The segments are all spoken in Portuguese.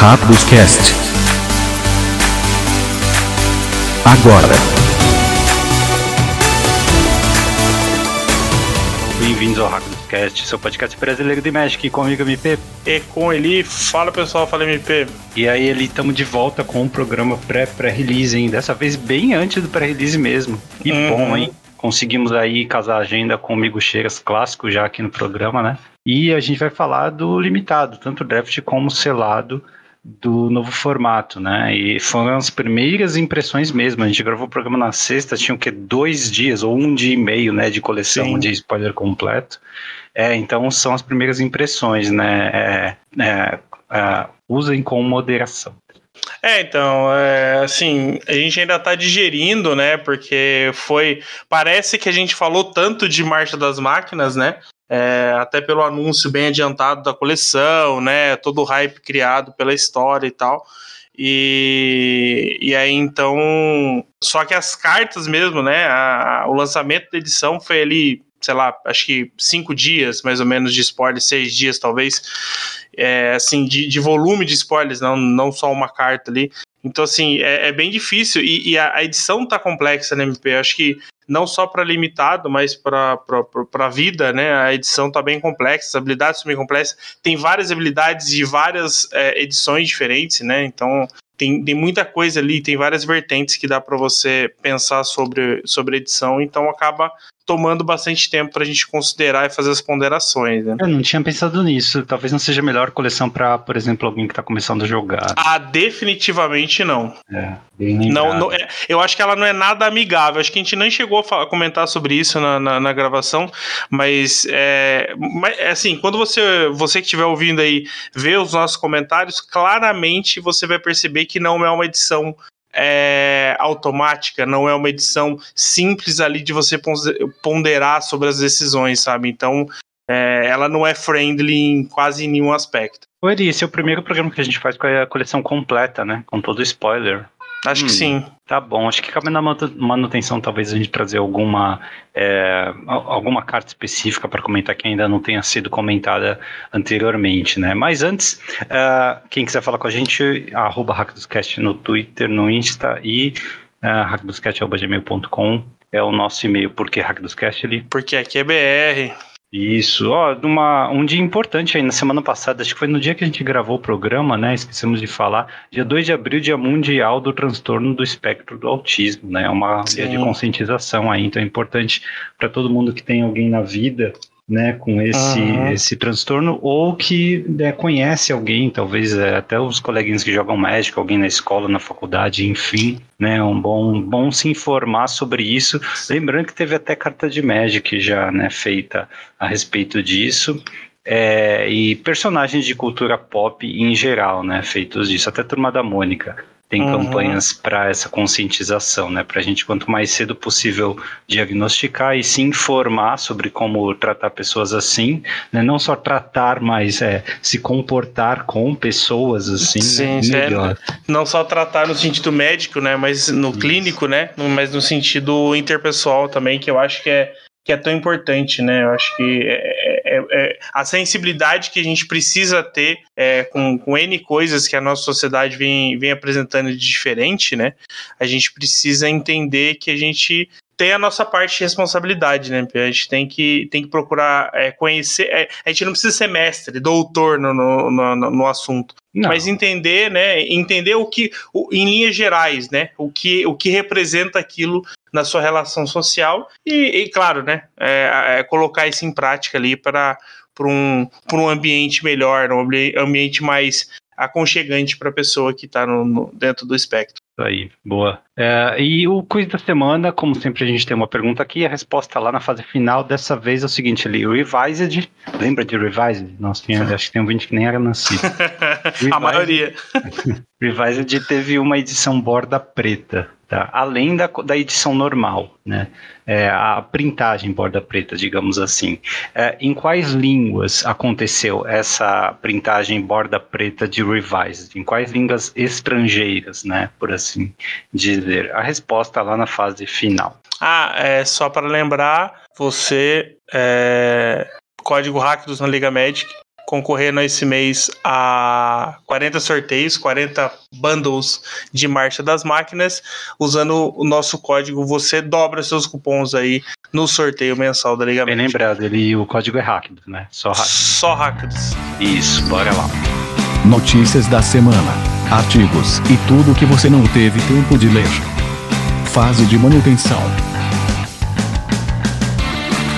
Rápidos Cast. Agora. Bem-vindos ao Rápidos Cast, seu podcast brasileiro de Magic, comigo MP. E com ele, fala pessoal, fala MP. E aí, ele estamos de volta com um programa pré-release, hein? Dessa vez bem antes do pré-release mesmo. Que uhum. bom, hein? Conseguimos aí casar a agenda com o Migo Cheiras clássico já aqui no programa, né? E a gente vai falar do limitado, tanto draft como selado do novo formato, né? E foram as primeiras impressões mesmo. A gente gravou o programa na sexta, tinha o que dois dias ou um dia e meio, né, de coleção Sim. de spoiler completo. É, então são as primeiras impressões, né? É, é, é, usem com moderação. É, então, é, assim, a gente ainda tá digerindo, né? Porque foi. Parece que a gente falou tanto de Marcha das Máquinas, né? É, até pelo anúncio bem adiantado da coleção, né? Todo o hype criado pela história e tal. E, e aí então. Só que as cartas mesmo, né? A, o lançamento da edição foi ali, sei lá, acho que cinco dias mais ou menos de spoiler, seis dias talvez. É, assim, de, de volume de spoilers, não, não só uma carta ali. Então, assim, é, é bem difícil. E, e a, a, edição tá complexa na MP. Eu acho que não só para limitado, mas para a vida, né? A edição está bem complexa, as habilidades são bem complexas. Tem várias habilidades de várias é, edições diferentes, né? Então tem, tem muita coisa ali, tem várias vertentes que dá para você pensar sobre, sobre edição, então acaba tomando bastante tempo para a gente considerar e fazer as ponderações. Né? Eu não tinha pensado nisso. Talvez não seja a melhor coleção para, por exemplo, alguém que está começando a jogar. Ah, definitivamente não. É, não, não é, eu acho que ela não é nada amigável. Acho que a gente nem chegou a falar, comentar sobre isso na, na, na gravação, mas, é, mas é assim, quando você, você que estiver ouvindo aí vê os nossos comentários, claramente você vai perceber que não é uma edição é, automática, não é uma edição simples ali de você ponderar sobre as decisões, sabe? Então, é, ela não é friendly em quase nenhum aspecto. Eri, esse é o primeiro programa que a gente faz com a coleção completa, né? Com todo spoiler. Acho hum, que sim. Tá bom. Acho que cabe na manutenção talvez a gente trazer alguma, é, alguma carta específica para comentar que ainda não tenha sido comentada anteriormente, né? Mas antes, uh, quem quiser falar com a gente, arroba Hackdoscast no Twitter, no Insta e uh, hackdoscast.gmail.com é o nosso e-mail. Por que Hackdoscast ali? Porque aqui é BR. Isso, ó, numa, um dia importante aí, na semana passada, acho que foi no dia que a gente gravou o programa, né? Esquecemos de falar. Dia 2 de abril, dia mundial do transtorno do espectro do autismo, né? É uma Sim. dia de conscientização aí, então é importante para todo mundo que tem alguém na vida né, com esse, uhum. esse transtorno, ou que né, conhece alguém, talvez é, até os coleguinhas que jogam médico, alguém na escola, na faculdade, enfim, né, um bom, bom se informar sobre isso. Lembrando que teve até carta de Magic já né, feita a respeito disso. É, e personagens de cultura pop em geral, né, feitos disso, até Turma da Mônica tem uhum. campanhas para essa conscientização, né? Para a gente, quanto mais cedo possível, diagnosticar e se informar sobre como tratar pessoas assim, né? Não só tratar, mas é, se comportar com pessoas assim, né? Sim, né? melhor. É, não só tratar no sentido médico, né? Mas no Isso. clínico, né? Mas no sentido interpessoal também, que eu acho que é que é tão importante, né? Eu acho que é, é, é, a sensibilidade que a gente precisa ter é, com, com N coisas que a nossa sociedade vem, vem apresentando de diferente, né? A gente precisa entender que a gente tem a nossa parte de responsabilidade, né? A gente tem que, tem que procurar é, conhecer. É, a gente não precisa ser mestre, doutor no, no, no, no assunto. Não. Mas entender, né? Entender o que, o, em linhas gerais, né? O que, o que representa aquilo na sua relação social e, e claro, né, é, é colocar isso em prática ali para um, um ambiente melhor, um ambiente mais aconchegante para a pessoa que está dentro do espectro. Aí, boa. É, e o quiz da semana, como sempre a gente tem uma pergunta aqui, a resposta lá na fase final, dessa vez é o seguinte ali, Revised, lembra de Revised? Nossa, tinha, acho que tem um vídeo que nem era nascido. Revised, a maioria. Revised teve uma edição borda preta, tá? além da, da edição normal, né? É, a printagem borda preta, digamos assim. É, em quais línguas aconteceu essa printagem borda preta de Revised? Em quais línguas estrangeiras, né? Por assim dizer. A resposta lá na fase final. Ah, é só para lembrar, você é, código hack na Liga Magic concorrendo esse mês a 40 sorteios, 40 bundles de marcha das máquinas. Usando o nosso código, você dobra seus cupons aí no sorteio mensal da Liga Bem lembrado, ele, o código é Hacked, né? Só Hacked. Só. Isso, bora lá. Notícias da semana, artigos e tudo que você não teve tempo de ler. Fase de manutenção.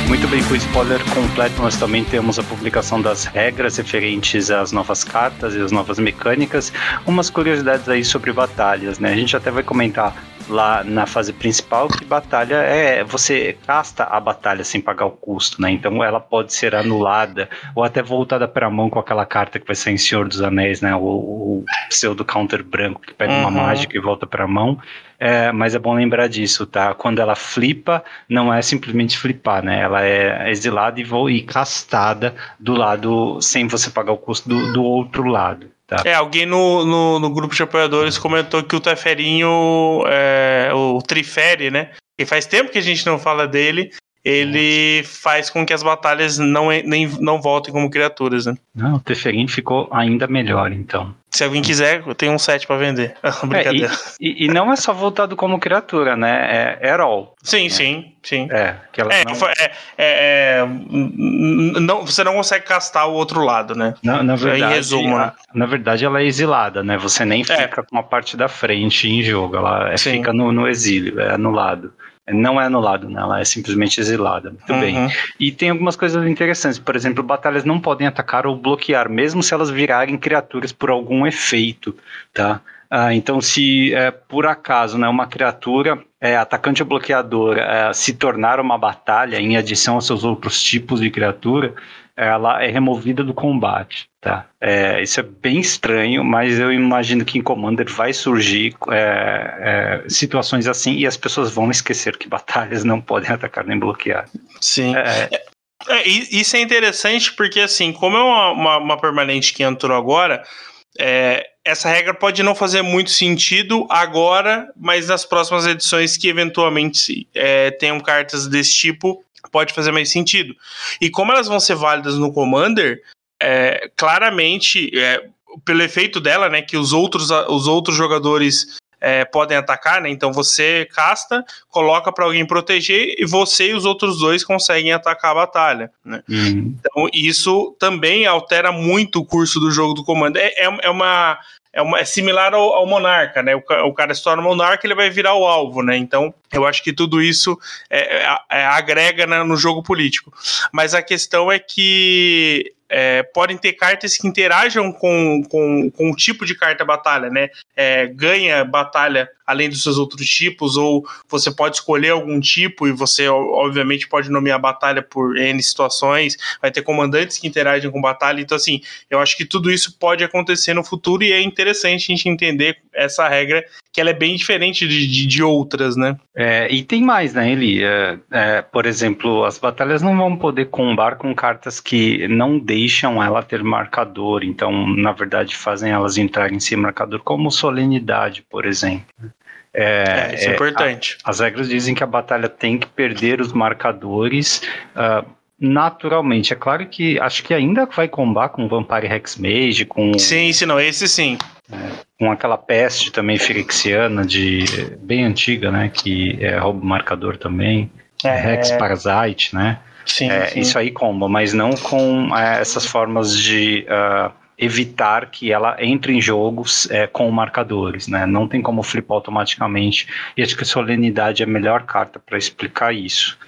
Muito bem, com o spoiler completo, nós também temos a publicação das regras referentes às novas cartas e às novas mecânicas. Umas curiosidades aí sobre batalhas, né? A gente até vai comentar lá na fase principal que batalha é você casta a batalha sem pagar o custo, né? Então ela pode ser anulada ou até voltada para a mão com aquela carta que vai ser em Senhor dos Anéis, né? O, o pseudo counter branco que pega uhum. uma mágica e volta para a mão. É, mas é bom lembrar disso, tá? Quando ela flipa, não é simplesmente flipar, né? Ela é exilada e, e castada do lado, sem você pagar o custo do, do outro lado. Tá. É, alguém no, no, no, grupo de apoiadores comentou que o Teferinho, é, o Trifere, né? E faz tempo que a gente não fala dele ele faz com que as batalhas não, nem, não voltem como criaturas, né? Não, o Teferin ficou ainda melhor, então. Se alguém quiser, eu tenho um set para vender. Brincadeira. É, e, e, não é só voltado como criatura, né? É Herol. Sim, é. sim, sim. É, que ela é, não... É, é, é, não, você não consegue castar o outro lado, né? Na, na verdade, em resumo, a, né? na verdade, ela é exilada, né? Você nem é. fica com a parte da frente em jogo, ela fica no, no exílio, é anulado não é anulado, né? ela é simplesmente exilada. Muito uhum. bem. E tem algumas coisas interessantes. Por exemplo, batalhas não podem atacar ou bloquear, mesmo se elas virarem criaturas por algum efeito, tá? Ah, então, se é, por acaso né, uma criatura é, atacante ou bloqueador é, se tornar uma batalha em adição aos seus outros tipos de criatura, ela é removida do combate, tá? É, isso é bem estranho, mas eu imagino que em Commander vai surgir é, é, situações assim e as pessoas vão esquecer que batalhas não podem atacar nem bloquear. Sim. É, é, é isso é interessante porque, assim, como é uma, uma, uma permanente que entrou agora, essa regra pode não fazer muito sentido agora, mas nas próximas edições que eventualmente tenham cartas desse tipo, pode fazer mais sentido. E como elas vão ser válidas no Commander, é, claramente, é, pelo efeito dela, né, que os outros, os outros jogadores é, podem atacar, né? Então você casta, coloca para alguém proteger e você e os outros dois conseguem atacar a batalha. Né? Uhum. Então isso também altera muito o curso do jogo do comando. É, é, é uma é, uma, é similar ao, ao, monarca, né? O, o, cara se torna monarca, ele vai virar o alvo, né? Então, eu acho que tudo isso é, é, é agrega né, no jogo político. Mas a questão é que é, podem ter cartas que interajam com, com, com o tipo de carta batalha, né? É, ganha batalha além dos seus outros tipos, ou você pode escolher algum tipo e você, obviamente, pode nomear batalha por N situações, vai ter comandantes que interagem com batalha, então, assim, eu acho que tudo isso pode acontecer no futuro e é interessante a gente entender essa regra, que ela é bem diferente de, de, de outras, né? É, e tem mais, né, Eli? É, é, por exemplo, as batalhas não vão poder combar com cartas que não deixam ela ter marcador, então, na verdade, fazem elas entrarem sem marcador, como solenidade, por exemplo. É, é, isso é, é importante. A, as regras dizem que a batalha tem que perder os marcadores uh, naturalmente. É claro que acho que ainda vai combar com Vampire Hexmage, com. Sim, sim, não, esse sim. É, com aquela peste também firexiana de bem antiga, né? Que é roubo marcador também. É. Hex Parasite, né? Sim, é, sim. Isso aí comba, mas não com é, essas formas de uh, evitar que ela entre em jogos é, com marcadores, né? Não tem como flipar automaticamente. E acho que a Solenidade é a melhor carta para explicar isso.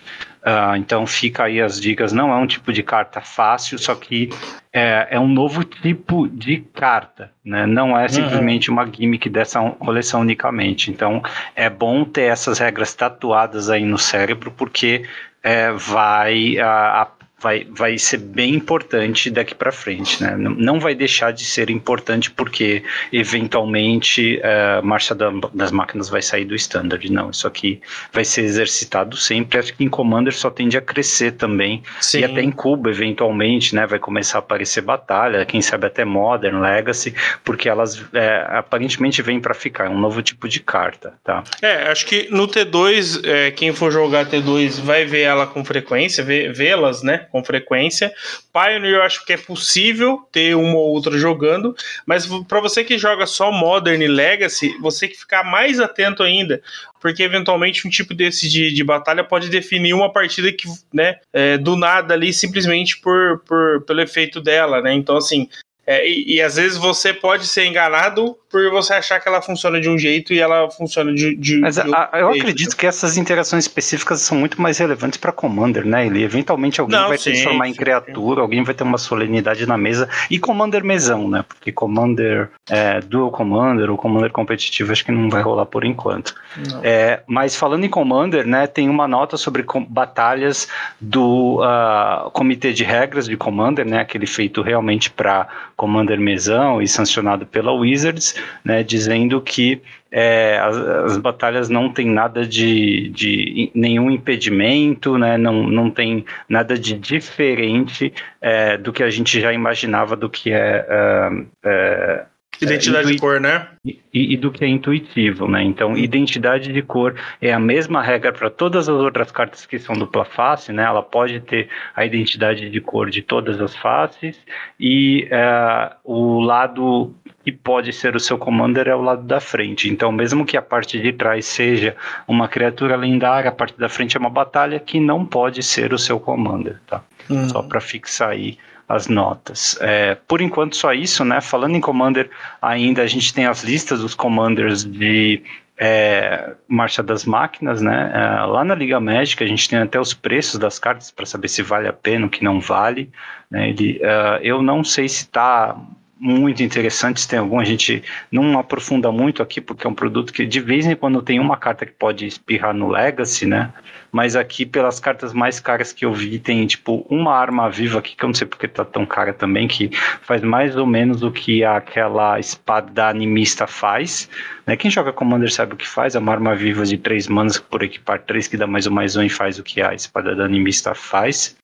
Uh, então fica aí as dicas. Não é um tipo de carta fácil, só que é, é um novo tipo de carta, né? Não é uhum. simplesmente uhum. uma gimmick dessa coleção unicamente. Então é bom ter essas regras tatuadas aí no cérebro, porque é, vai a, a vai, vai ser bem importante daqui para frente, né? Não vai deixar de ser importante porque eventualmente a uh, marcha da, das máquinas vai sair do standard. Não, isso aqui vai ser exercitado sempre. Acho que em Commander só tende a crescer também. Sim. E até em Cuba, eventualmente, né? Vai começar a aparecer batalha, quem sabe até Modern, Legacy, porque elas é, aparentemente vêm para ficar. É um novo tipo de carta, tá? É, acho que no T2, é, quem for jogar T2 vai ver ela com frequência, vê-las, né? Com frequência. Pioneer eu acho que é possível ter uma ou outra jogando, mas para você que joga só Modern e Legacy, você que ficar mais atento ainda, porque eventualmente um tipo desse de, de batalha pode definir uma partida que, né, é, do nada ali, simplesmente por, por, pelo efeito dela, né? Então, assim, é, e, e, às vezes você pode ser enganado por você achar que ela funciona de um jeito e ela funciona de, de, Mas de a, eu jeito. acredito que essas interações específicas são muito mais relevantes para Commander, né? Ele eventualmente alguém Não, vai sim, transformar sim, em criatura, sim. alguém vai ter uma solenidade na mesa e Commander mesão, né? Porque Commander é, Dual Commander ou Commander competitivo acho que não vai rolar por enquanto. É, mas falando em Commander, né? Tem uma nota sobre batalhas do uh, Comitê de Regras de Commander, né? Aquele feito realmente para Commander mesão e sancionado pela Wizards né, dizendo que é, as, as, batalhas não tem nada de, de nenhum impedimento, né, não, não tem nada de diferente é, do que a gente já imaginava do que é, é, é Identidade é, de cor, né? E, e, do que é intuitivo, né? Então, identidade de cor é a mesma regra para todas as outras cartas que são dupla face, né? Ela pode ter a identidade de cor de todas as faces e uh, o lado que pode ser o seu commander é o lado da frente. Então, mesmo que a parte de trás seja uma criatura lendária, a parte da frente é uma batalha que não pode ser o seu commander, tá? Uhum. Só para fixar aí as notas. É, por enquanto só isso, né? Falando em Commander, ainda a gente tem as listas dos Commanders de é, Marcha das Máquinas, né? É, lá na Liga Médica a gente tem até os preços das cartas para saber se vale a pena ou que não vale. Né? Ele, uh, eu não sei se está muito interessantes, tem algum, a gente não aprofunda muito aqui, porque é um produto que de vez em quando tem uma carta que pode espirrar no Legacy, né? Mas aqui, pelas cartas mais caras que eu vi, tem tipo uma arma viva aqui, que eu não sei porque tá tão cara também, que faz mais ou menos o que aquela espada animista faz. Né? Quem joga Commander sabe o que faz, é uma arma viva de três manas por equipar três, que dá mais um mais um e faz o que a espada da animista faz.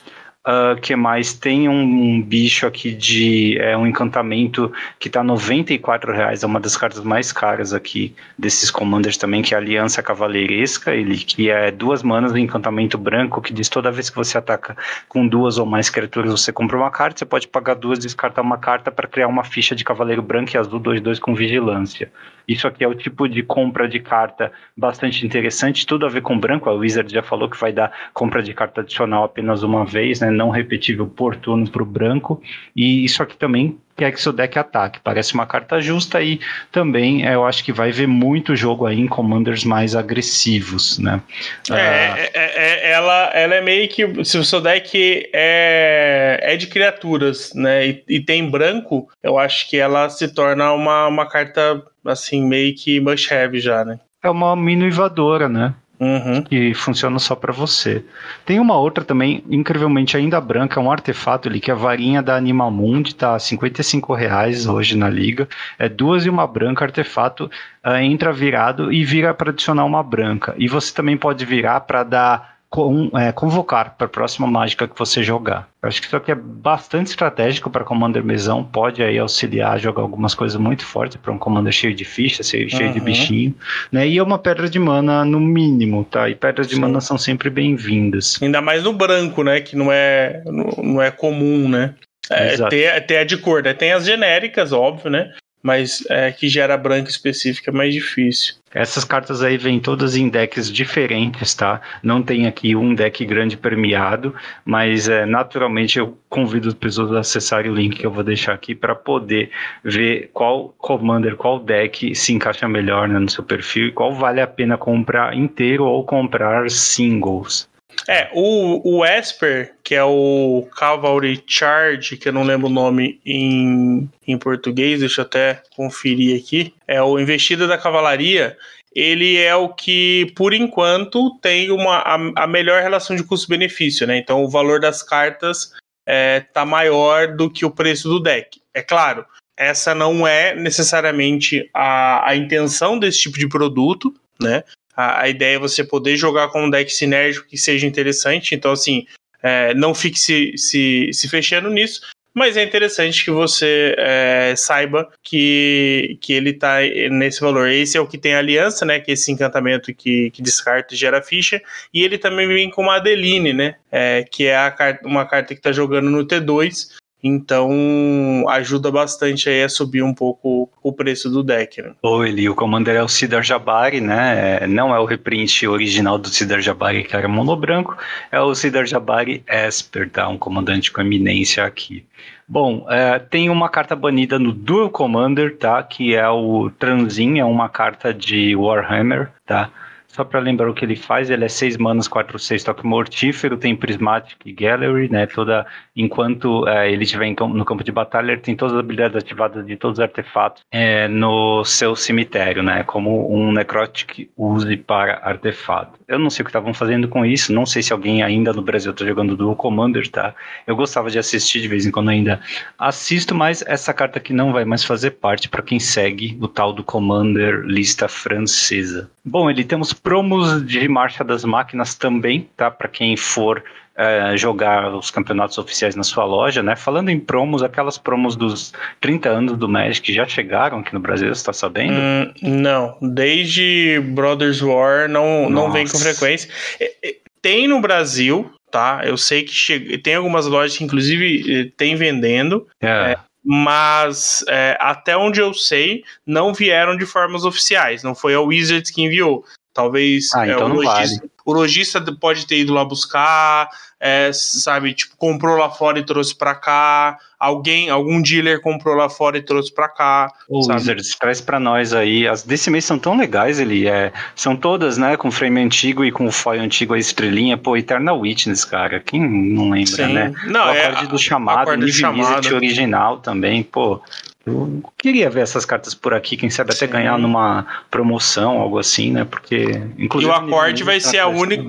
Uh, que mais? Tem um, um, bicho aqui de é, um encantamento que tá 94 reais, é uma das cartas mais caras aqui desses commanders também, que é a Aliança Cavaleiresca, ele que é duas manas do encantamento branco, que diz toda vez que você ataca com duas ou mais criaturas, você compra uma carta, você pode pagar duas, descartar uma carta para criar uma ficha de Cavaleiro Branco e azul 2-2 com vigilância. Isso aqui é o tipo de compra de carta bastante interessante, tudo a ver com branco. A Wizard já falou que vai dar compra de carta adicional apenas uma vez, né? Não repetível por turno para o branco. E isso aqui também quer que seu deck ataque. Parece uma carta justa e também é, eu acho que vai ver muito jogo aí em commanders mais agressivos, né? É, ah, é, é, ela, ela é meio que se o seu deck é, é de criaturas, né? E, e, tem branco, eu acho que ela se torna uma, uma carta assim meio que must have já, né? É uma mini invadora, né? Uhum. que funciona só para você. Tem uma outra também, incrivelmente ainda branca, um artefato ali, que é a varinha da Animamundi, tá a 55 reais hoje na liga. É duas e uma branca, artefato uh, entra virado e vira para adicionar uma branca. E você também pode virar para dar com, é, convocar para a próxima mágica que você jogar. Eu acho que isso aqui é bastante estratégico para Commander mesão, pode aí auxiliar a jogar algumas coisas muito fortes para um Commander cheio de ficha, cheio, uhum. de bichinho, né? E é uma pedra de mana no mínimo, tá? E pedras de Sim. mana são sempre bem-vindas. Ainda mais no branco, né? Que não é, não é comum, né? É, ter, ter a de cor, né? Tem as genéricas, óbvio, né? Mas é, que gera branca específica é mais difícil. Essas cartas aí vêm todas em decks diferentes, tá? Não tem aqui um deck grande premiado, mas é, naturalmente eu convido as pessoas a acessarem o link que eu vou deixar aqui para poder ver qual commander, qual deck se encaixa melhor né, no seu perfil e qual vale a pena comprar inteiro ou comprar singles. É, o, o Esper, que é o Cavalry Charge, que eu não lembro o nome em, em português, deixa eu até conferir aqui. É o Investida da Cavalaria. Ele é o que, por enquanto, tem uma, a, a melhor relação de custo-benefício, né? Então o valor das cartas é, tá maior do que o preço do deck. É claro, essa não é necessariamente a, a intenção desse tipo de produto, né? A, a ideia é você poder jogar com um deck sinérgico que seja interessante. Então, assim, é, não fique se, se, se fechando nisso. mas é interessante que você é, saiba que, que ele tá nesse valor. Esse é o que tem aliança, né? Que é esse encantamento que, que descarta e gera ficha. E ele também vem com uma Adeline, né? É, que é a, uma carta que tá jogando no T2. Então ajuda bastante aí a subir um pouco o preço do deck. Né? Ô Eli, o Commander é o Cidar Jabari, né? É, não é o reprint original do Cidar Jabari, que era mono branco, é o Cidar Jabari Esper, tá? Um comandante com eminência aqui. Bom, é, tem uma carta banida no Dual Commander, tá? Que é o Transin, é uma carta de Warhammer, tá? Só para lembrar o que ele faz, ele é 6 manas, 4, 6 toque mortífero, tem Prismatic Gallery, né? Toda, enquanto é, ele estiver no campo de batalha, ele tem todas as habilidades ativadas de todos os artefatos é, no seu cemitério, né? Como um Necrotic use para artefato. Eu não sei o que estavam fazendo com isso, não sei se alguém ainda no Brasil está jogando Dual Commander, tá? Eu gostava de assistir de vez em quando ainda assisto, mas essa carta aqui não vai mais fazer parte para quem segue o tal do Commander lista francesa. Bom, ele temos promos de Marcha das Máquinas também, tá? Para quem for é, jogar os campeonatos oficiais na sua loja, né? Falando em promos, aquelas promos dos 30 anos do Magic já chegaram aqui no Brasil, você tá sabendo? Hum, não, desde Brothers War não, não vem com frequência. É, é, tem no Brasil, tá? Eu sei que chega, tem algumas lojas que inclusive eh, tem vendendo. É. É, mas é, até onde eu sei, não vieram de formas oficiais. Não foi a Wizards que enviou. Talvez ah, então é, o, lojista, vale. O lojista pode ter ido lá buscar, é, sabe, tipo, comprou lá fora e trouxe para cá, alguém, algum dealer comprou lá fora e trouxe para cá. O Wizards, traz para nós aí, as desse mês são tão legais, ele é, são todas, né, com frame antigo e com foil antigo, a estrelinha, pô, Eternal Witness, cara, quem não lembra, Sim. né? Não, o é acorde é, do chamado, Niv original também, pô, eu queria ver essas cartas por aqui, quem sabe até Sim. ganhar numa promoção, algo assim, né? Porque, inclusive. E o acorde vai ser a única.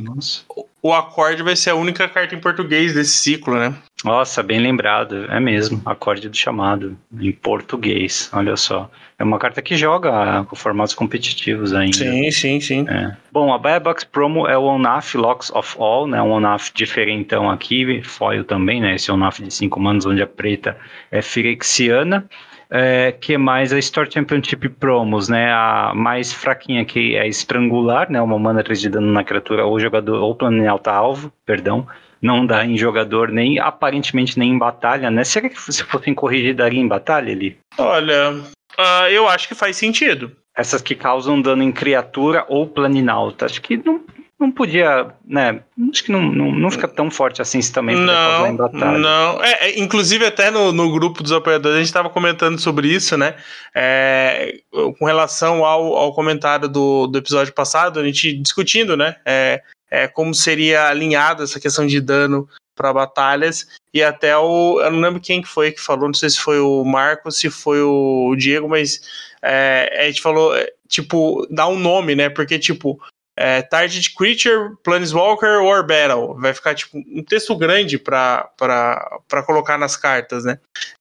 O acorde vai ser a única carta em português desse ciclo, né? Nossa, bem lembrado. É mesmo. Acorde do chamado. Em português. Olha só. É uma carta que joga com formatos competitivos ainda. Sim, sim, sim. É. Bom, a Buy-Box Promo é o Onaf Locks of All, né? Um Onaf diferentão aqui. Foil também, né? Esse Onaf de 5 manos, onde a preta é Firexiana. É, que mais? A Store Championship Promos, né? A mais fraquinha que é Estrangular, né? Uma mana 3 de dano na criatura ou jogador, ou plano em alta alvo, perdão. Não dá em jogador, nem aparentemente nem em batalha, né? Será que se fossem corrigir daria em batalha ali? Olha, uh, eu acho que faz sentido. Essas que causam dano em criatura ou planinalta. Acho que não, não podia, né? Acho que não, não, não fica tão forte assim se também não, em batalha. Não, é, é, inclusive até no, no grupo dos apoiadores a gente estava comentando sobre isso, né? É, com relação ao, ao comentário do, do episódio passado, a gente discutindo, né? É, é, como seria alinhada essa questão de dano para batalhas e até o eu não lembro quem que foi que falou, não sei se foi o Marco, se foi o Diego, mas é, a gente falou é, tipo dá um nome, né? Porque tipo é, Target Creature, Planeswalker or Battle. Vai ficar tipo um texto grande para colocar nas cartas, né?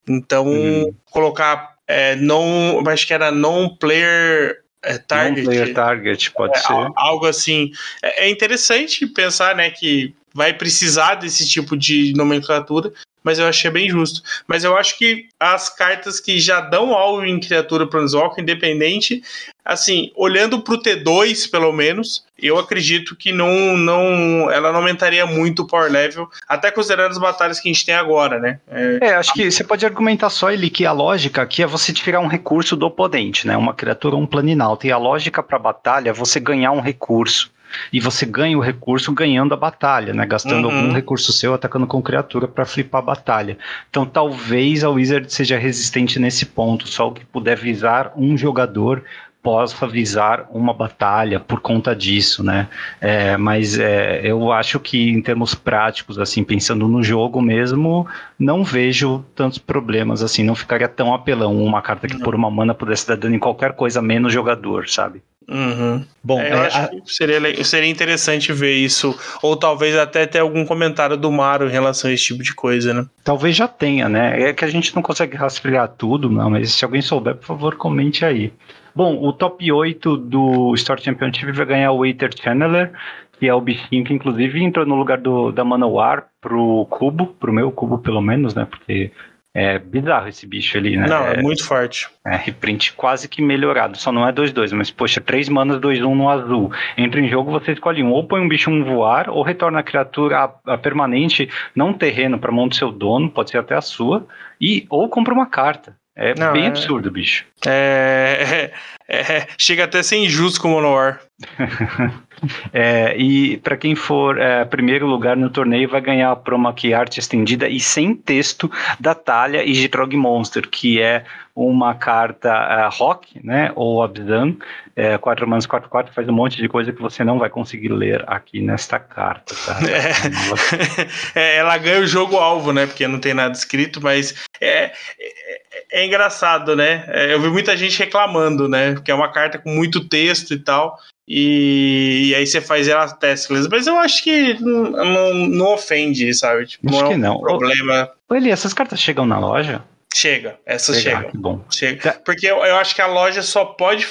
Então, uhum. colocar é, não. Acho que era non-player é, target. Non-player target, pode é, ser. Algo assim. É, é interessante pensar, né, que vai precisar desse tipo de nomenclatura, mas eu achei bem justo. Mas eu acho que as cartas que já dão algo em criatura Planeswalker, independente, assim, olhando pro T2, pelo menos, eu acredito que não, não, ela não aumentaria muito o power level, até considerando as batalhas que a gente tem agora, né? É, é acho que você pode argumentar só ele que a lógica aqui é você tirar um recurso do oponente, né? Uma criatura um planinalto. E a lógica para batalha é você ganhar um recurso e você ganha o recurso ganhando a batalha, né? Gastando uhum. algum recurso seu atacando com criatura para flipar a batalha. Então talvez a Wizard seja resistente nesse ponto, só o que puder visar um jogador possa visar uma batalha por conta disso, né? É, mas é, eu acho que em termos práticos, assim, pensando no jogo mesmo, não vejo tantos problemas assim, não ficaria tão apelão uma carta que por uma mana pudesse dar dano em qualquer coisa menos jogador, sabe? Uhum. Bom, é, eu é, acho a... que seria, seria interessante ver isso, ou talvez até ter algum comentário do Mario em relação a esse tipo de coisa, né? Talvez já tenha, né? É que a gente não consegue rastrear tudo, não, mas se alguém souber, por favor, comente aí. Bom, o top 8 do Store Championship vai ganhar o Waiter Channeler, que é o bichinho que inclusive entrou no lugar do, da Manowar pro cubo, pro meu cubo pelo menos, né? Porque É bizarro esse bicho ali, né? Não, é, é muito forte. É, reprint quase que melhorado. Só não é 2-2, mas poxa, 3 manas, 2-1 no azul. Entra em jogo, você escolhe um. Ou põe um bicho um voar, ou retorna a criatura a, a permanente, não terreno, para mão do seu dono, pode ser até a sua. E, ou compra uma carta. É não, bem é... absurdo, bicho. É, é, é, chega até a ser injusto com o Monowar. é, e para quem for é, primeiro lugar no torneio vai ganhar a promo aqui arte estendida e sem texto da Talia e Gitrog Monster, que é uma carta uh, rock, né, ou Abzan, é, 4 manas 4 4 faz um monte de coisa que você não vai conseguir ler aqui nesta carta, tá? É. é, ela ganha o jogo alvo, né, porque não tem nada escrito, mas é, é, engraçado, né, eu vi muita gente reclamando, né, porque é uma carta com muito texto e tal, e, e, aí você faz ela Teslas. Mas eu acho que não, não, não ofende, sabe? Tipo, acho não é um não. problema. Ô, Eli, essas cartas chegam na loja? Chega, essas Chega, chegam. Bom. Chega. Porque eu, eu acho que a loja só pode.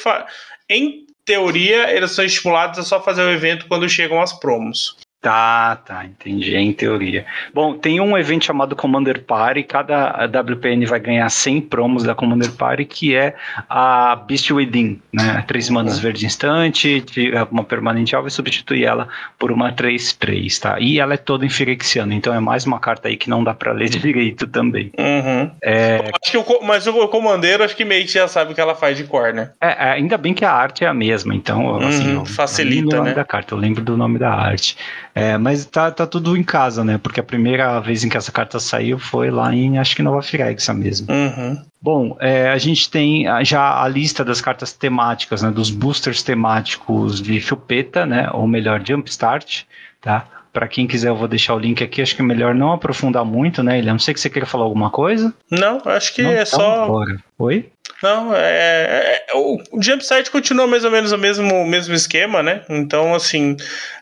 Em teoria, eles são estimulados a só fazer o evento quando chegam as promos. Tá, tá, entendi, em teoria. Bom, tem um evento chamado Commander Party, cada WPN vai ganhar 100 promos da Commander Party, que é a Beast Within, né? Três manas verde instante, uma permanente alva e substitui ela por uma 3-3, tá? E ela é toda em Firexiano, então é mais uma carta aí que não dá pra ler direito também. Uhum. É... Acho que o, mas o Commandeiro, acho que meio que já sabe o que ela faz de cor, né? É, é ainda bem que a arte é a mesma, então, assim, uhum, facilita, né? da carta, eu lembro do nome da arte. É, mas tá, tá tudo em casa, né? Porque a primeira vez em que essa carta saiu foi lá em, acho que Nova Firexa mesmo. Uhum. Bom, é, a gente tem já a lista das cartas temáticas, né? Dos boosters temáticos de Chupeta, né? Ou melhor, Jumpstart, tá? Para quem quiser, eu vou deixar o link aqui. Acho que é melhor não aprofundar muito, né? Ele não sei que você queira falar alguma coisa. Não, acho que não, é então, só. Bora. Oi? Não, é, é, é o Jumpstart continua mais ou menos o mesmo, mesmo esquema, né? Então, assim.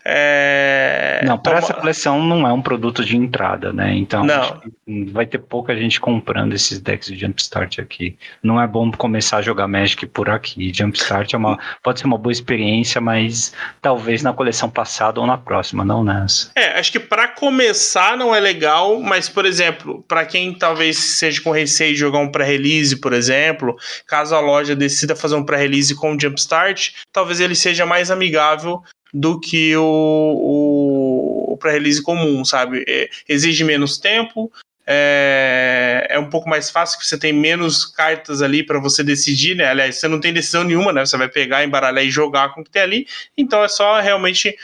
É... Não, para essa coleção não é um produto de entrada, né? Então não. vai ter pouca gente comprando esses decks de Jumpstart aqui. Não é bom começar a jogar Magic por aqui. Jumpstart é uma, pode ser uma boa experiência, mas talvez na coleção passada ou na próxima, não nessa. É, acho que para começar não é legal, mas, por exemplo, para quem talvez seja com receio de jogar um pré-release, por exemplo, caso a loja decida fazer um pré-release com o Jumpstart, talvez ele seja mais amigável do que o, o, o pré-release comum, sabe? É, exige menos tempo, é, é, um pouco mais fácil, que você tem menos cartas ali para você decidir, né? Aliás, você não tem decisão nenhuma, né? Você vai pegar, embaralhar e jogar com o que tem ali. Então é só realmente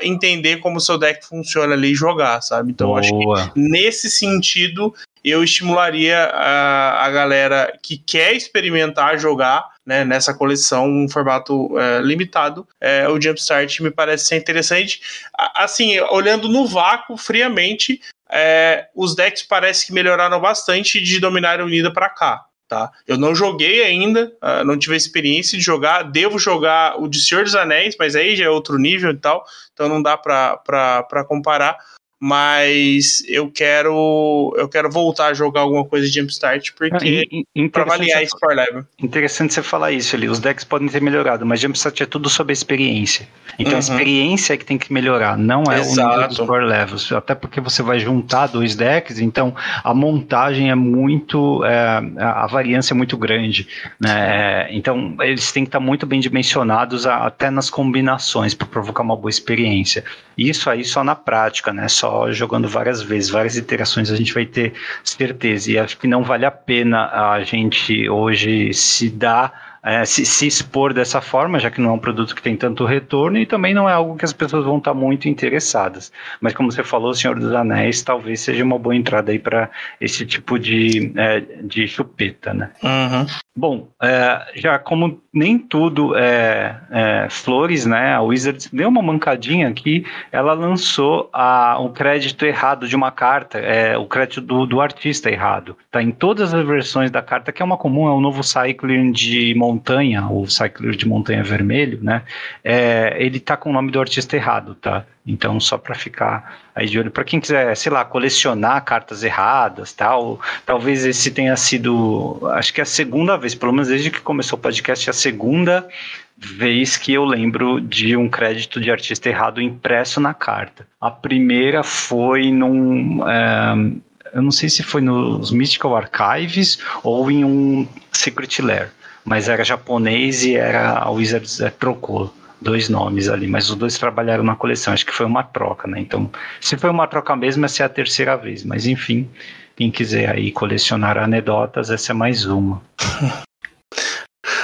entender como o seu deck funciona ali e jogar, sabe? Então acho que nesse sentido eu estimularia a, a galera que quer experimentar jogar né, nessa coleção, um formato é, limitado. É, o Jumpstart me parece ser interessante. Assim, olhando no vácuo, friamente, é, os decks parece que melhoraram bastante de Dominária Unida para cá. Tá? Eu não joguei ainda, uh, não tive experiência de jogar. Devo jogar o de Senhor dos Anéis, mas aí já é outro nível e tal, então não dá para comparar mas eu quero eu quero voltar a jogar alguma coisa de Jumpstart porque ah, para avaliar esse power level. Interessante você falar isso ali. Os decks podem ter melhorado, mas Jumpstart é tudo sobre a experiência. Então uhum. a experiência é que tem que melhorar, não é Exato. o nível dos power levels. Até porque você vai juntar dois decks, então a montagem é muito é, a variância é muito grande, né? Então eles têm que estar muito bem dimensionados até nas combinações para provocar uma boa experiência. Isso aí só na prática, né? Só só jogando várias vezes, várias iterações, a gente vai ter certeza. E acho que não vale a pena a gente hoje se dar é, se, se, expor dessa forma, já que não é um produto que tem tanto retorno e também não é algo que as pessoas vão estar muito interessadas. Mas como você falou, Senhor dos Anéis talvez seja uma boa entrada aí para esse tipo de, é, de chupeta, né? Uhum. Bom, é, já como nem tudo é, é, flores, né? A Wizards deu uma mancadinha aqui. Ela lançou a, um crédito errado de uma carta, é, o crédito do, do artista errado. Tá em todas as versões da carta, que é uma comum, é o novo Cycling de montanha, o Cycler de montanha vermelho, né? É, ele tá com o nome do artista errado, tá? Então, só para ficar aí de olho, para quem quiser, sei lá, colecionar cartas erradas, tal, talvez esse tenha sido, acho que é a segunda vez, pelo menos desde que começou o podcast, é a segunda vez que eu lembro de um crédito de artista errado impresso na carta. A primeira foi num. É, eu não sei se foi nos Mystical Archives ou em um Secret Lair, mas era japonês e era a Wizards é, trocou dois nomes ali, mas os dois trabalharam na coleção, acho que foi uma troca, né? Então, se foi uma troca mesmo, essa é a terceira vez, mas enfim, quem quiser aí colecionar anedotas, essa é mais uma.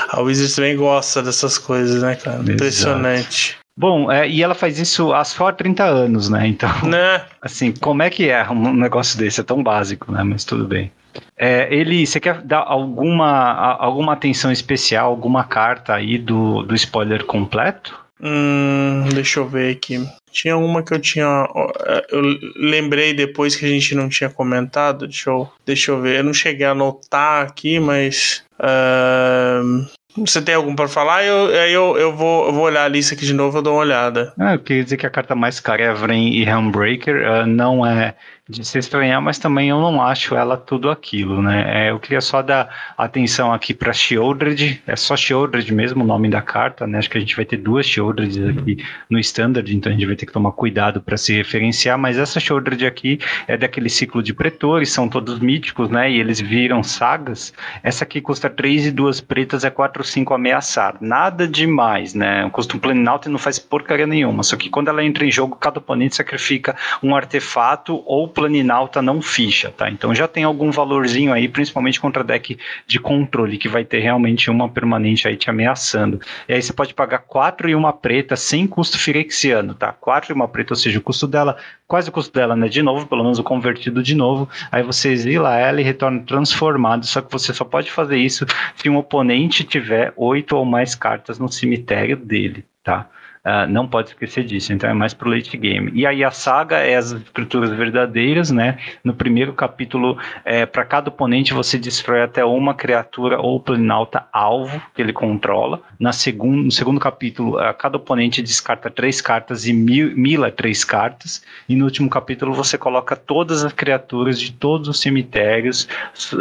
A Wizards também gosta dessas coisas, né, cara? Exato. Impressionante. Bom, é, e ela faz isso há só 30 anos, né? Então, né? assim, como é que é um negócio desse? É tão básico, né? Mas tudo bem. É, ele, você quer dar alguma, alguma atenção especial, alguma carta aí do, do spoiler completo? Hum, deixa eu ver aqui. Tinha uma que eu tinha. É, eu lembrei depois que a gente não tinha comentado. Deixa eu, deixa eu ver. Eu não cheguei a anotar aqui, mas. Uh, você tem algum para falar? Eu, eu, eu, vou, eu vou olhar a lista aqui de novo, eu dou uma olhada. Ah, eu queria dizer que a carta mais cara é Vren e Handbreaker. Uh, não é de se estranhar, mas também eu não acho ela tudo aquilo, né? É, eu queria só dar atenção aqui para Shieldred, é só Shieldred mesmo o nome da carta, né? Acho que a gente vai ter duas Shieldreds aqui no Standard, então a gente vai ter que tomar cuidado para se referenciar, mas essa Shieldred aqui é daquele ciclo de pretores, são todos míticos, né? E eles viram sagas. Essa aqui custa 3 e duas pretas, é 4 5 ameaçar. Nada demais, né? Custa um Planinauta e não faz porcaria nenhuma, só que quando ela entra em jogo, cada oponente sacrifica um artefato ou Planinalta não ficha, tá? Então já tem algum valorzinho aí, principalmente contra deck de controle, que vai ter realmente uma permanente aí te ameaçando. E aí você pode pagar 4 e uma preta sem custo firexiano, tá? 4 e uma preta, ou seja, o custo dela, quase o custo dela, né? De novo, pelo menos o convertido de novo. Aí você exila ela e retorna transformado, só que você só pode fazer isso se um oponente tiver 8 ou mais cartas no cemitério dele, tá? Uh, não pode esquecer disso, então é mais pro late game. E aí a saga é as escrituras verdadeiras, né? No primeiro capítulo, é, para cada oponente você destrói até uma criatura ou planalta alvo que ele controla. Na segundo, no segundo capítulo, uh, cada oponente descarta três cartas e mila três cartas. E no último capítulo você coloca todas as criaturas de todos os cemitérios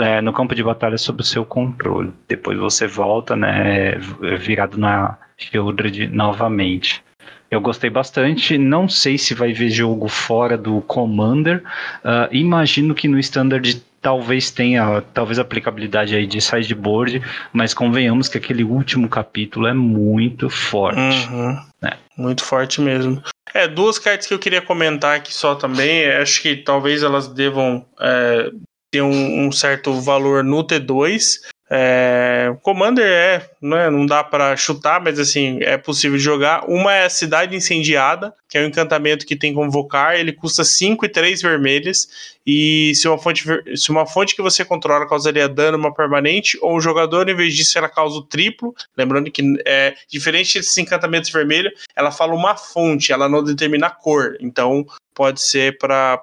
é, no campo de batalha sob o seu controle. Depois você volta, né? Virado na Shieldred novamente. Eu gostei bastante. Não sei se vai ver jogo fora do Commander. Uh, imagino que no Standard talvez tenha talvez aplicabilidade aí de sideboard, mas convenhamos que aquele último capítulo é muito forte. Uhum. Né? Muito forte mesmo. É, duas cartas que eu queria comentar aqui só também. Acho que talvez elas devam é, ter um, um, certo valor no T2. É, Commander é, né, não dá para chutar, mas assim, é possível jogar. Uma é a Cidade Incendiada, que é um encantamento que tem convocar, ele custa 5 e 3 vermelhas, e se uma, fonte, se uma fonte que você controla causaria dano uma permanente, ou o jogador, em vez disso, ela causa o triplo, lembrando que é diferente desses encantamentos vermelhos, ela fala uma fonte, ela não determina a cor, então pode ser para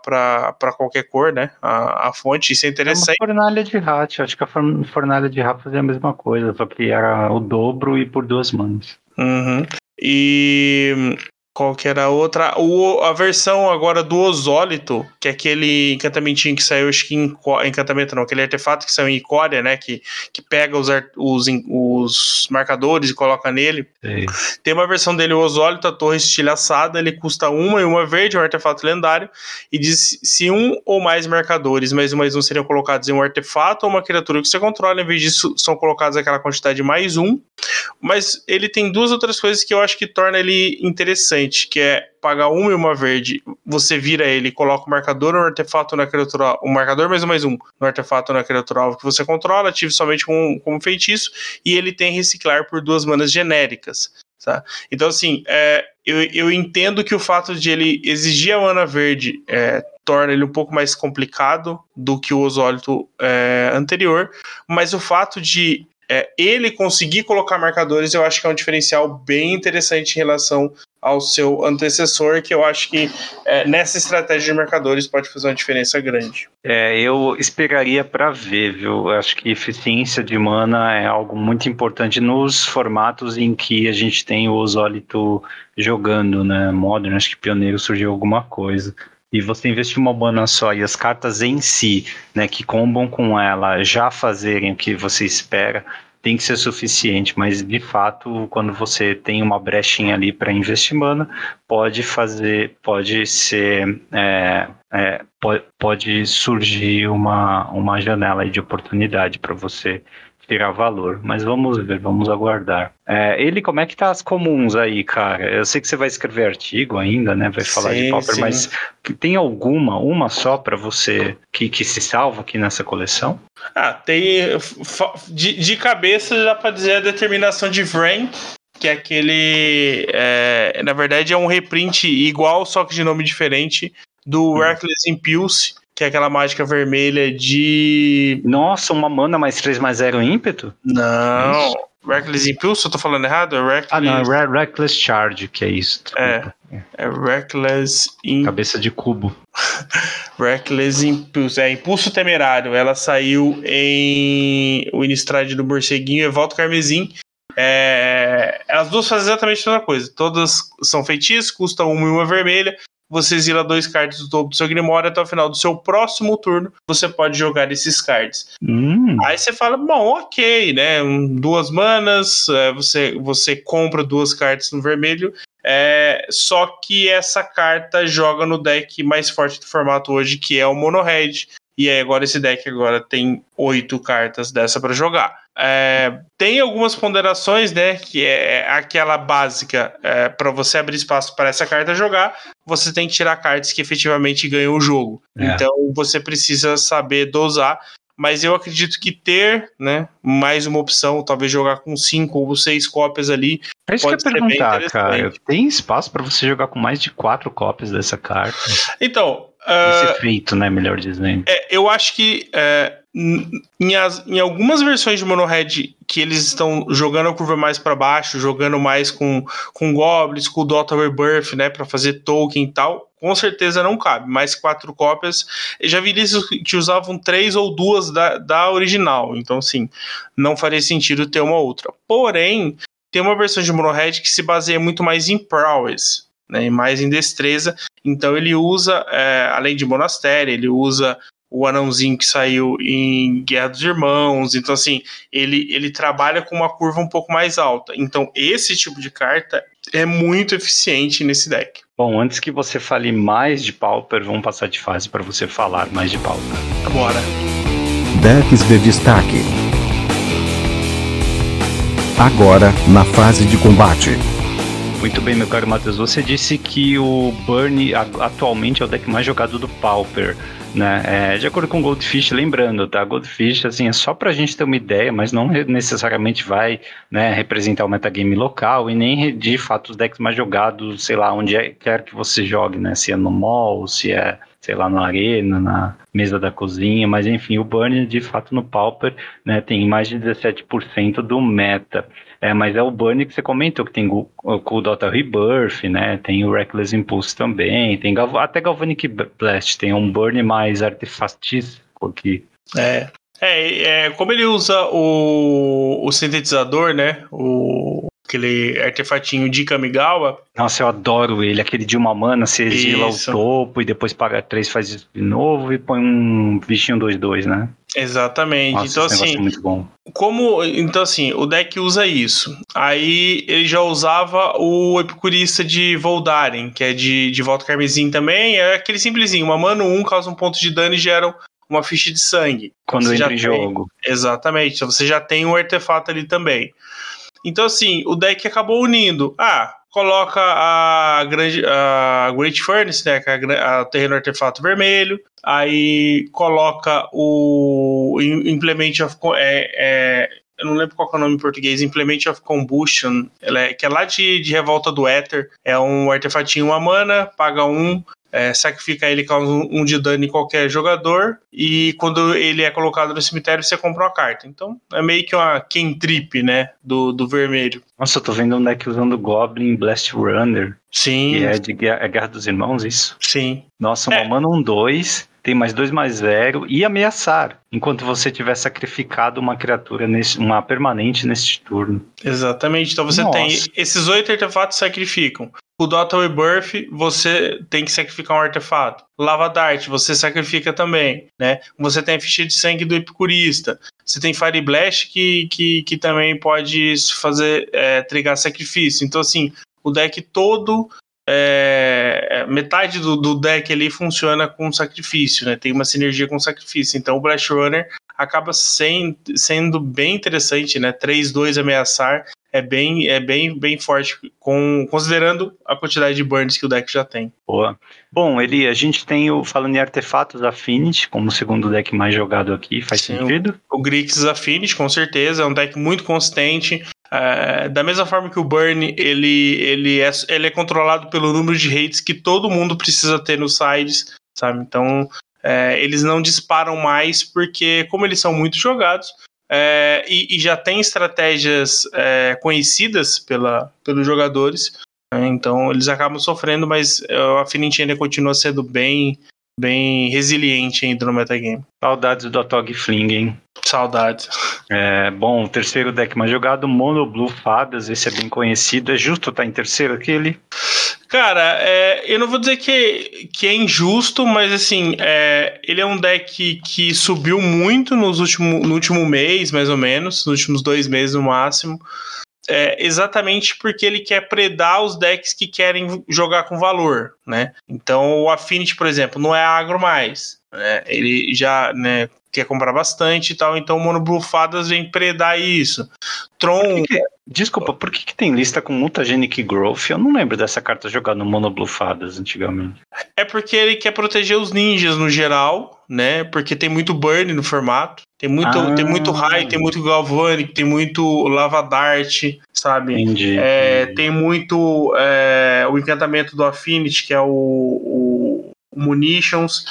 qualquer cor, né? A, a fonte, isso é interessante. É uma fornalha de rato, acho que a fornalha de rato fazia a mesma coisa, só que era o dobro e por duas mãos. Uhum. E qual que era a outra? O, a versão agora do Osólito, que é aquele encantamentinho que saiu, acho que em encantamento não, aquele artefato que saiu em Icória, né? Que, que pega os, os, os marcadores e coloca nele. Sim. Tem uma versão dele, o Osólito, a torre estilhaçada, ele custa uma e uma verde, um artefato lendário, e diz se um ou mais marcadores, mais um mais um seriam colocados em um artefato ou uma criatura que você controla, em vez disso são colocados aquela quantidade mais um. Mas ele tem duas outras coisas que eu acho que torna ele interessante que é pagar uma e uma verde, você vira ele, coloca o marcador ou artefato na criatura, o marcador mais um mais um no artefato na criatura alvo que você controla, ative somente como, como feitiço, e ele tem reciclar por duas manas genéricas. Tá? Então, assim, é, eu, eu entendo que o fato de ele exigir a mana verde é, torna ele um pouco mais complicado do que o Osólito é, anterior, mas o fato de é, ele conseguir colocar marcadores, eu acho que é um diferencial bem interessante em relação ao seu antecessor, que eu acho que é, nessa estratégia de marcadores pode fazer uma diferença grande. É, eu esperaria para ver, viu? Acho que eficiência de mana é algo muito importante nos formatos em que a gente tem o Osólito jogando, né? Modern, acho que Pioneiro surgiu alguma coisa e você investir uma mana só e as cartas em si, né, que combam com ela, já fazerem o que você espera, tem que ser suficiente, mas de fato, quando você tem uma brechinha ali para investir mana, pode fazer, pode ser é, é, pode, pode surgir uma, uma janela de oportunidade para você tirar valor. Mas vamos ver, vamos aguardar. É, ele, como é que tá as comuns aí, cara? Eu sei que você vai escrever artigo ainda, né? Vai falar sim, de Pauper, sim. mas tem alguma, uma só para você que, que se salva aqui nessa coleção? Ah, tem. De, de cabeça dá para dizer a determinação de Vrain, que é aquele. É, na verdade, é um reprint igual, só que de nome diferente, do hum. Reckless Impulse, que é aquela mágica vermelha de. Nossa, uma mana mais 3 mais 0 ímpeto? Não. Isso. Reckless Impulse, eu tô falando errado? É Reckless... Ah, não, é Reckless Charge, que é isso. É, é Reckless Impulse. Cabeça de cubo. Reckless Impulse. É, Impulso Temerário. Ela saiu em o Innistrad do Morceguinho e Volta Carmesim. É, as duas fazem exatamente a mesma coisa. Todas são feitiços, custam uma e uma vermelha você zila dois cards do topo do seu Grimório até o final do seu próximo turno, você pode jogar esses cards. Hum. Aí você fala, bom, ok, né? Duas manas, é, você, você compra duas cartas no vermelho. É, só que essa carta joga no deck mais forte do formato hoje, que é o Mono Red. E aí agora esse deck agora tem oito cartas dessa para jogar. É, tem algumas ponderações, né? Que é aquela básica é, para você abrir espaço para essa carta jogar, você tem que tirar cartas que efetivamente ganham o jogo. É. Então você precisa saber dosar. Mas eu acredito que ter, né, mais uma opção, talvez jogar com cinco ou seis cópias ali. É isso pode que eu ia perguntar, cara. Tem espaço para você jogar com mais de quatro cópias dessa carta? Então, esse uh, efeito, né? Melhor dizendo. É, eu acho que é, em, as, em, algumas versões de Monohead que eles estão jogando a curva mais para baixo, jogando mais com, com Goblins, com o Dota Rebirth, né? para fazer token e tal, com certeza não cabe. Mais quatro cópias. Eu já vi listas que usavam três ou duas da, da original. Então, assim, não faria sentido ter uma outra. Porém, tem uma versão de Monohead que se baseia muito mais em prowess né, mais em destreza. Então ele usa, é, além de monastério, ele usa o anãozinho que saiu em Guerra dos Irmãos. Então, assim, ele, ele trabalha com uma curva um pouco mais alta. Então, esse tipo de carta é muito eficiente nesse deck. Bom, antes que você fale mais de Pauper, vamos passar de fase para você falar mais de Pauper. Bora. Decks de destaque. Agora, na fase de combate. Muito bem, meu caro Matheus. Você disse que o Burn atualmente é o deck mais jogado do Pauper. Né? É, de acordo com Goldfish, lembrando, tá? Goldfish, assim, é só pra gente ter uma ideia, mas não necessariamente vai né, representar o metagame local e nem de fato os decks mais jogados, sei lá, onde é, quer que você jogue, né? Se é no mall, se é, sei lá, na arena, na mesa da cozinha, mas enfim, o Burn, de fato, no Pauper, né, tem mais de 17% do meta. É, mas é o Burn que você comentou, que tem o, o Dota Rebirth, né? Tem o Reckless Impulse também, tem até Galvanic Blast, tem um Burn mais artefatístico aqui. É. É, é, como ele usa o, o sintetizador, né? O, aquele artefatinho de Kamigawa. Nossa, eu adoro ele. Aquele de uma mana, você exila Isso. o topo e depois paga 3, faz de novo e põe um bichinho 2-2, né? Exatamente. Nossa, então, assim. É muito bom. Como. Então, assim, o deck usa isso. Aí ele já usava o Epicurista de Voldaren, que é de, de volta carmesim também. É aquele simplesinho. Uma mana 1 causa um ponto de dano e gera uma ficha de sangue. Quando você entra em jogo. Exatamente. Então você já tem um artefato ali também. Então, assim, o deck acabou unindo. Ah, coloca a, grande, a Great Furnace, né, que é a, terreno artefato vermelho. Aí coloca o Implement of. É, é, eu não lembro qual é o nome em português, Implement of Combustion, é, que é lá de, de Revolta do Éter. É um artefatinho, uma mana, paga um, é, sacrifica ele causa um de dano em qualquer jogador e quando ele é colocado no cemitério você compra uma carta. Então é meio que uma Kentrip, né, do, do vermelho. Nossa, eu tô vendo um deck usando Goblin Blast Runner. Sim. É de Guerra, é Guerra dos Irmãos, isso? Sim. Nossa, uma é. mana um 2, tem mais dois mais zero e ameaçar, enquanto você tiver sacrificado uma criatura, nesse, uma permanente neste turno. Exatamente. Então você Nossa. tem esses oito artefatos sacrificam o Dota Rebirth, você tem que sacrificar um artefato. Lava Dart, você sacrifica também, né? Você tem a ficha de sangue do Epicurista. Você tem Fire Blast, que, que, que também pode fazer, é, trigar sacrifício. Então, assim, o deck todo é, metade do, do, deck ali funciona com sacrifício, né? Tem uma sinergia com sacrifício. Então o Blast Runner acaba sem, sendo bem interessante, né? 3-2 ameaçar é bem, é bem, bem forte, com, considerando a quantidade de burns que o deck já tem. Boa. Bom, Eli, a gente tem o, falando em artefatos Affinity, como o segundo deck mais jogado aqui, faz Sim, sentido? O, o Grixis Affinity, com certeza, é um deck muito consistente. É, da mesma forma que o Burn, ele, ele, é, ele é controlado pelo número de hates que todo mundo precisa ter nos sides, sabe? Então, é, eles não disparam mais porque, como eles são muito jogados, é, e, e, já tem estratégias é, conhecidas pela, pelos jogadores, né? então eles acabam sofrendo, mas o Affinity ainda continua sendo bem, bem resiliente ainda no metagame. Saudades do Atog Fling, hein? Saudades. É, bom, o terceiro deck mais jogado, Mono Blue Fadas, esse é bem conhecido. É justo estar tá em terceiro aquele? Cara, é, eu não vou dizer que, que é injusto, mas assim, é, ele é um deck que subiu muito nos último, no último mês, mais ou menos, nos últimos dois meses no máximo. É, exatamente porque ele quer predar os decks que querem jogar com valor, né? Então o Affinity, por exemplo, não é agro mais. Né? Ele já né, quer comprar bastante e tal, então o Mono Blue Fadas vem predar isso. Tron. Por que que, desculpa, por que, que, tem lista com Mutagenic Growth? Eu não lembro dessa carta jogada no Mono Blue Fadas antigamente. É porque ele quer proteger os ninjas no geral, né? Porque tem muito burn no formato. Tem muito, ah. tem muito High, tem muito Galvanic, tem muito Lava Dart, sabe? Entendi. É. Tem muito é, o encantamento do Affinity, que é o, o Munitions.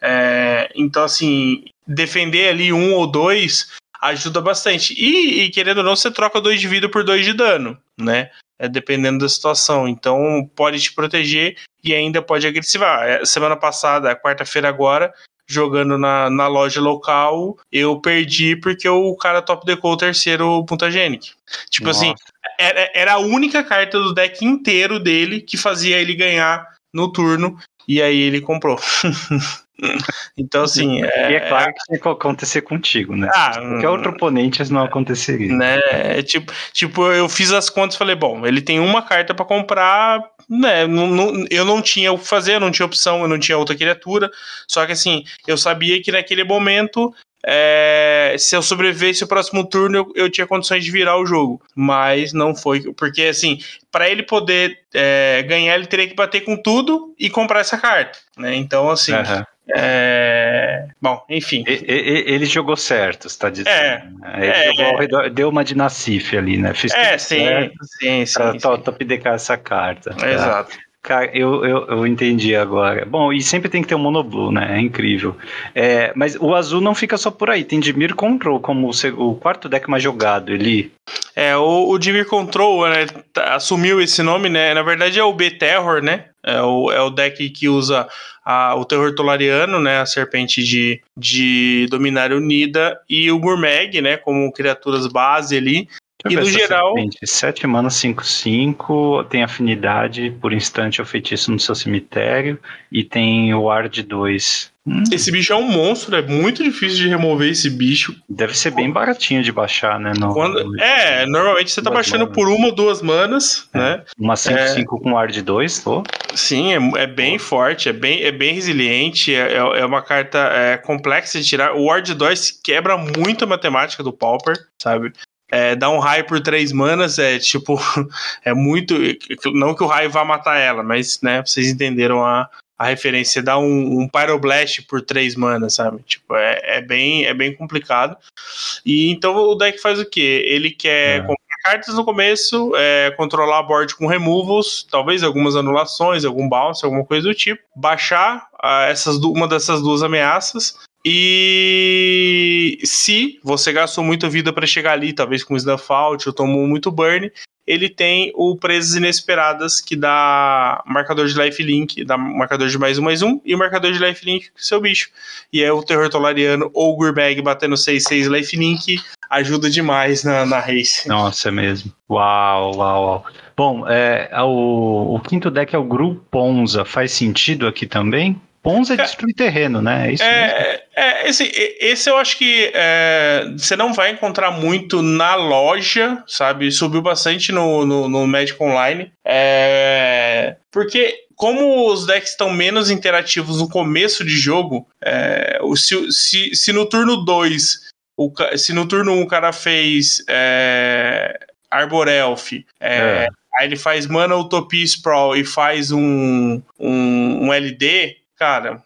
É, então, assim, defender ali um ou dois ajuda bastante. E, e, querendo ou não, você troca dois de vida por dois de dano, né? É, dependendo da situação. Então pode te proteger e ainda pode agressivar. É, semana passada, quarta-feira agora, jogando na, na loja local, eu perdi porque o cara top decou o terceiro Puntagenic. Tipo assim, Nossa. assim, era, era a única carta do deck inteiro dele que fazia ele ganhar no turno. E aí ele comprou. Então, assim. É, e é claro que tinha que acontecer contigo, né? Ah, Qualquer outro oponente não aconteceria. Né? É tipo, tipo, eu fiz as contas e falei, bom, ele tem uma carta para comprar, né? Não, não, eu não tinha o que fazer, eu não tinha opção, eu não tinha outra criatura. Só que assim, eu sabia que naquele momento é, se eu sobrevivesse o próximo turno, eu, eu, tinha condições de virar o jogo. Mas não foi. Porque, assim, para ele poder é, ganhar, ele teria que bater com tudo e comprar essa carta. Né? Então, assim. Uhum. É... Bom, enfim. Ele jogou certo, você tá dizendo. É, ele é, jogou redor, deu uma de Nassif ali, né? Fiz é, sim, sim, sim, pra sim. top decar essa carta. Tá? Cara, eu, eu, eu entendi agora. Bom, e sempre tem que ter um monoblue, né? É incrível. É, mas o azul não fica só por aí. Tem Dimir Control como o, o quarto deck mais jogado. Ele. É, o, o Dimir Control né, tá, assumiu esse nome, né? Na verdade é o B-Terror, né? É o, é o deck que usa a, o Terror Tolariano, né? A serpente de, de Dominária Unida e o Gurmag, né? Como criaturas base ali. E no geral. 7 mana 5-5, tem afinidade por instante ao feitiço no seu cemitério e tem o Ward 2. Hum. Esse bicho é um monstro, é muito difícil de remover esse bicho. Deve ser bem baratinho de baixar, né? No, Quando, no... É, normalmente você tá baixando manas. por uma ou duas manas, é. né? Uma 5-5 é... com Ward 2, pô. Sim, é, é bem forte, é bem, é bem resiliente, é, é, é uma carta é, complexa de tirar. O Ward 2 quebra muito a matemática do Pauper, sabe? É, dar um raio por três manas é tipo. É muito. Não que o raio vá matar ela, mas, né, vocês entenderam a, a referência. Dar um, um Pyroblast por três manas, sabe? Tipo, é, é, bem, é bem complicado. E então o deck faz o quê? Ele quer é. comprar cartas no começo, é, controlar a board com removals, talvez algumas anulações, algum bounce, alguma coisa do tipo. Baixar uh, essas, uma dessas duas ameaças e se você gastou muita vida para chegar ali, talvez com Snuff Out ou tomou muito burn, ele tem o Presas Inesperadas, que dá marcador de lifelink, dá marcador de mais um, mais um, e o marcador de lifelink com seu bicho. E é o Terror Tolariano ou o Gurbag batendo 6-6 lifelink, ajuda demais na, na race. Nossa, é mesmo. Uau, uau, uau. Bom, é, o, o quinto deck é o Gru Ponza. Faz sentido aqui também? Ponza é destruir terreno, né? É, isso é, É, esse, esse eu acho que é, você não vai encontrar muito na loja, sabe? Subiu bastante no, no, no Magic Online. É, porque como os decks estão menos interativos no começo de jogo, é, se, se, se no turno 2, se no turno 1 um o cara fez é, Arbor Elf, é, é. aí ele faz Mana Utopia Sprawl e faz um, um, um LD, cara,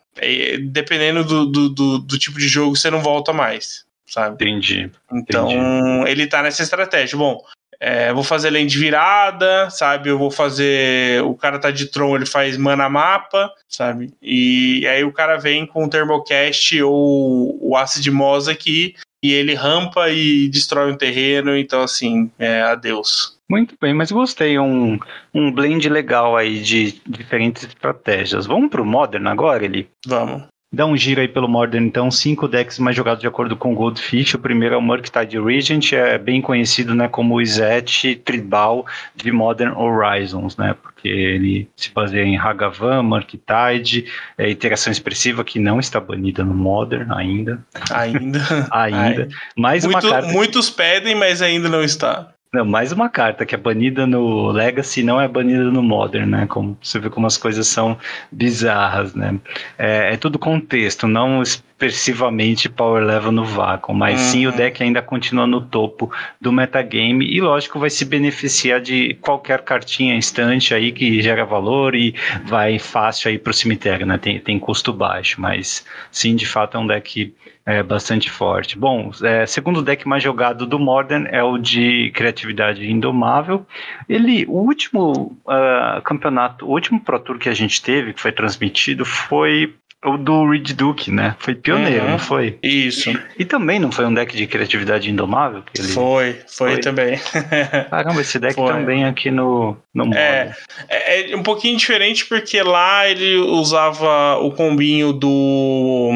dependendo do, do, do, do, tipo de jogo, você não volta mais, sabe? Entendi. Então, entendi. ele tá nessa estratégia. Bom, é, vou fazer lane de virada, sabe? Eu vou fazer. O cara tá de Tron, ele faz mana mapa, sabe? E, e aí o cara vem com o Thermocast ou o Acid Moss aqui e ele rampa e destrói um terreno, então assim, é, adeus. Muito bem, mas gostei, um, um blend legal aí de diferentes estratégias. Vamos pro Modern agora, ele? Vamos. Dá um giro aí pelo Modern, então, cinco decks mais jogados de acordo com Goldfish. O primeiro é o Murktide Regent, é bem conhecido né, como o Izet Tribal de Modern Horizons, né? Porque ele se baseia em Hagavan, Murktide, é iteração expressiva que não está banida no Modern ainda. Ainda. ainda. Mais Muito, uma carta... Muitos pedem, mas ainda não está. Não, mais uma carta que é banida no Legacy não é banida no Modern, né? Como você vê como as coisas são bizarras, né? É, é tudo contexto, não expressivamente power level no vácuo, mas uhum. sim o deck ainda continua no topo do metagame e lógico vai se beneficiar de qualquer cartinha instante aí que gera valor e vai fácil aí pro cemitério, né? Tem, tem custo baixo, mas sim, de fato é um deck é bastante forte. Bom, é, segundo deck mais jogado do Modern é o de criatividade indomável. Ele, o último uh, campeonato, o último Pro Tour que a gente teve, que foi transmitido, foi o do Reed Duke, né? Foi pioneiro, uhum. não foi? Isso. E também não foi um deck de criatividade indomável? Ele... foi, foi, foi, também. Caramba, esse deck foi. também aqui no, no é, é, é, um pouquinho diferente porque lá ele usava o combinho do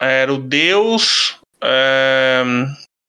era o Deus é,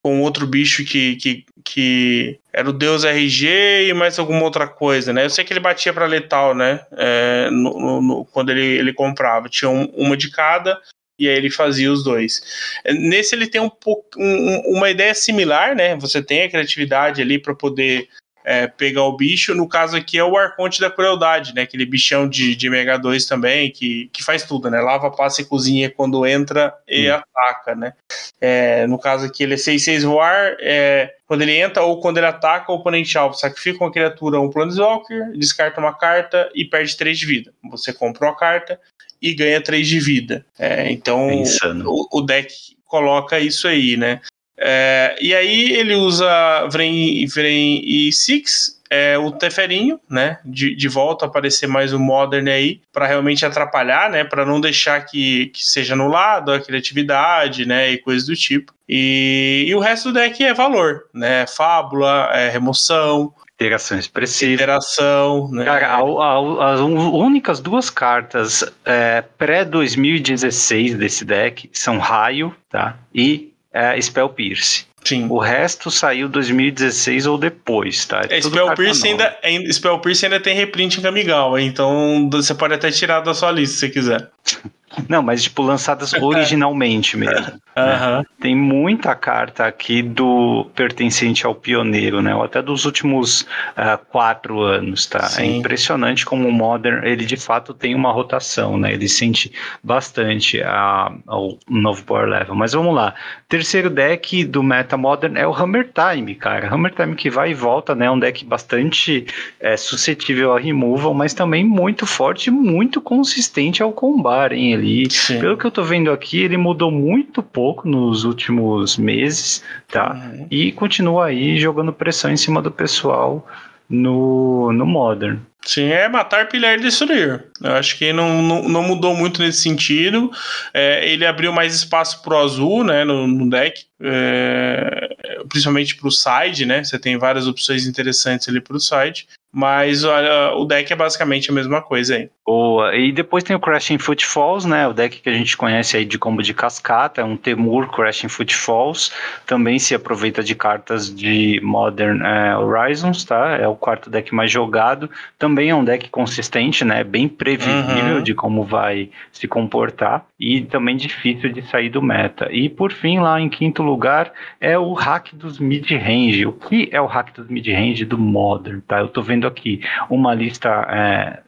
com outro bicho que, que, que era o Deus RG e mais alguma outra coisa, né? Eu sei que ele batia para letal, né? É, no, no, quando ele, ele comprava. Tinha um, uma de cada e aí ele fazia os dois. Nesse ele tem um, um, uma ideia similar, né? Você tem a criatividade ali para poder é, pegar o bicho. No caso aqui é o Arconte da Crueldade, né? Aquele bichão de, de Mega 2 também, que, que faz tudo, né? Lava, passa e cozinha quando entra e hum. ataca, né? É, no caso aqui ele é 6-6 voar, é, quando ele entra ou quando ele ataca o oponente alvo, sacrifica uma criatura ou um Planeswalker, descarta uma carta e perde 3 de vida. Você compra uma carta e ganha 3 de vida. É, então é o, o, deck coloca isso aí, né? É, e aí ele usa Vren, Vren e Six, é, o Teferinho, né? De, de volta aparecer mais o Modern aí, para realmente atrapalhar, né? Para não deixar que, que seja anulado a criatividade, né? E coisas do tipo. E, e o resto do deck é valor, né? Fábula, é remoção, Interação expressiva. Interação, né? Cara, a, a, as únicas duas cartas é, pré-2016 desse deck são Raio, tá? E é, Spell Pierce. Sim. O resto saiu 2016 ou depois, tá? É, Spell, Pierce ainda, Spell Pierce ainda tem reprint em Kamigawa, então você pode até tirar da sua lista se quiser. Não, mas tipo, lançadas originalmente mesmo. Né? Tem muita carta aqui do pertencente ao pioneiro, né? Ou até dos últimos uh, quatro anos, tá? É Sim. É impressionante como o Modern, ele de fato tem uma rotação, né? Ele sente bastante a, o novo Power Level. Mas vamos lá. Terceiro deck do Meta Modern é o Hammer Time, cara. Hammer Time que vai e volta, né? Um deck bastante é, suscetível a removal, mas também muito forte e muito consistente ao combar, hein? Ele ali. Sim. Pelo que eu tô vendo aqui, ele mudou muito pouco nos últimos meses, tá? Uhum. E continua aí jogando pressão em cima do pessoal no, no Modern. Sim, é matar, pilhar e destruir. Eu acho que não, não, não mudou muito nesse sentido. É, ele abriu mais espaço pro azul, né, no, no deck, é, principalmente pro side, né? Você tem várias opções interessantes ali pro side. Mas olha, o deck é basicamente a mesma coisa aí. Boa. E depois tem o Crashing Footfalls, né? O deck que a gente conhece aí de combo de cascata, é um Temur Crashing Footfalls. Também se aproveita de cartas de Modern é, Horizons, tá? É o quarto deck mais jogado. Também é um deck consistente, né? Bem previsível uhum. de como vai se comportar. E também difícil de sair do meta. E por fim, lá em quinto lugar, é o hack dos mid-range. O que é o hack dos mid-range do Modern, tá? Eu tô vendo aqui uma lista é,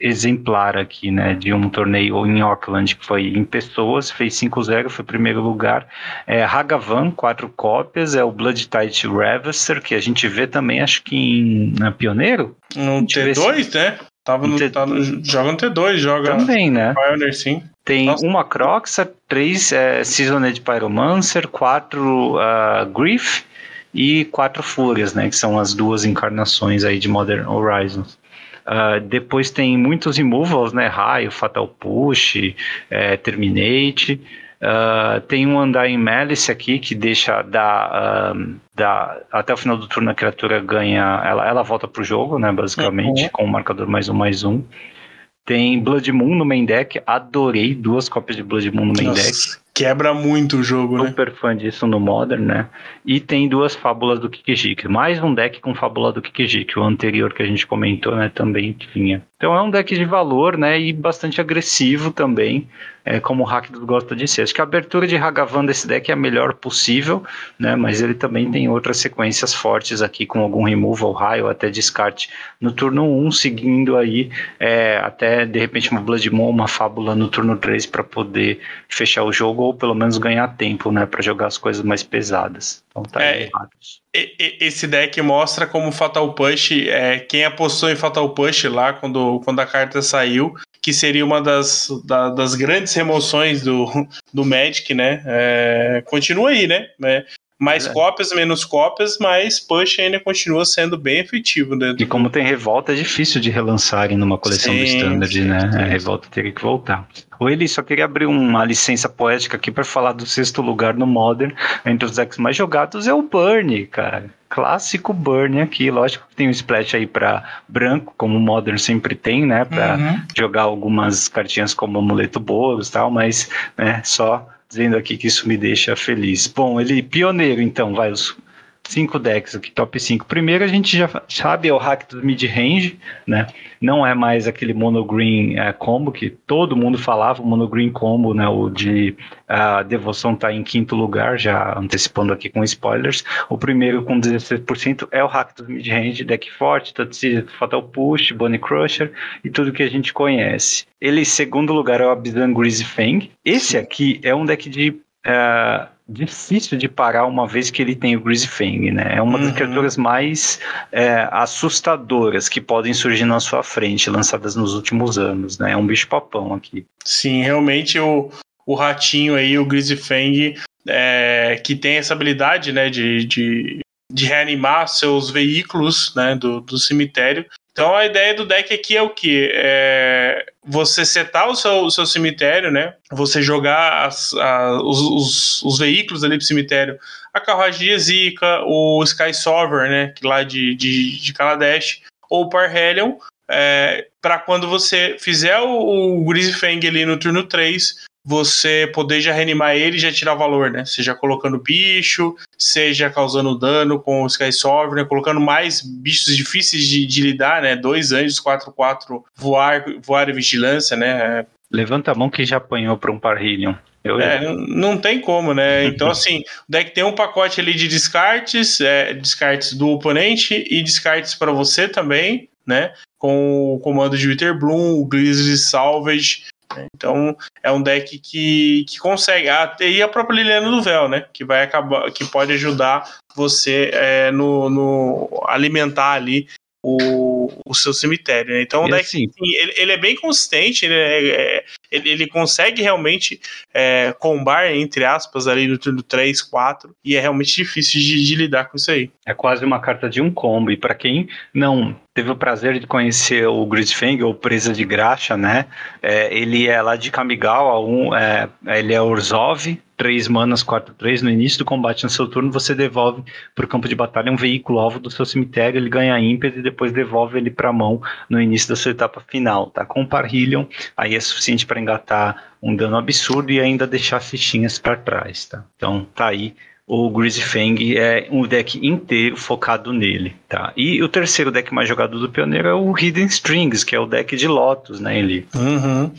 exemplar aqui, né, de um torneio em Auckland que foi em pessoas, fez 5-0, foi primeiro lugar. É, Hagavan, quatro cópias, é o Blood Tide Ravisser, que a gente vê também, acho que em na Pioneiro. No T2, se... né? Tava no, T... tá no, joga no T2, joga. Também, né? Pioneer, sim. Tem Nossa. uma Croxa, três é, Seasoned Pyromancer, quatro uh, Grief e quatro Fúrias, né? Que são as duas encarnações aí de Modern Horizons. Uh, depois tem muitos removals, né? Raio, Fatal Push, é, Terminate. Uh, tem um andar em Malice aqui que deixa da, uh, da, até o final do turno a criatura ganha, ela, ela volta pro jogo, né? Basicamente, uhum. com o marcador mais um mais um. Tem Blood Moon no main deck, adorei duas cópias de Blood Moon no main Nossa. deck. Quebra muito o jogo, Super né? Super fã disso no Modern, né? E tem duas fábulas do Kikijiki. Mais um deck com fábula do Kikijiki. O anterior que a gente comentou, né? Também tinha. Então é um deck de valor, né? E bastante agressivo também é, como o Rakdos gosta de ser. Acho que a abertura de Hagavan desse deck é a melhor possível, né? Mas ele também tem outras sequências fortes aqui, com algum removal, raio, até descarte no turno 1, seguindo aí é, até de repente uma Blood Moon, uma fábula no turno 3 para poder fechar o jogo, ou pelo menos ganhar tempo, né? Para jogar as coisas mais pesadas. Então tá é, aí, esse deck mostra como Fatal Push, é, quem apostou em Fatal Push lá quando, quando a carta saiu, que seria uma das, da, das grandes remoções do, do Magic, né? É, continua aí, né? É, mais é. cópias, menos cópias, mas Push ainda continua sendo bem efetivo. Né? E como tem revolta, é difícil de relançarem numa coleção sim, do Standard, sim, né? Sim. A revolta teria que voltar. O Eli só queria abrir uma licença poética aqui para falar do sexto lugar no Modern, entre os decks mais jogados, é o Burn, cara clássico burn aqui. Lógico que tem um splash aí para branco, como o Modern sempre tem, né? Para uhum. jogar algumas cartinhas como amuleto bônus e tal, mas né, só dizendo aqui que isso me deixa feliz. Bom, ele pioneiro, então, vai os cinco decks aqui, top 5. Primeiro a gente já sabe é o hack do mid-range, né? Não é mais aquele monogreen é, combo que todo mundo falava, o monogreen combo, né? O de a devoção tá em quinto lugar, já antecipando aqui com spoilers. O primeiro com 16% é o hack do mid-range, deck forte, Tatsi, Fatal Push, Bonnie Crusher e tudo que a gente conhece. Ele, em segundo lugar, é o Abidan Greasy Fang. Esse aqui é um deck de uh, difícil de parar uma vez que ele tem o Greasy Fang, né? É uma uhum. das criaturas mais é, assustadoras que podem surgir na sua frente, lançadas nos últimos anos, né? É um bicho papão aqui. Sim, realmente o, o ratinho aí, o Greasy Fang, é, que tem essa habilidade, né, de, de, de reanimar seus veículos, né, do, do cemitério, então a ideia do deck aqui é o que? É você setar o seu, o seu cemitério, né? Você jogar as, a, os, os, os, veículos ali pro cemitério. A carruagem Zika, o Sky Sovereign, né? Que lá de, de, de Kaladesh, ou o Parhelion, é, para quando você fizer o, o Greasy Fang ali no turno 3, você poder já reanimar ele e já tirar valor, né? Seja colocando bicho, seja causando dano com o Sky Sovereign, colocando mais bichos difíceis de, de lidar, né? Dois anjos, 4-4, voar, voar e vigilância, né? Levanta a mão que já apanhou para um Parhelion. Eu... É, não tem como, né? Então, assim, o deck tem um pacote ali de descartes, é, descartes do oponente e descartes para você também, né? Com o comando de Witherbloom, o Grizzly Salvage? Então é um deck que, que consegue. Ah, e a própria Liliana do Véu, né? Que vai acabar, que pode ajudar você é, no, no alimentar ali o, o seu cemitério. Né? Então, o deck, assim, ele, ele, é bem consistente, ele, é, é, ele, ele, consegue realmente é, combar, entre aspas, ali no turno 3, 4, e é realmente difícil de, de lidar com isso aí. É quase uma carta de um combo, e para quem não teve o prazer de conhecer o Grisfang, ou Presa de Graxa, né? É, ele é lá de Kamigawa, um, é, ele é Orzhov, 3 manas, 4, 3. No início do combate no seu turno, você devolve para o campo de batalha um veículo alvo do seu cemitério, ele ganha ímpeto e depois devolve ele para a mão no início da sua etapa final. Tá? Com Parhillion, aí é suficiente para engatar um dano absurdo e ainda deixar fichinhas para trás. Tá? Então tá aí o Greasy Fang é um deck inteiro focado nele, tá? E o terceiro deck mais jogado do Pioneiro é o Hidden Strings, que é o deck de Lotus, né, ele. Uhum.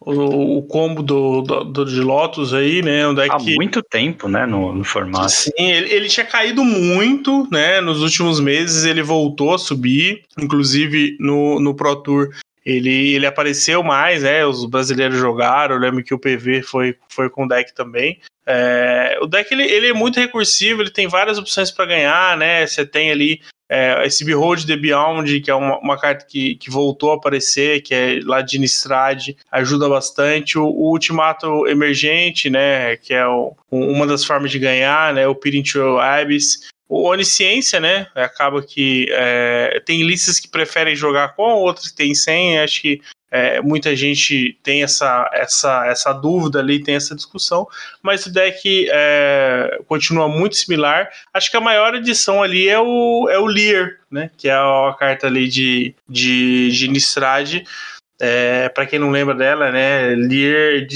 O, o, combo do, do, do, de Lotus aí, né? Um deck Há muito tempo, né, no, no formato. Sim, ele, ele, tinha caído muito, né? Nos últimos meses ele voltou a subir, inclusive no, no Pro Tour ele, ele apareceu mais, né? Os brasileiros jogaram. Eu lembro que o PV foi, foi com o deck também. É, o deck ele, ele é muito recursivo, ele tem várias opções para ganhar, né? Você tem ali é, esse Behold the Beyond, que é uma, uma, carta que, que voltou a aparecer, que é lá de Nistrad, ajuda bastante. O, o, Ultimato Emergente, né? Que é o, uma das formas de ganhar, né? O Peering Abyss. O Onisciência, né? Acaba que é, tem listas que preferem jogar com, outras que tem sem. Acho que é, muita gente tem essa, essa, essa dúvida ali, tem essa discussão, mas o deck é, continua muito similar. Acho que a maior edição ali é o, é o Lear, né? Que é a carta ali de, de, de Nistrad. É, para quem não lembra dela, né? Lear,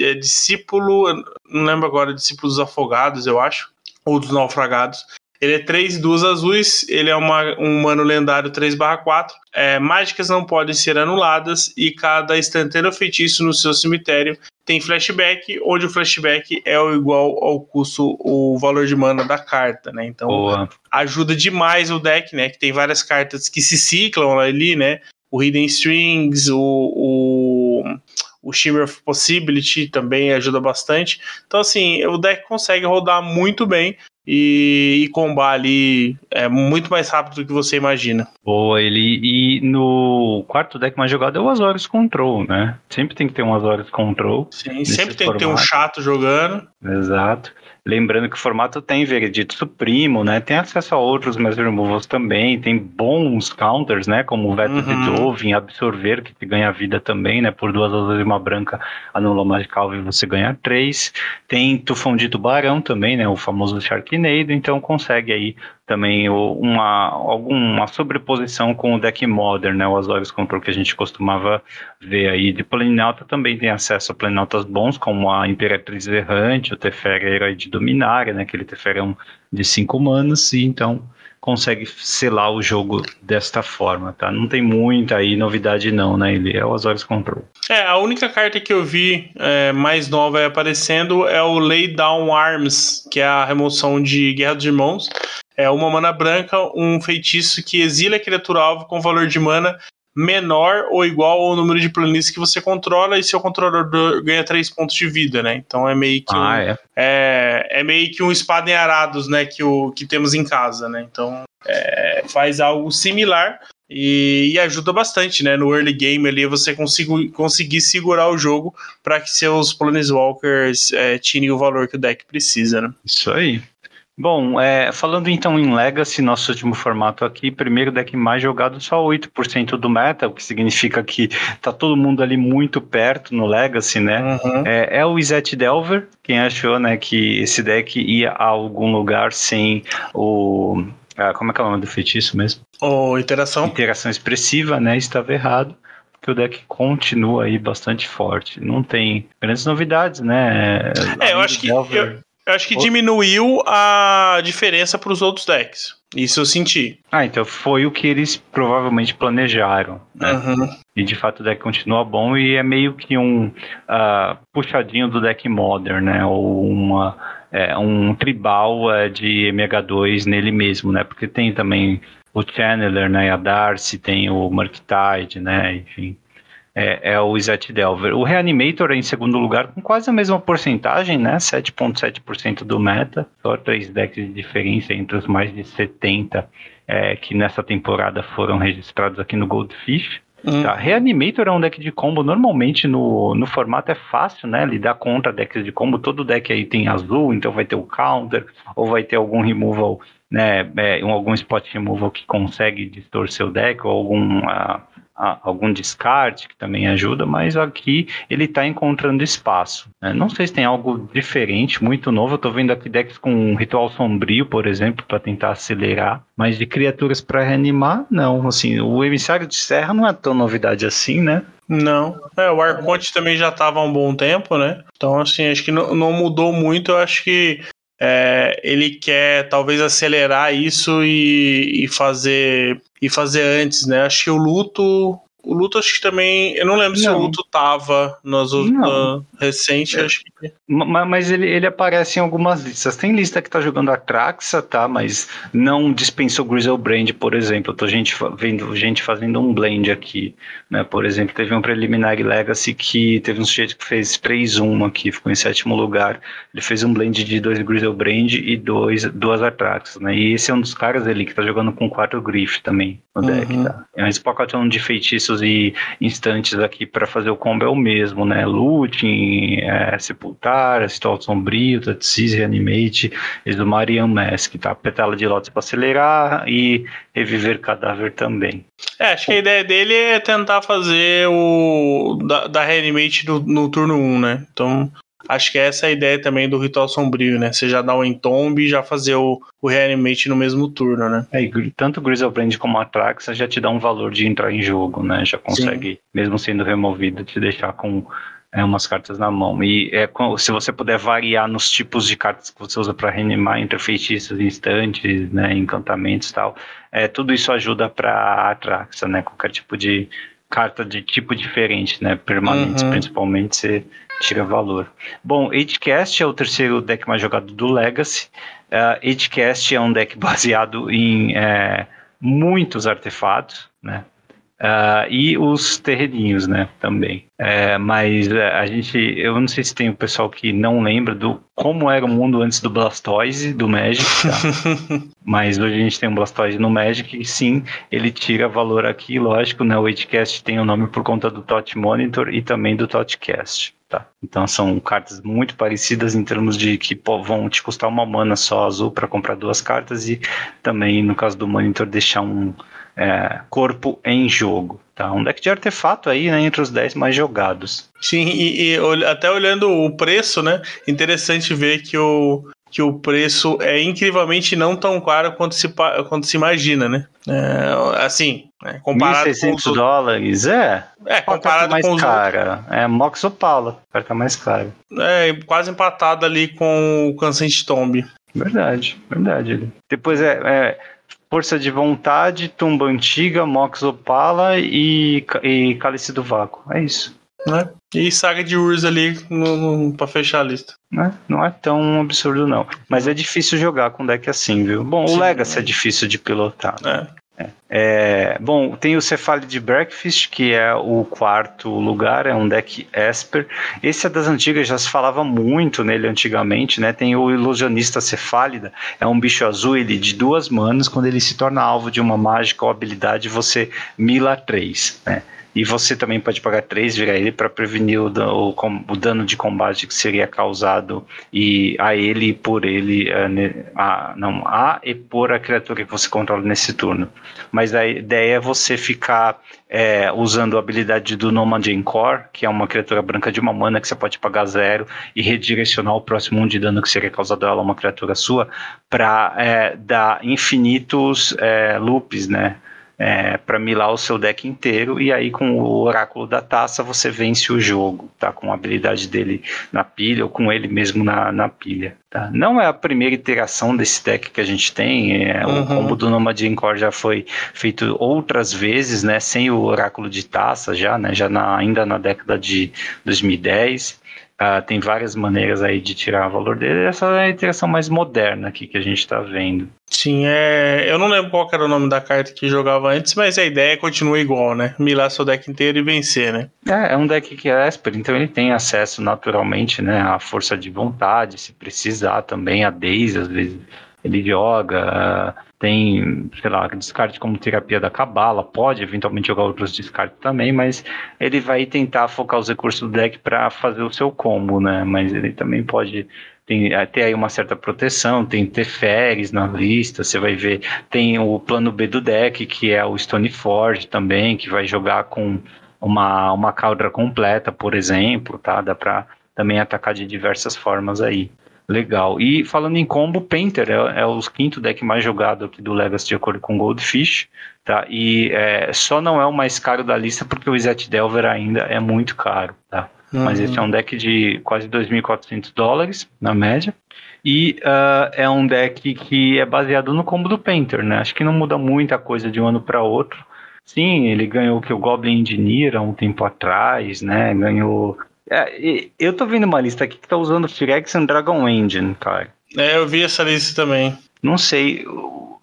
é discípulo, não lembro agora, discípulo dos afogados, eu acho, ou dos naufragados. Ele é 3 e 2 azuis, ele é uma, um humano lendário 3/4. É, mágicas não podem ser anuladas e cada instantâneo feitiço no seu cemitério tem flashback, onde o flashback é o igual ao custo, o valor de mana da carta, né? Então Boa. ajuda demais o deck, né? Que tem várias cartas que se ciclam ali, né? O Hidden Strings, o, o, o Shimmer of Possibility também ajuda bastante. Então, assim, o deck consegue rodar muito bem e, e combar ali é muito mais rápido do que você imagina. Boa, ele e no quarto deck mais jogado é o Azorius Control, né? Sempre tem que ter um Azorius Control. Sim, sempre tem formato. que ter um chato jogando. Exato. Lembrando que o formato tem Veredito Supremo, né? Tem acesso a outros Master Removals também, tem bons counters, né? Como o Veto uhum. de Dovin, Absorver, que te ganha vida também, né? Por duas azuis e uma branca, anula Magical e você ganha três. Tem Tufão de Tubarão também, né? O famoso Sharknado, então consegue aí também uma, alguma sobreposição com o deck Modern, né, o Azorius Control que a gente costumava ver aí. De Planinauta também tem acesso a Planinautas bons, como a Imperatriz Errante, o Teferi Herói de Dominária, né, aquele Teferão de 5 manas, e então consegue selar o jogo desta forma, tá? Não tem muita aí novidade não, né? Ele é o Azorius Control. É, a única carta que eu vi é, mais nova aparecendo é o Lay Down Arms, que é a remoção de Guerra dos Irmãos. É uma mana branca, um feitiço que exila a criatura alvo com valor de mana menor ou igual ao número de planícies que você controla e seu controlador ganha 3 pontos de vida, né? Então é meio que ah, um, é. é. É, meio que um espada em arados, né? Que, o, que temos em casa, né? Então é, faz algo similar e, e, ajuda bastante, né? No early game ali você consigo, conseguir segurar o jogo para que seus Planeswalkers é, tirem o valor que o deck precisa, né? Isso aí. Bom, é, falando então em Legacy, nosso último formato aqui, primeiro deck mais jogado, só 8% do meta, o que significa que tá todo mundo ali muito perto no Legacy, né? Uhum. É, é, o Izet Delver, quem achou né, que esse deck ia a algum lugar sem o. Ah, como é que é o nome do feitiço mesmo? O Interação. Interação expressiva, né? Estava errado que o deck continua aí bastante forte. Não tem grandes novidades, né? É, eu acho que eu, eu acho que diminuiu a diferença para os outros decks. Isso eu senti. Ah, então foi o que eles provavelmente planejaram. Né? Uhum. E de fato o deck continua bom e é meio que um uh, puxadinho do deck Modern, né? Ou uma, é, um tribal uh, de MH2 nele mesmo, né? Porque tem também o Channeler, né? A Darcy, tem o Murktide, né? Enfim é, é o Izet Delver. O Reanimator é em segundo lugar com quase a mesma porcentagem, né? 7,7% do meta, só três decks de diferença entre os mais de 70 é, que nessa temporada foram registrados aqui no Goldfish. Hum. Tá. Reanimator é um deck de combo, normalmente no, no formato é fácil, né? Lidar contra decks de combo. Todo deck aí tem azul, então vai ter o counter, ou vai ter algum removal, né? É, algum spot removal que consegue distorcer o deck, ou algum. Uh, algum descarte que também ajuda, mas aqui ele está encontrando espaço. Né? Não sei se tem algo diferente, muito novo. Eu estou vendo aqui decks com um ritual sombrio, por exemplo, para tentar acelerar, mas de criaturas para reanimar, não. Assim, o emissário de serra não é tão novidade assim, né? Não. É, o Arconte também já estava há um bom tempo, né? Então, assim, acho que não, não mudou muito. Eu acho que é, ele quer talvez acelerar isso e, e fazer e fazer antes, né? Acho que o luto o Luto acho que também. Eu não lembro não. se o Luto tava nas uh, recente, é. acho que. Mas ele, ele aparece em algumas listas. Tem lista que tá jogando a Traxa, tá? Mas não dispensou Grizzle Brand, por exemplo. Eu tô gente, vendo gente fazendo um blend aqui. Né? Por exemplo, teve um Preliminary Legacy que teve um sujeito que fez 3-1 aqui, ficou em sétimo lugar. Ele fez um blend de dois Grizzle Brand e dois, duas Atraxas, né? E esse é um dos caras ali que tá jogando com quatro Griff também no deck, uhum. tá? É um pacotão de feitiços e instantes aqui para fazer o combo é o mesmo, né? Looting, é, Sepultar, Ritual Sombrio, Tatsis, Reanimate, Exumar e Unmask, tá? Petala de Lotus para acelerar e reviver cadáver também. É, acho que a ideia dele é tentar fazer o da, da Reanimate no, no turno 1, né? Então, Acho que essa é a ideia também do Ritual Sombrio, né? Você já dá o Entomb e já fazer o, o Reanimate no mesmo turno, né? É, tanto Grizzlebrand como a Traxa já te dá um valor de entrar em jogo, né? Já consegue, Sim. mesmo sendo removido, te deixar com é, umas cartas na mão. E é, se você puder variar nos tipos de cartas que você usa para reanimar entre feitiços instantes, né, encantamentos e tal, é, tudo isso ajuda para a Traxa, né? Qualquer tipo de carta de tipo diferente, né? Permanentes, uhum. principalmente, você tira valor. Bom, Agecast é o terceiro deck mais jogado do Legacy. Uh, Agecast é um deck baseado em é, muitos artefatos, né? Uh, e os terreninhos, né, também. É, mas é, a gente, eu não sei se tem o pessoal que não lembra do como era o mundo antes do Blastoise, do Magic, tá? mas hoje a gente tem um Blastoise no Magic e sim, ele tira valor aqui, lógico, né, o Edcast tem o nome por conta do Tot Monitor e também do Totcast. Tá. Então são cartas muito parecidas em termos de que pô, vão te custar uma mana só azul para comprar duas cartas e também no caso do monitor deixar um é, corpo em jogo. Tá? Um deck de artefato aí, né, entre os 10 mais jogados. Sim, e, e, até olhando o preço, né? Interessante ver que o, que o preço é incrivelmente não tão caro quanto se, quanto se imagina, né? É, assim, é, comparado 1.600 com dólares, é. É, comparado mais com cara. É Mox Opala, carta mais cara. É, quase empatado ali com o Cansante Tomb. Verdade, verdade. Depois é, é Força de Vontade, Tumba Antiga, Mox Opala e, e Cálice do Vácuo. É isso. Né? E Saga de Urs ali no, no, pra fechar a lista. Né? Não é tão absurdo, não. Mas é difícil jogar com deck assim, viu? Bom, Sim, o Legacy é. é difícil de pilotar. Né? É. É. bom, tem o Cephalid Breakfast, que é o quarto lugar, é um deck Esper. Esse é das antigas, já se falava muito nele antigamente, né? Tem o Ilusionista Cefálida, é um bicho azul, ele de duas manas, quando ele se torna alvo de uma mágica ou habilidade, você mila três, né? E você também pode pagar 3, virar ele para prevenir o, o, o, dano de combate que seria causado e a ele e por ele, eh, a, não, a e por a criatura que você controla nesse turno. Mas a ideia é você ficar é, usando a habilidade do Nomad Encore, que é uma criatura branca de uma mana que você pode pagar zero e redirecionar o próximo um de dano que seria causado a ela, uma criatura sua, para é, dar infinitos é, loops, né? É, para milar o seu deck inteiro e aí com o oráculo da taça você vence o jogo, tá? Com a habilidade dele na pilha ou com ele mesmo na, na pilha, tá? Não é a primeira iteração desse deck que a gente tem, é, uhum. o combo do Nomad Encore já foi feito outras vezes, né? Sem o oráculo de taça já, né? Já na, ainda na década de 2010 Uh, tem várias maneiras aí de tirar o valor dele. Essa é a interação mais moderna aqui que a gente está vendo. Sim, é. Eu não lembro qual era o nome da carta que jogava antes, mas a ideia continua igual, né? Milar seu deck inteiro e vencer, né? É, é um deck que é Esper, então ele tem acesso naturalmente, né? À força de vontade, se precisar também, a Daisy, às vezes ele joga. Uh, tem, sei lá, descarte como terapia da cabala, pode eventualmente jogar outros descartes também, mas ele vai tentar focar os recursos do deck para fazer o seu combo, né? Mas ele também pode tem até aí uma certa proteção, tem Teferes na lista, você vai ver, tem o plano B do deck, que é o Stoneforge também, que vai jogar com uma, uma caldra completa, por exemplo, tá? Dá para também atacar de diversas formas aí. Legal. E falando em combo, Painter é, é o quinto deck mais jogado aqui do Legacy de acordo com Goldfish, tá? E é, só não é o mais caro da lista porque o Izet Delver ainda é muito caro, tá? Uhum. Mas esse é um deck de quase 2.400 dólares, na média. E uh, é um deck que é baseado no combo do Painter, né? Acho que não muda muita coisa de um ano para outro. Sim, ele ganhou que o Goblin Engineer há um tempo atrás, né? Ganhou é, eu tô vendo uma lista aqui que tá usando Phyrexian Dragon Engine, cara. É, eu vi essa lista também. Não sei.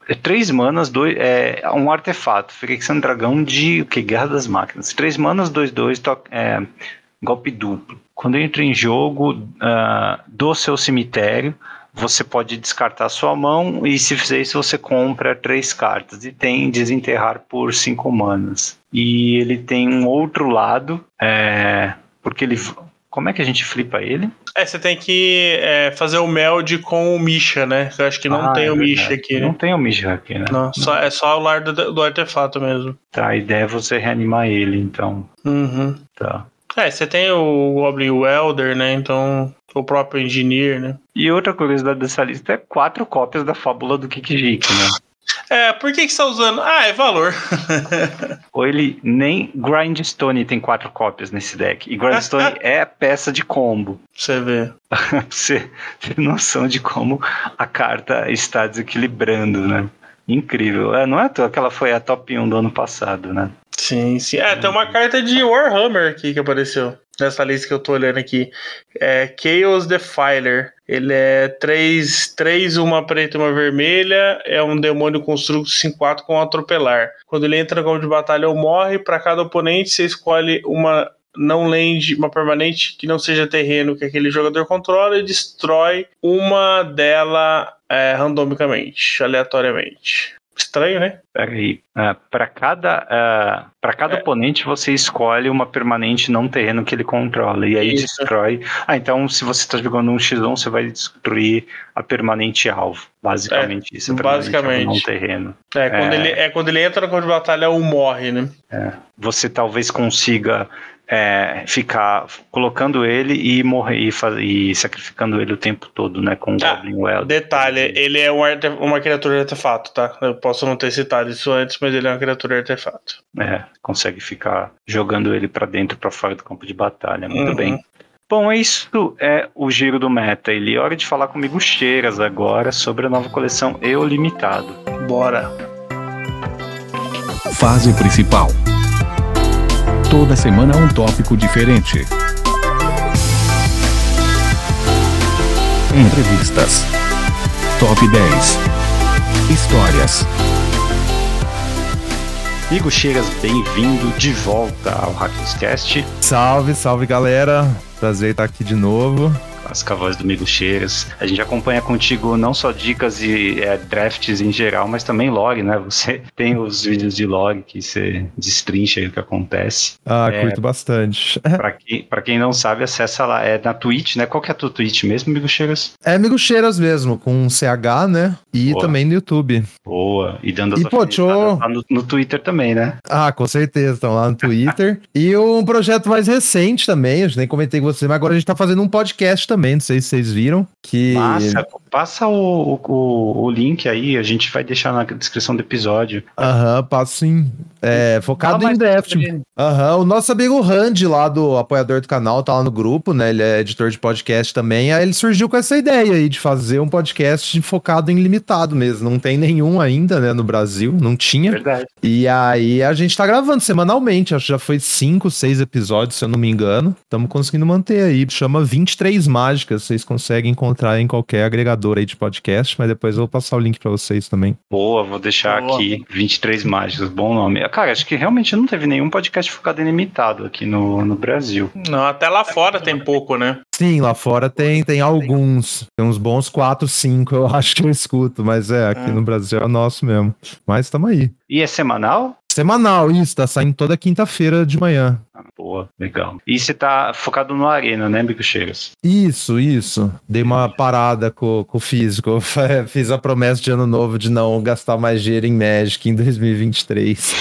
É três manas, dois, é um artefato. Phyrexian Dragão de o que? Guerra das Máquinas. Três manas, dois, dois, to, é, golpe duplo. Quando entra em jogo uh, do seu cemitério, você pode descartar sua mão e se fizer isso você compra três cartas e tem desenterrar por cinco manas. E ele tem um outro lado, é, porque ele. Como é que a gente flipa ele? É, você tem que é, fazer o meld com o Misha, né? Eu acho que não ah, tem é o Misha aqui. Não tem o Misha aqui, né? Não, só, é só o lar do, do, artefato mesmo. Tá, a ideia é você reanimar ele, então. Uhum. Tá. É, você tem o Goblin Welder, né? Então, o próprio Engineer, né? E outra curiosidade dessa lista é quatro cópias da fábula do Kikijiki, né? É, por que, que você tá usando? Ah, é valor. Ou ele nem Grindstone tem quatro cópias nesse deck. E Grindstone é peça de combo. Você vê. você tem noção de como a carta está desequilibrando, né? Incrível. É, não é à toa que ela foi a top 1 do ano passado, né? Sim, sim. É, tem uma carta de Warhammer aqui que apareceu nessa lista que eu tô olhando aqui. É Chaos Defiler. Ele é 3, 3 uma preta e uma vermelha. É um demônio construto 5-4 com atropelar. Quando ele entra no campo de batalha ou morre, para cada oponente você escolhe uma não land, uma permanente que não seja terreno que aquele jogador controla e destrói uma dela é, randomicamente, aleatoriamente. Estranho, né? Peraí. Uh, para cada, uh, pra cada é. oponente você escolhe uma permanente não terreno que ele controla. E aí Isso. destrói. Ah, então se você está jogando um X1, você vai destruir a permanente alvo. Basicamente é, isso. Basicamente. Não terreno. É quando, é... Ele, é quando ele entra no campo de batalha ou morre, né? É. Você talvez consiga é, ficar colocando ele e morrer e, faz, e, sacrificando ele o tempo todo, né? Com o ah, Goblin Well. Detalhe, ele é um uma criatura de artefato, tá? Eu posso não ter citado isso antes, mas ele é uma criatura de artefato. É, consegue ficar jogando ele para dentro para fora do campo de batalha. Muito uhum. bem. Bom, isso é o giro do meta. Ele é hora de falar comigo cheiras agora sobre a nova coleção Eu Limitado. Bora. Fase principal Toda semana um tópico diferente. Entrevistas. Top 10. Histórias. Igor Cheiras, bem-vindo de volta ao Hackenscast. Salve, salve galera. Prazer estar aqui de novo clássica voz do Migo Cheiras. A gente acompanha contigo não só dicas e é, drafts em geral, mas também log, né? Você tem os vídeos de log que você destrincha o que acontece. Ah, é, curto bastante. Pra quem, pra quem não sabe, acessa lá. É na Twitch, né? Qual que é a tua Twitch mesmo, Migo Cheiras? É Migo Cheiras mesmo, com CH, né? E Boa. também no YouTube. Boa. E dando as e, pô, lá no, no, Twitter também, né? Ah, com certeza. Estão lá no Twitter. e um projeto mais recente também, eu nem comentei com você, mas agora a gente tá fazendo um podcast também, não sei se vocês viram. Que... Massa, passa o, o, o link aí, a gente vai deixar na descrição do episódio. Aham, passo sim. É, focado em draft. Aham, o nosso amigo Randy lá do apoiador do canal tá lá no grupo, né? Ele é editor de podcast também. Aí ele surgiu com essa ideia aí de fazer um podcast focado em limitado mesmo. Não tem nenhum ainda, né, no Brasil, não tinha. Verdade. E aí a gente tá gravando semanalmente, acho que já foi cinco, seis episódios, se eu não me engano. Estamos conseguindo manter aí. Chama 23 Mágicas, vocês conseguem encontrar em qualquer agregador aí de podcast, mas depois eu vou passar o link para vocês também. Boa, vou deixar Boa. aqui 23 Mágicas, bom nome. Cara, acho que realmente não teve nenhum podcast focado em limitado aqui no, no Brasil. Não, até lá fora tem pouco, né? Sim, lá fora tem, tem alguns. Tem uns bons 4, 5, eu acho que eu escuto, mas é, aqui é. no Brasil é o nosso mesmo. Mas estamos aí. E é semanal? Semanal, isso, tá saindo toda quinta-feira de manhã. Boa, legal. E você tá focado no Arena, né, Bico Chegas? Isso, isso. Dei uma parada com, com o físico. Fiz a promessa de ano novo de não gastar mais dinheiro em Magic em 2023.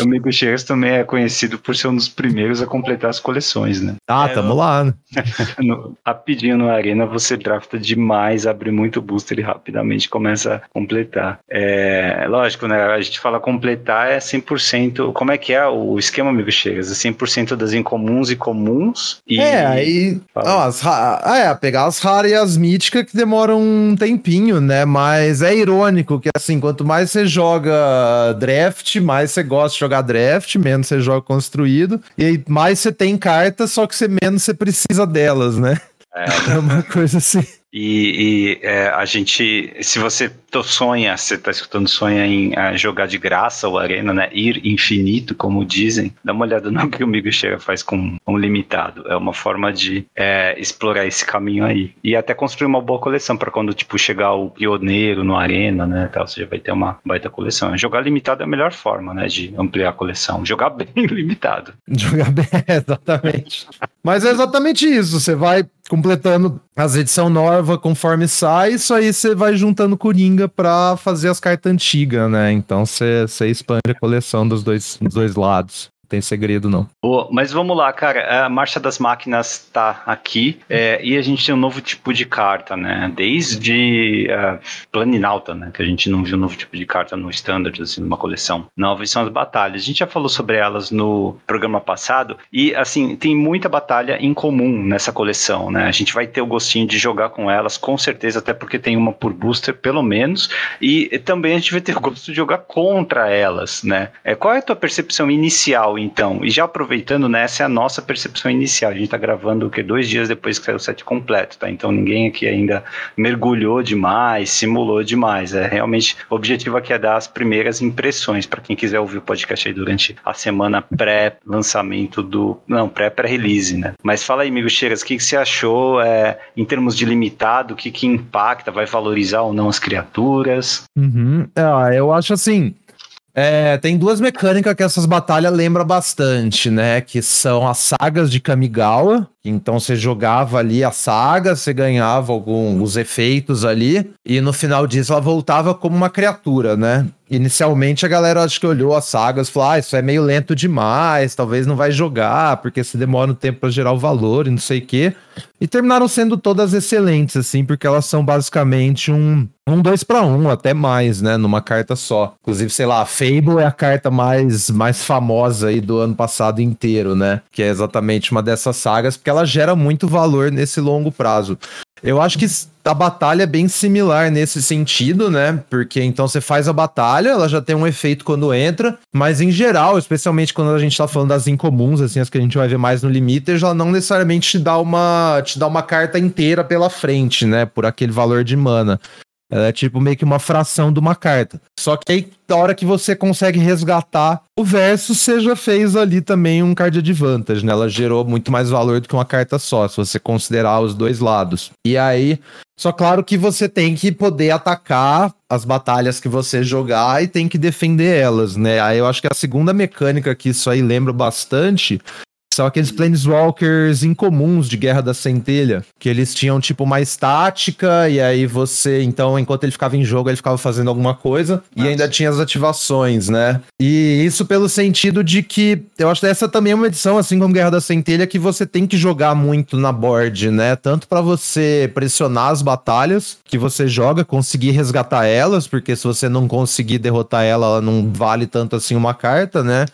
o Bico Chegas também é conhecido por ser um dos primeiros a completar as coleções, né? Ah, é, tamo lá. Né? no, rapidinho no Arena você drafta demais, abre muito booster e rapidamente começa a completar. É lógico, né? A gente fala completar é 100%. Como é que é o esquema, amigo Chegas? É 100% das incomuns e comuns. E... É, aí. Ó, as ah, é, pegar as raras e as míticas que demoram um tempinho, né? Mas é irônico que, assim, quanto mais você joga draft, mais você gosta de jogar draft, menos você joga construído. E aí mais você tem cartas, só que você menos você precisa delas, né? É, é uma coisa assim. E, e é, a gente, se você sonha, você está escutando, sonha em uh, jogar de graça o Arena, né? Ir infinito, como dizem, dá uma olhada no que o Migo Chega faz com um limitado. É uma forma de é, explorar esse caminho aí. E até construir uma boa coleção para quando, tipo, chegar o pioneiro no Arena, né? Tal, você já vai ter uma baita coleção. Jogar limitado é a melhor forma, né? De ampliar a coleção. Jogar bem limitado. Jogar bem, exatamente. Mas é exatamente isso. Você vai completando as edições novas conforme sai, isso aí você vai juntando Coringa pra fazer as cartas antigas, né? Então você expande a coleção dos dois, dos dois lados tem segredo, não. Mas vamos lá, cara. A Marcha das Máquinas tá aqui é, e a gente tem um novo tipo de carta, né? Desde uh, Planinauta, né? Que a gente não viu um novo tipo de carta no Standard, assim, numa coleção nova, e são as batalhas. A gente já falou sobre elas no programa passado e, assim, tem muita batalha em comum nessa coleção, né? A gente vai ter o gostinho de jogar com elas, com certeza, até porque tem uma por booster, pelo menos, e também a gente vai ter o gosto de jogar contra elas, né? É, qual é a tua percepção inicial então. E já aproveitando, né, essa é a nossa percepção inicial. A gente está gravando o que dois dias depois que saiu o set completo, tá? Então ninguém aqui ainda mergulhou demais, simulou demais. É realmente o objetivo aqui é dar as primeiras impressões para quem quiser ouvir o podcast aí durante a semana pré-lançamento do, não, pré-pré-release, né? Mas fala aí, amigo Cheiras, o que, que você achou é, em termos de limitado? O que que impacta? Vai valorizar ou não as criaturas? Uhum. É, eu acho assim. É, tem duas mecânicas que essas batalhas lembram bastante, né? Que são as sagas de Kamigawa. Então você jogava ali a saga, você ganhava alguns efeitos ali, e no final disso ela voltava como uma criatura, né? Inicialmente a galera acho que olhou as sagas e falou: ah, isso é meio lento demais, talvez não vai jogar, porque se demora um tempo para gerar o valor e não sei o quê. E terminaram sendo todas excelentes, assim, porque elas são basicamente um, um dois para um, até mais, né? Numa carta só. Inclusive, sei lá, a Fable é a carta mais, mais famosa aí do ano passado inteiro, né? Que é exatamente uma dessas sagas, porque ela gera muito valor nesse longo prazo. Eu acho que a batalha é bem similar nesse sentido, né? Porque então você faz a batalha, ela já tem um efeito quando entra, mas em geral, especialmente quando a gente tá falando das incomuns, assim, as que a gente vai ver mais no limiter, ela não necessariamente te dá uma te dá uma carta inteira pela frente, né? Por aquele valor de mana. Ela é tipo meio que uma fração de uma carta. Só que aí, na hora que você consegue resgatar o verso, você já fez ali também um card advantage, né? Ela gerou muito mais valor do que uma carta só, se você considerar os dois lados. E aí, só claro que você tem que poder atacar as batalhas que você jogar e tem que defender elas, né? Aí eu acho que a segunda mecânica que isso aí lembra bastante são aqueles planeswalkers incomuns de Guerra da Centelha, que eles tinham tipo uma estática e aí você, então, enquanto ele ficava em jogo, ele ficava fazendo alguma coisa Nossa. e ainda tinha as ativações, né? E isso pelo sentido de que eu acho que essa também é uma edição assim como Guerra da Centelha que você tem que jogar muito na board, né? Tanto para você pressionar as batalhas que você joga, conseguir resgatar elas, porque se você não conseguir derrotar ela, ela não vale tanto assim uma carta, né?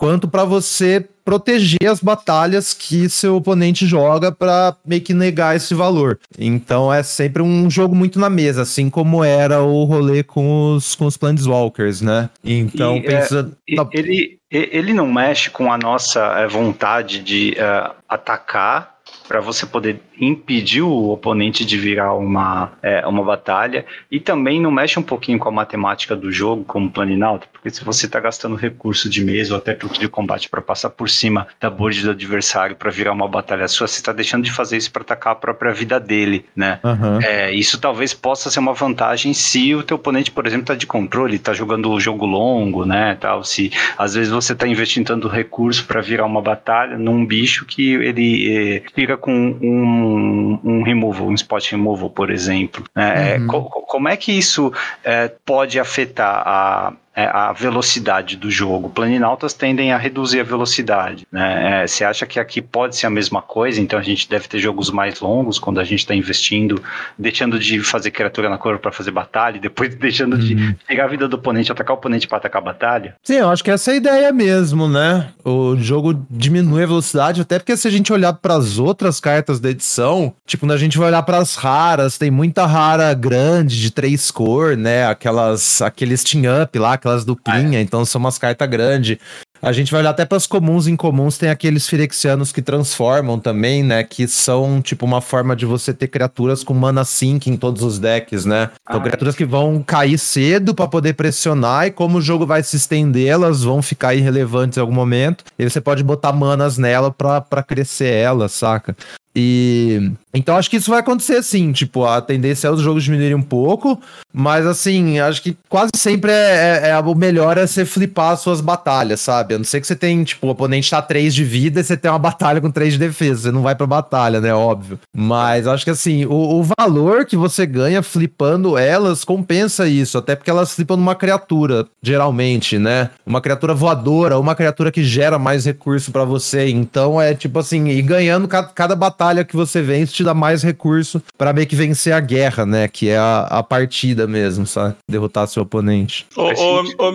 quanto para você proteger as batalhas que seu oponente joga para meio que negar esse valor. Então é sempre um jogo muito na mesa, assim como era o rolê com os, com os Planeswalkers, né? Então, e, pensa... É, ele, ele não mexe com a nossa é, vontade de uh, atacar para você poder impedir o oponente de virar uma, é, uma batalha e também não mexe um pouquinho com a matemática do jogo, como Planinauta, porque se você está gastando recurso de mesa ou até truque de combate para passar por cima da board do adversário para virar uma batalha sua, você está deixando de fazer isso para atacar a própria vida dele, né? Uhum. É, isso talvez possa ser uma vantagem se o teu oponente, por exemplo, está de controle, está jogando o jogo longo, né? Tal, se às vezes você está investindo tanto recurso para virar uma batalha num bicho que ele eh, fica com um, um removal, um spot removal, por exemplo. Né? Uhum. Co como é que isso eh, pode afetar a é, a velocidade do jogo. Planinautas tendem a reduzir a velocidade. Né? É, você acha que aqui pode ser a mesma coisa? Então a gente deve ter jogos mais longos quando a gente está investindo, deixando de fazer criatura na cor para fazer batalha, e depois deixando uhum. de pegar a vida do oponente, atacar o oponente para atacar a batalha? Sim, eu acho que essa é a ideia mesmo, né? O jogo diminui a velocidade, até porque se a gente olhar para as outras cartas da edição, tipo, quando a gente vai olhar para as raras, tem muita rara grande de três cor, né? Aquelas, aqueles team up lá, aquelas duplinha, ah, é. então são umas cartas grandes. A gente vai olhar até para as comuns e incomuns, tem aqueles Firexianos que transformam também, né? Que são tipo uma forma de você ter criaturas com mana sync em todos os decks, né? Então, ah, criaturas que vão cair cedo para poder pressionar, e como o jogo vai se estender, elas vão ficar irrelevantes em algum momento. E você pode botar manas nela para crescer ela, saca? E então acho que isso vai acontecer sim, tipo, a tendência é os jogos diminuírem um pouco, mas assim, acho que quase sempre é, é, é o melhor é você flipar as suas batalhas, sabe? A não ser que você tem, tipo, o oponente tá 3 de vida e você tem uma batalha com 3 de defesa, você não vai pra batalha, né? Óbvio. Mas acho que assim, o, o valor que você ganha flipando elas compensa isso, até porque elas flipam numa criatura, geralmente, né? Uma criatura voadora, uma criatura que gera mais recurso para você. Então é tipo assim, e ganhando cada, cada batalha que você vence te dá mais recurso para meio que vencer a guerra, né? Que é a, a partida mesmo, sabe? Derrotar seu oponente. Ô, ô, ô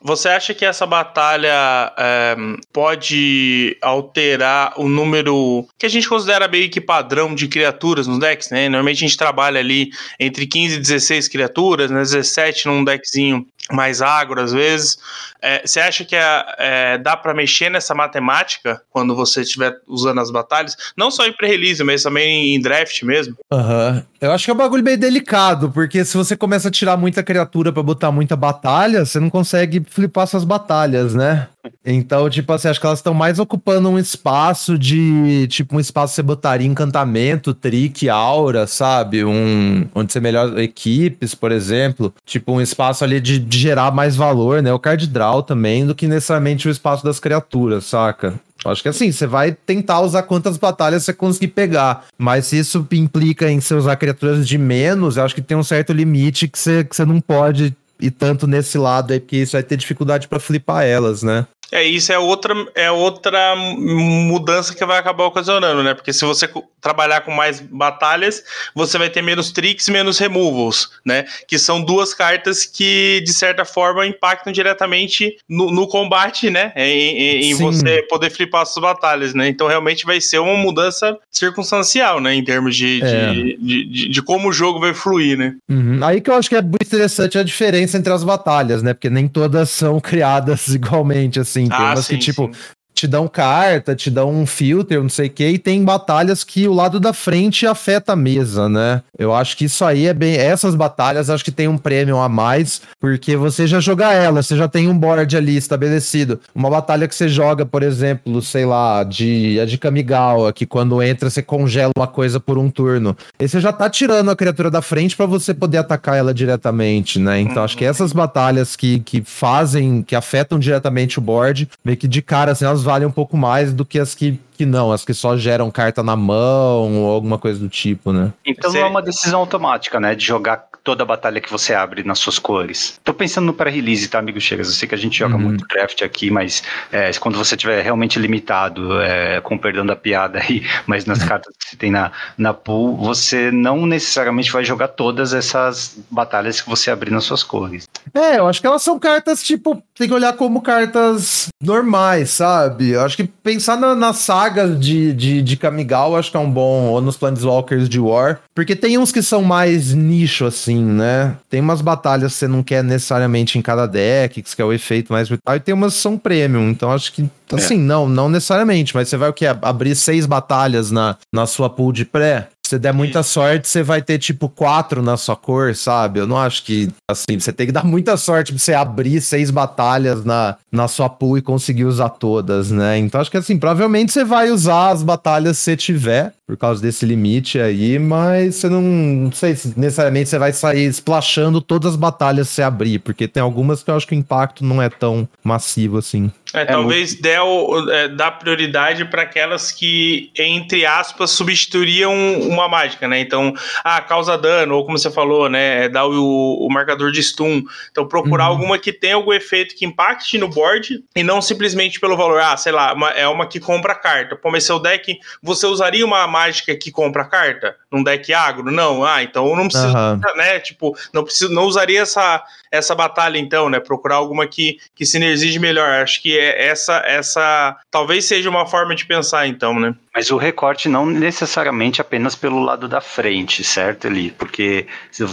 você acha que essa batalha é, pode alterar o número que a gente considera meio que padrão de criaturas nos decks, né? Normalmente a gente trabalha ali entre 15 e 16 criaturas, né? 17 num deckzinho mais agro às vezes. É, você acha que é, é, dá para mexer nessa matemática quando você estiver usando as batalhas? Não só em pré-release, mas também em draft mesmo? Aham. Uhum. Eu acho que é um bagulho meio delicado, porque se você começa a tirar muita criatura para botar muita batalha, você não consegue flipar suas batalhas, né? Então, tipo assim, acho que elas estão mais ocupando um espaço de. Tipo, um espaço que você botaria encantamento, trick, aura, sabe? Um. Onde você melhora equipes, por exemplo. Tipo, um espaço ali de, de gerar mais valor, né? O card draw também, do que necessariamente o espaço das criaturas, saca? Acho que assim, você vai tentar usar quantas batalhas você conseguir pegar. Mas se isso implica em você usar criaturas de menos, eu acho que tem um certo limite que você, que você não pode ir tanto nesse lado aí, porque isso vai ter dificuldade para flipar elas, né? É, isso é outra, é outra mudança que vai acabar ocasionando, né? Porque se você trabalhar com mais batalhas, você vai ter menos tricks e menos removals, né? Que são duas cartas que, de certa forma, impactam diretamente no, no combate, né? Em, em você poder flipar suas batalhas, né? Então, realmente vai ser uma mudança circunstancial, né? Em termos de, é. de, de, de, de, como o jogo vai fluir, né? Uhum. Aí que eu acho que é muito interessante a diferença entre as batalhas, né? Porque nem todas são criadas igualmente, assim assim. Tem ah, umas sim, que, tipo, sim te dão carta, te dão um filter, não sei o que, e tem batalhas que o lado da frente afeta a mesa, né? Eu acho que isso aí é bem. Essas batalhas acho que tem um prêmio a mais, porque você já joga ela, você já tem um board ali estabelecido. Uma batalha que você joga, por exemplo, sei lá, de a de Kamigawa, que quando entra você congela uma coisa por um turno. E você já tá tirando a criatura da frente para você poder atacar ela diretamente, né? Então uhum. acho que essas batalhas que, que fazem, que afetam diretamente o board, meio que de cara, assim, elas valem um pouco mais do que as que que não, as que só geram carta na mão ou alguma coisa do tipo, né? Então não é uma decisão automática, né? De jogar toda a batalha que você abre nas suas cores. Tô pensando no pré-release, tá, amigo Chegas? Eu sei que a gente joga uhum. muito draft aqui, mas é, quando você tiver realmente limitado, é, com perdão da piada aí, mas nas cartas que você tem na, na pool, você não necessariamente vai jogar todas essas batalhas que você abrir nas suas cores. É, eu acho que elas são cartas, tipo, tem que olhar como cartas normais, sabe? Eu acho que pensar na, na saga Gragas de, de, de Kamigawa acho que é um bom, ou nos Planeswalkers de War, porque tem uns que são mais nicho, assim, né? Tem umas batalhas que você não quer necessariamente em cada deck, que você quer o efeito mais vital, e tem umas que são premium, então acho que, assim, é. não, não necessariamente, mas você vai o que? Abrir seis batalhas na, na sua pool de pré? Se der muita sorte, você vai ter tipo quatro na sua cor, sabe? Eu não acho que assim, você tem que dar muita sorte pra você abrir seis batalhas na, na sua pool e conseguir usar todas, né? Então acho que assim, provavelmente você vai usar as batalhas se tiver, por causa desse limite aí, mas você não, não sei se necessariamente você vai sair splashando todas as batalhas se abrir, porque tem algumas que eu acho que o impacto não é tão massivo assim. É, é talvez muito... dê o, é, dá prioridade para aquelas que, entre aspas, substituiriam uma mágica, né? Então, ah, causa dano, ou como você falou, né? É dar o, o marcador de stun. Então, procurar uhum. alguma que tenha algum efeito que impacte no board e não simplesmente pelo valor. Ah, sei lá, uma, é uma que compra carta. Pô, mas seu deck, você usaria uma mágica que compra carta? Num deck agro? Não. Ah, então não precisa, uhum. né? Tipo, não, preciso, não usaria essa, essa batalha, então, né? Procurar alguma que, que sinergie melhor. Acho que é essa, essa talvez seja uma forma de pensar, então, né? Mas o recorte não necessariamente apenas pelo lado da frente, certo, Eli? Porque se,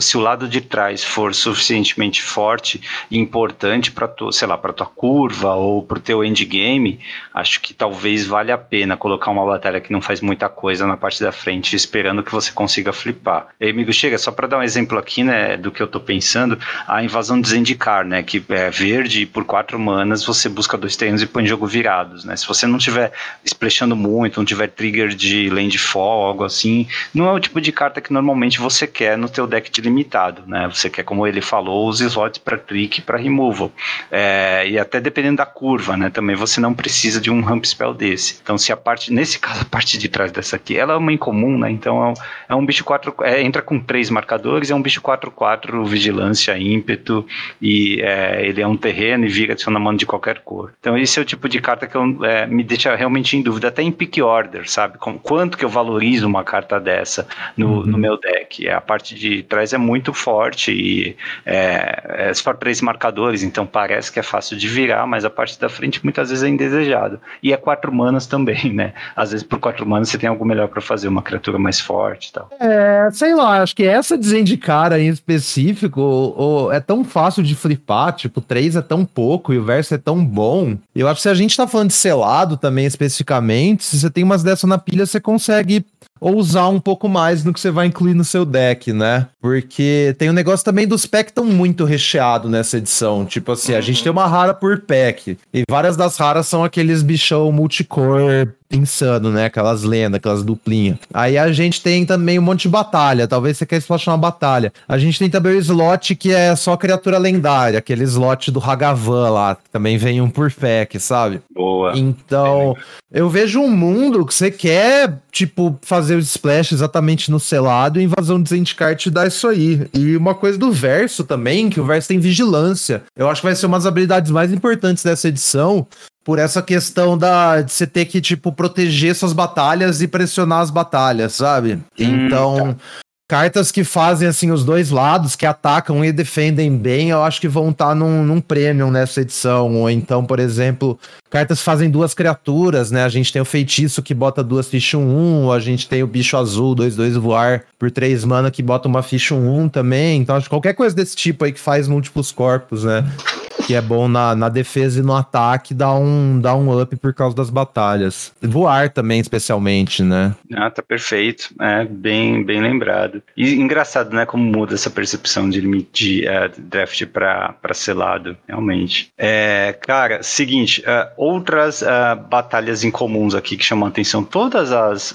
se o lado de trás for suficientemente forte e importante para sei lá, para tua curva ou para o teu endgame, acho que talvez valha a pena colocar uma batalha que não faz muita coisa na parte da frente, esperando que você consiga flipar. E, amigo, chega só para dar um exemplo aqui, né, do que eu tô pensando, a invasão de Zendikar, né, que é verde por quatro manas, você busca dois terrenos e põe jogo virados, né? Se você não tiver splashando muito, não tiver trigger de landfall, algo assim, não é o tipo de carta que normalmente você quer no teu deck de limitado, né? Você quer, como ele falou, os slots para trick e para removal. É, e até dependendo da curva, né? Também você não precisa de um ramp spell desse. Então, se a parte, nesse caso, a parte de trás dessa aqui, ela é uma incomum, né? Então é um, é bicho 4, é, entra com três marcadores, é um bicho 4-4, vigilância, ímpeto, e é, ele é um terreno e vira adiciona mano de qualquer cor. Então, esse é o tipo de carta que eu, é, me deixa realmente em dúvida, até em pick order, sabe? Com quanto que eu valorizo uma carta dessa no, uhum. no meu deck. A parte de trás é muito forte e é, é só três marcadores, então parece que é fácil de virar, mas a parte da frente muitas vezes é indesejado. E é quatro manas também, né? Às vezes por quatro manas você tem algo melhor para fazer, uma criatura mais forte e tal. É, sei lá, acho que essa desendicar em específico ou, ou é tão fácil de flipar, tipo, três é tão pouco e o verso é tão bom. Eu acho que se a gente tá falando de selado também especificamente, se você tem umas dessas na pilha, você consegue ousar um pouco mais no que você vai incluir no seu deck, né? Porque tem o um negócio também dos packs tão muito recheado nessa edição. Tipo assim, uhum. a gente uhum. tem uma rara por pack. E várias das raras são aqueles bichão multicore insano, né? Aquelas lendas, aquelas duplinhas. Aí a gente tem também um monte de batalha. Talvez você queira splashar uma batalha. A gente tem também o slot que é só criatura lendária, aquele slot do Hagavan lá, que também vem um por pack, sabe? Boa. Então, eu vejo um mundo que você quer, tipo, fazer o splash exatamente no selado e invasão de Zendikar te dá isso aí. E uma coisa do verso também, que o verso tem vigilância. Eu acho que vai ser uma das habilidades mais importantes dessa edição, por essa questão da de você ter que tipo proteger suas batalhas e pressionar as batalhas, sabe? Hum, então, tá. Cartas que fazem assim os dois lados, que atacam e defendem bem, eu acho que vão estar tá num, num nessa edição. Ou então, por exemplo, cartas que fazem duas criaturas, né? A gente tem o feitiço que bota duas fichas 1, um, a gente tem o bicho azul 2-2 voar por 3 mana que bota uma ficha 1 um também. Então, acho que qualquer coisa desse tipo aí que faz múltiplos corpos, né? Que é bom na, na defesa e no ataque, dá um, dá um up por causa das batalhas. Voar também, especialmente, né? Ah, tá perfeito. É, bem, bem lembrado. E engraçado, né, como muda essa percepção de limite de uh, draft para selado, realmente. É, cara, seguinte, uh, outras uh, batalhas incomuns aqui que chamam a atenção, todas as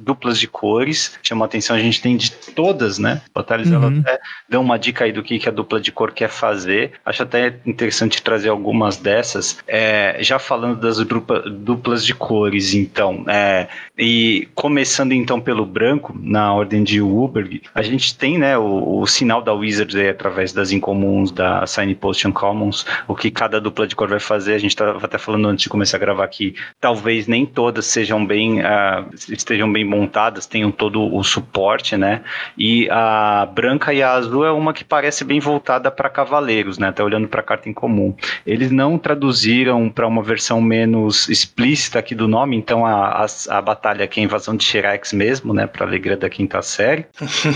duplas de cores chamam a atenção, a gente tem de todas, né? Batalhas, uhum. elas até dão uma dica aí do que, que a dupla de cor quer fazer. Acho até interessante interessante trazer algumas dessas, é, já falando das dupla, duplas de cores, então, é, e começando então pelo branco, na ordem de Uber, a gente tem né, o, o sinal da Wizards aí, através das incomuns, da Signpost Commons, o que cada dupla de cor vai fazer, a gente estava até falando antes de começar a gravar aqui, talvez nem todas sejam bem, uh, estejam bem montadas, tenham todo o suporte, né, e a branca e a azul é uma que parece bem voltada para cavaleiros, né, até olhando para a carta incomum. Eles não traduziram para uma versão menos explícita aqui do nome, então a, a, a batalha aqui é a invasão de Shirax mesmo, né, para alegria da quinta série.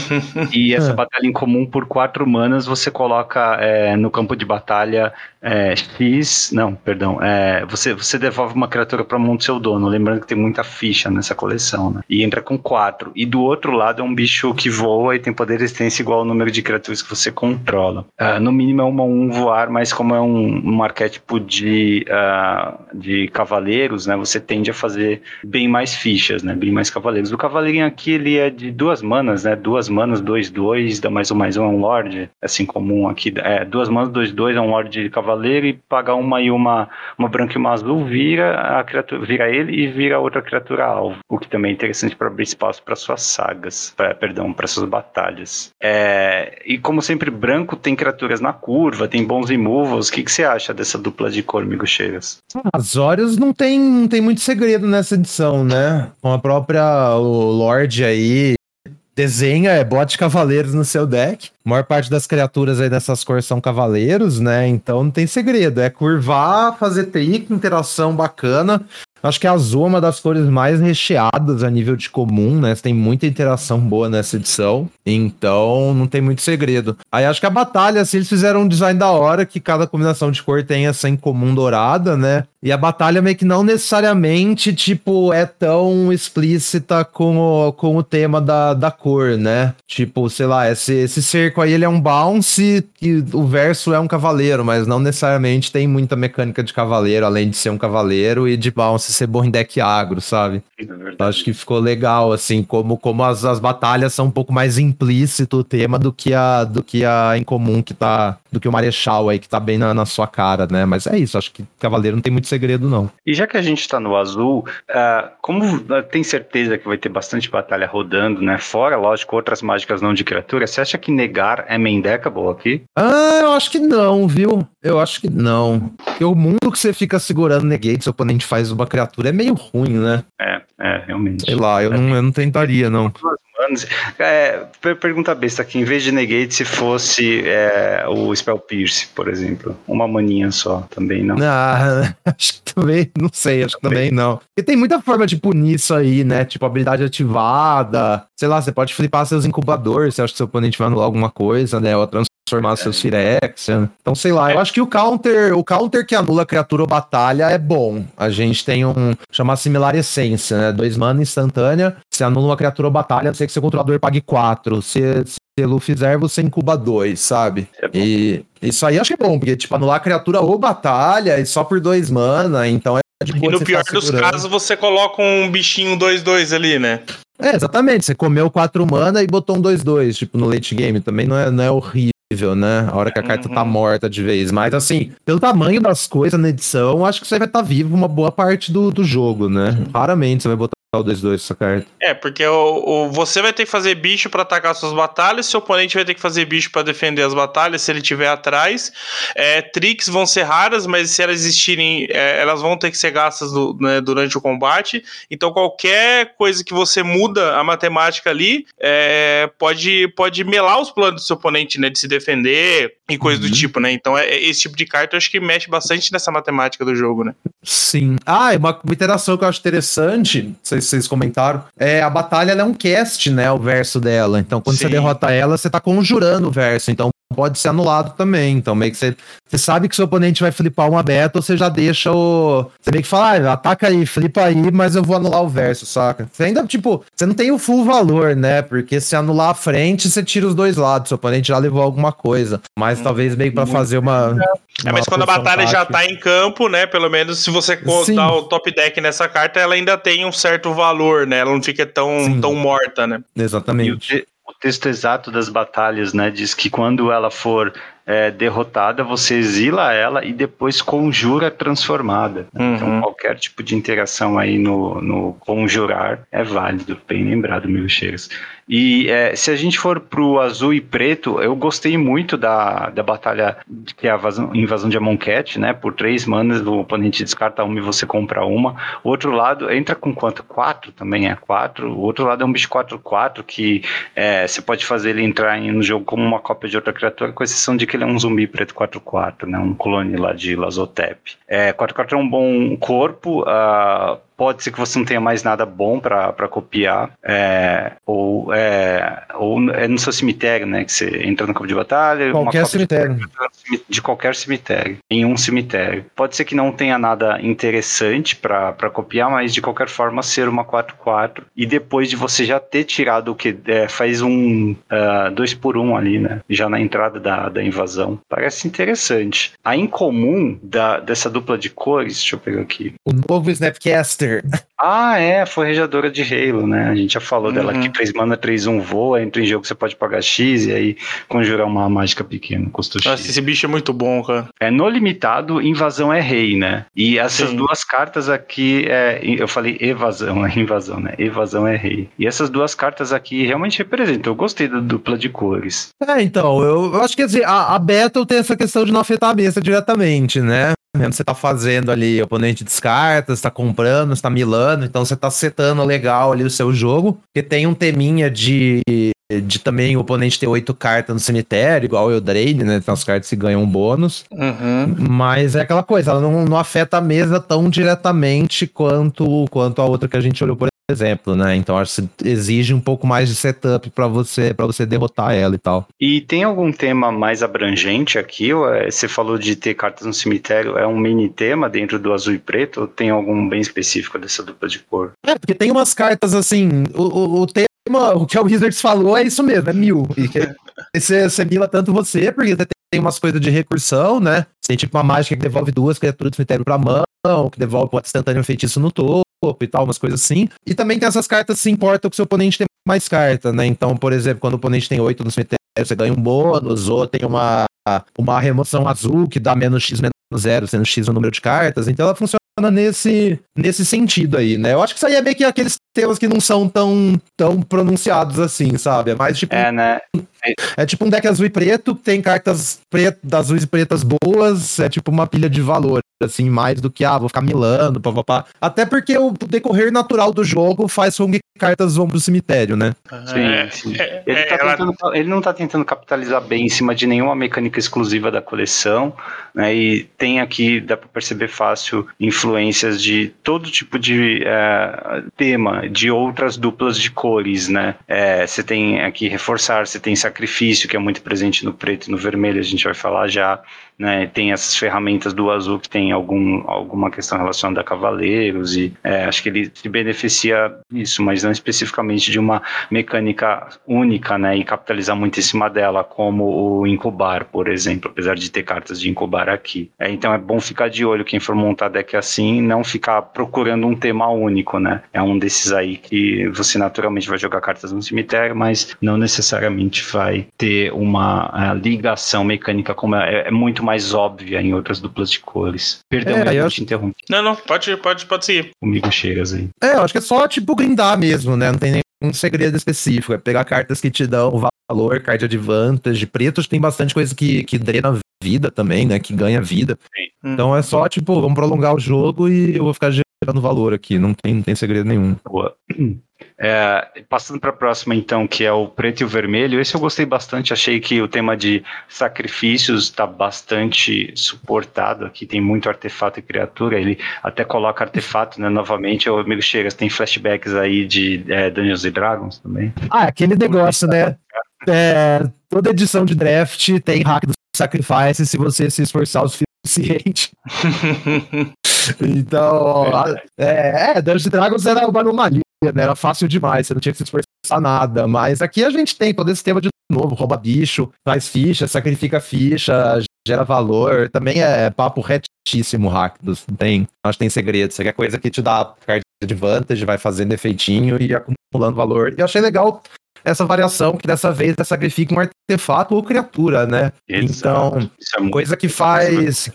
e essa é. batalha incomum por quatro manas você coloca é, no campo de batalha é, X, não, perdão, é, você, você devolve uma criatura para mão do seu dono, lembrando que tem muita ficha nessa coleção, né? E entra com quatro. E do outro lado é um bicho que voa e tem poder de resistência igual ao número de criaturas que você controla. Uh, no mínimo é uma um voar, mas como é um, um arquétipo de, uh, de cavaleiros, né? Você tende a fazer bem mais fichas, né? Bem mais cavaleiros. O cavaleirinho aqui, ele é de duas manas, né? Duas manas, dois, dois, dá mais um mais um, é um lord, assim comum aqui. É, duas manas, dois, dois, é um lord de cavaleiro e pagar uma e uma, uma branca e uma azul, vira a criatura, vira ele e vira outra criatura alvo. O que também é interessante para abrir espaço para suas sagas, pra, perdão, para suas batalhas. É, e como sempre, branco tem criaturas na curva, tem bons removals. O que, que você acha dessa dupla de cor, Cheiras? As Orios não tem, não tem muito segredo nessa edição, né? Com a própria o Lorde aí, desenha é bote cavaleiros no seu deck. A maior parte das criaturas aí dessas cores são cavaleiros, né? Então não tem segredo. É curvar, fazer trick, interação bacana. Acho que a azul é uma das cores mais recheadas a nível de comum, né? Tem muita interação boa nessa edição. Então, não tem muito segredo. Aí acho que a batalha, assim, eles fizeram um design da hora, que cada combinação de cor tem essa incomum dourada, né? E a batalha meio que não necessariamente, tipo, é tão explícita com o, com o tema da, da cor, né? Tipo, sei lá, esse, esse cerco aí, ele é um bounce e o verso é um cavaleiro, mas não necessariamente tem muita mecânica de cavaleiro, além de ser um cavaleiro e de bounce ser bom em deck agro, sabe? É Acho que ficou legal, assim, como, como as, as batalhas são um pouco mais implícito o tema do que a do que a em comum que tá. Do que o Marechal aí, que tá bem na, na sua cara, né? Mas é isso, acho que Cavaleiro não tem muito segredo, não. E já que a gente tá no azul, uh, como uh, tem certeza que vai ter bastante batalha rodando, né? Fora, lógico, outras mágicas não de criatura, você acha que negar é main deckable aqui? Ah, eu acho que não, viu? Eu acho que não. Porque o mundo que você fica segurando negate, seu oponente faz uma criatura, é meio ruim, né? É, é, realmente. Sei lá, eu, não, eu não tentaria, não. É, pergunta besta aqui, em vez de negate, se fosse é, o Spell Pierce, por exemplo. Uma maninha só, também não. Ah, acho que também, não sei, acho que também não. Porque tem muita forma de punir isso aí, né? Tipo, habilidade ativada. Sei lá, você pode flipar seus incubadores, você acha que seu oponente vai anular alguma coisa, né? Ou transformar é. seus Phyrexian. Então, sei lá, eu acho que o counter, o counter que anula criatura ou batalha é bom. A gente tem um chamar similar essência, né? Dois mana instantânea. Se anula uma criatura ou batalha, sei que seu controlador pague quatro. Se, se ele fizer, você incuba dois, sabe? É e isso aí acho que é bom, porque, tipo, anular criatura ou batalha e só por dois mana, então é de boa E no pior dos casos, você coloca um bichinho 2-2 ali, né? É, exatamente. Você comeu quatro mana e botou um 2-2, tipo, no late game. Também não é, não é horrível né? A hora que a carta tá uhum. morta de vez. Mas assim, pelo tamanho das coisas na edição, acho que você vai estar tá vivo uma boa parte do, do jogo, né? Raramente você vai botar o 2-2 essa carta. É, porque o, o, você vai ter que fazer bicho para atacar suas batalhas, seu oponente vai ter que fazer bicho para defender as batalhas se ele estiver atrás. É, tricks vão ser raras, mas se elas existirem, é, elas vão ter que ser gastas do, né, durante o combate. Então qualquer coisa que você muda a matemática ali é, pode, pode melar os planos do seu oponente, né? De se defender e coisa uhum. do tipo, né? Então é, é, esse tipo de carta eu acho que mexe bastante nessa matemática do jogo, né? Sim. Ah, uma, uma interação que eu acho interessante, sei se vocês comentaram, é a batalha é um cast, né? O verso dela. Então, quando Sim. você derrota ela, você tá conjurando o verso. Então, pode ser anulado também. Então, meio que você, você sabe que seu oponente vai flipar uma beta, você já deixa o. Você meio que fala, ah, ataca aí, flipa aí, mas eu vou anular o verso, saca? Você ainda, tipo, você não tem o full valor, né? Porque se anular a frente, você tira os dois lados. Seu oponente já levou alguma coisa. Mas hum, talvez meio para fazer uma. É, mas quando a batalha tática. já tá em campo, né? Pelo menos se você dar o top deck nessa carta, ela ainda tem um certo valor, né? Ela não fica tão, tão morta, né? Exatamente o texto exato das batalhas, né, diz que quando ela for é, derrotada, você exila ela e depois conjura transformada. Então, uhum. Então, qualquer tipo de interação aí no, no conjurar é válido, bem lembrado, mil cheiros. E é, se a gente for pro azul e preto, eu gostei muito da, da batalha que é a invasão, invasão de Amonkhet, né? Por três manas, o oponente descarta uma e você compra uma. O outro lado entra com quanto? Quatro também é quatro. O outro lado é um bicho 4-4 que é, você pode fazer ele entrar no jogo como uma cópia de outra criatura, com exceção de que ele é um zumbi preto 4-4, né? Um clone lá de Lazotep. É, 4-4 é um bom corpo, uh, pode ser que você não tenha mais nada bom para copiar, é, ou, é, ou é no seu cemitério, né? Que você entra no campo de batalha. Qualquer cemitério. De, de, qualquer cemitério, em um cemitério. Pode ser que não tenha nada interessante para copiar, mas de qualquer forma ser uma 4-4. E depois de você já ter tirado o que é, faz um 2 uh, por 1 um ali, né? Já na entrada da, da invasão. Parece interessante. A incomum da, dessa dupla de cores, deixa eu pegar aqui. O novo Snapcaster ah, é, forjadora de Halo, né? A gente já falou uhum. dela que 3 mana, 3 1 voa, entra em jogo você pode pagar X e aí conjurar uma mágica pequena, custo X. Nossa, esse bicho é muito bom, cara. É, no limitado, invasão é rei, né? E essas Sim. duas cartas aqui, é, eu falei evasão, é invasão, né? Evasão é rei. E essas duas cartas aqui realmente representam. Eu gostei da dupla de cores. É, então, eu, eu acho que assim, a, a Battle tem essa questão de não afetar a mesa diretamente, né? Mesmo você tá fazendo ali, o oponente descarta, você tá comprando, você tá milando, então você tá setando legal ali o seu jogo, porque tem um teminha de, de também o oponente ter oito cartas no cemitério, igual o Drain, né? Tem as cartas que ganham um bônus. Uhum. Mas é aquela coisa, ela não, não afeta a mesa tão diretamente quanto, quanto a outra que a gente olhou, por exemplo, né? Então acho que exige um pouco mais de setup para você para você derrotar ela e tal. E tem algum tema mais abrangente aqui? É, você falou de ter cartas no cemitério, é um mini tema dentro do azul e preto ou tem algum bem específico dessa dupla de cor? É, porque tem umas cartas assim, o, o, o tema, o que o Wizards falou é isso mesmo, é mil. E você, você mila tanto você, porque você tem umas coisas de recursão, né? Você tem tipo uma mágica que devolve duas criaturas do cemitério pra mão, que devolve o instantâneo feitiço no topo e tal, umas coisas assim. E também tem essas cartas que se importam que o seu oponente tem mais carta, né? Então, por exemplo, quando o oponente tem 8 no cemitério, você ganha um bônus, ou tem uma, uma remoção azul que dá menos X menos zero, sendo X o número de cartas. Então ela funciona nesse, nesse sentido aí, né? Eu acho que isso aí é meio que aqueles temas que não são tão, tão pronunciados assim, sabe? É mais tipo. É, né? É, é tipo um deck azul e preto, tem cartas preto, azuis e pretas boas, é tipo uma pilha de valor assim, mais do que, ah, vou ficar milando, papapá. Até porque o decorrer natural do jogo faz com que cartas vão pro cemitério, né? Sim, é, sim. É, ele, tá ela... tentando, ele, não tá tentando capitalizar bem em cima de nenhuma mecânica exclusiva da coleção, né? E tem aqui, dá para perceber fácil, influências de todo tipo de é, tema, de outras duplas de cores, né? É, você tem aqui reforçar, você tem sacrifício, que é muito presente no preto e no vermelho, a gente vai falar já né, tem essas ferramentas do azul que tem algum, alguma questão relacionada a cavaleiros e é, acho que ele se beneficia disso, mas não especificamente de uma mecânica única, né, e capitalizar muito em cima dela, como o incubar, por exemplo, apesar de ter cartas de incubar aqui. É, então é bom ficar de olho quem for montar deck assim, não ficar procurando um tema único, né? É um desses aí que você naturalmente vai jogar cartas no cemitério, mas não necessariamente vai ter uma uh, ligação mecânica como é, é muito mais óbvia em outras duplas de cores. Perdão, é, eu te interrompi. Não, não, pode, pode, pode seguir. Comigo chegas aí. É, eu acho que é só, tipo, grindar mesmo, né? Não tem nenhum segredo específico. É pegar cartas que te dão valor, card advantage. Pretos tem bastante coisa que, que drena vida também, né? Que ganha vida. Sim. Então é só, tipo, vamos prolongar o jogo e eu vou ficar gerando valor aqui. Não tem, não tem segredo nenhum. Boa. É, passando para a próxima, então, que é o preto e o vermelho, esse eu gostei bastante. Achei que o tema de sacrifícios está bastante suportado aqui. Tem muito artefato e criatura. Ele até coloca artefato, né? Novamente, o amigo Chegas tem flashbacks aí de é, Dungeons and Dragons também. Ah, aquele negócio, né? É, toda edição de draft tem hack do sacrifice se você se esforçar o suficiente. então, é, é, Dungeons Dragons era uma anomalia né? Era fácil demais, você não tinha que se esforçar nada. Mas aqui a gente tem todo esse tema de novo: rouba bicho, faz ficha, sacrifica ficha, gera valor. Também é papo retíssimo, Rakdos. Não tem, acho que tem segredo. Isso aqui é coisa que te dá card de vantage, vai fazendo efeitinho e acumulando valor. E eu achei legal essa variação que dessa vez sacrifica um artefato ou criatura, né? Exato. Então, é coisa que faz.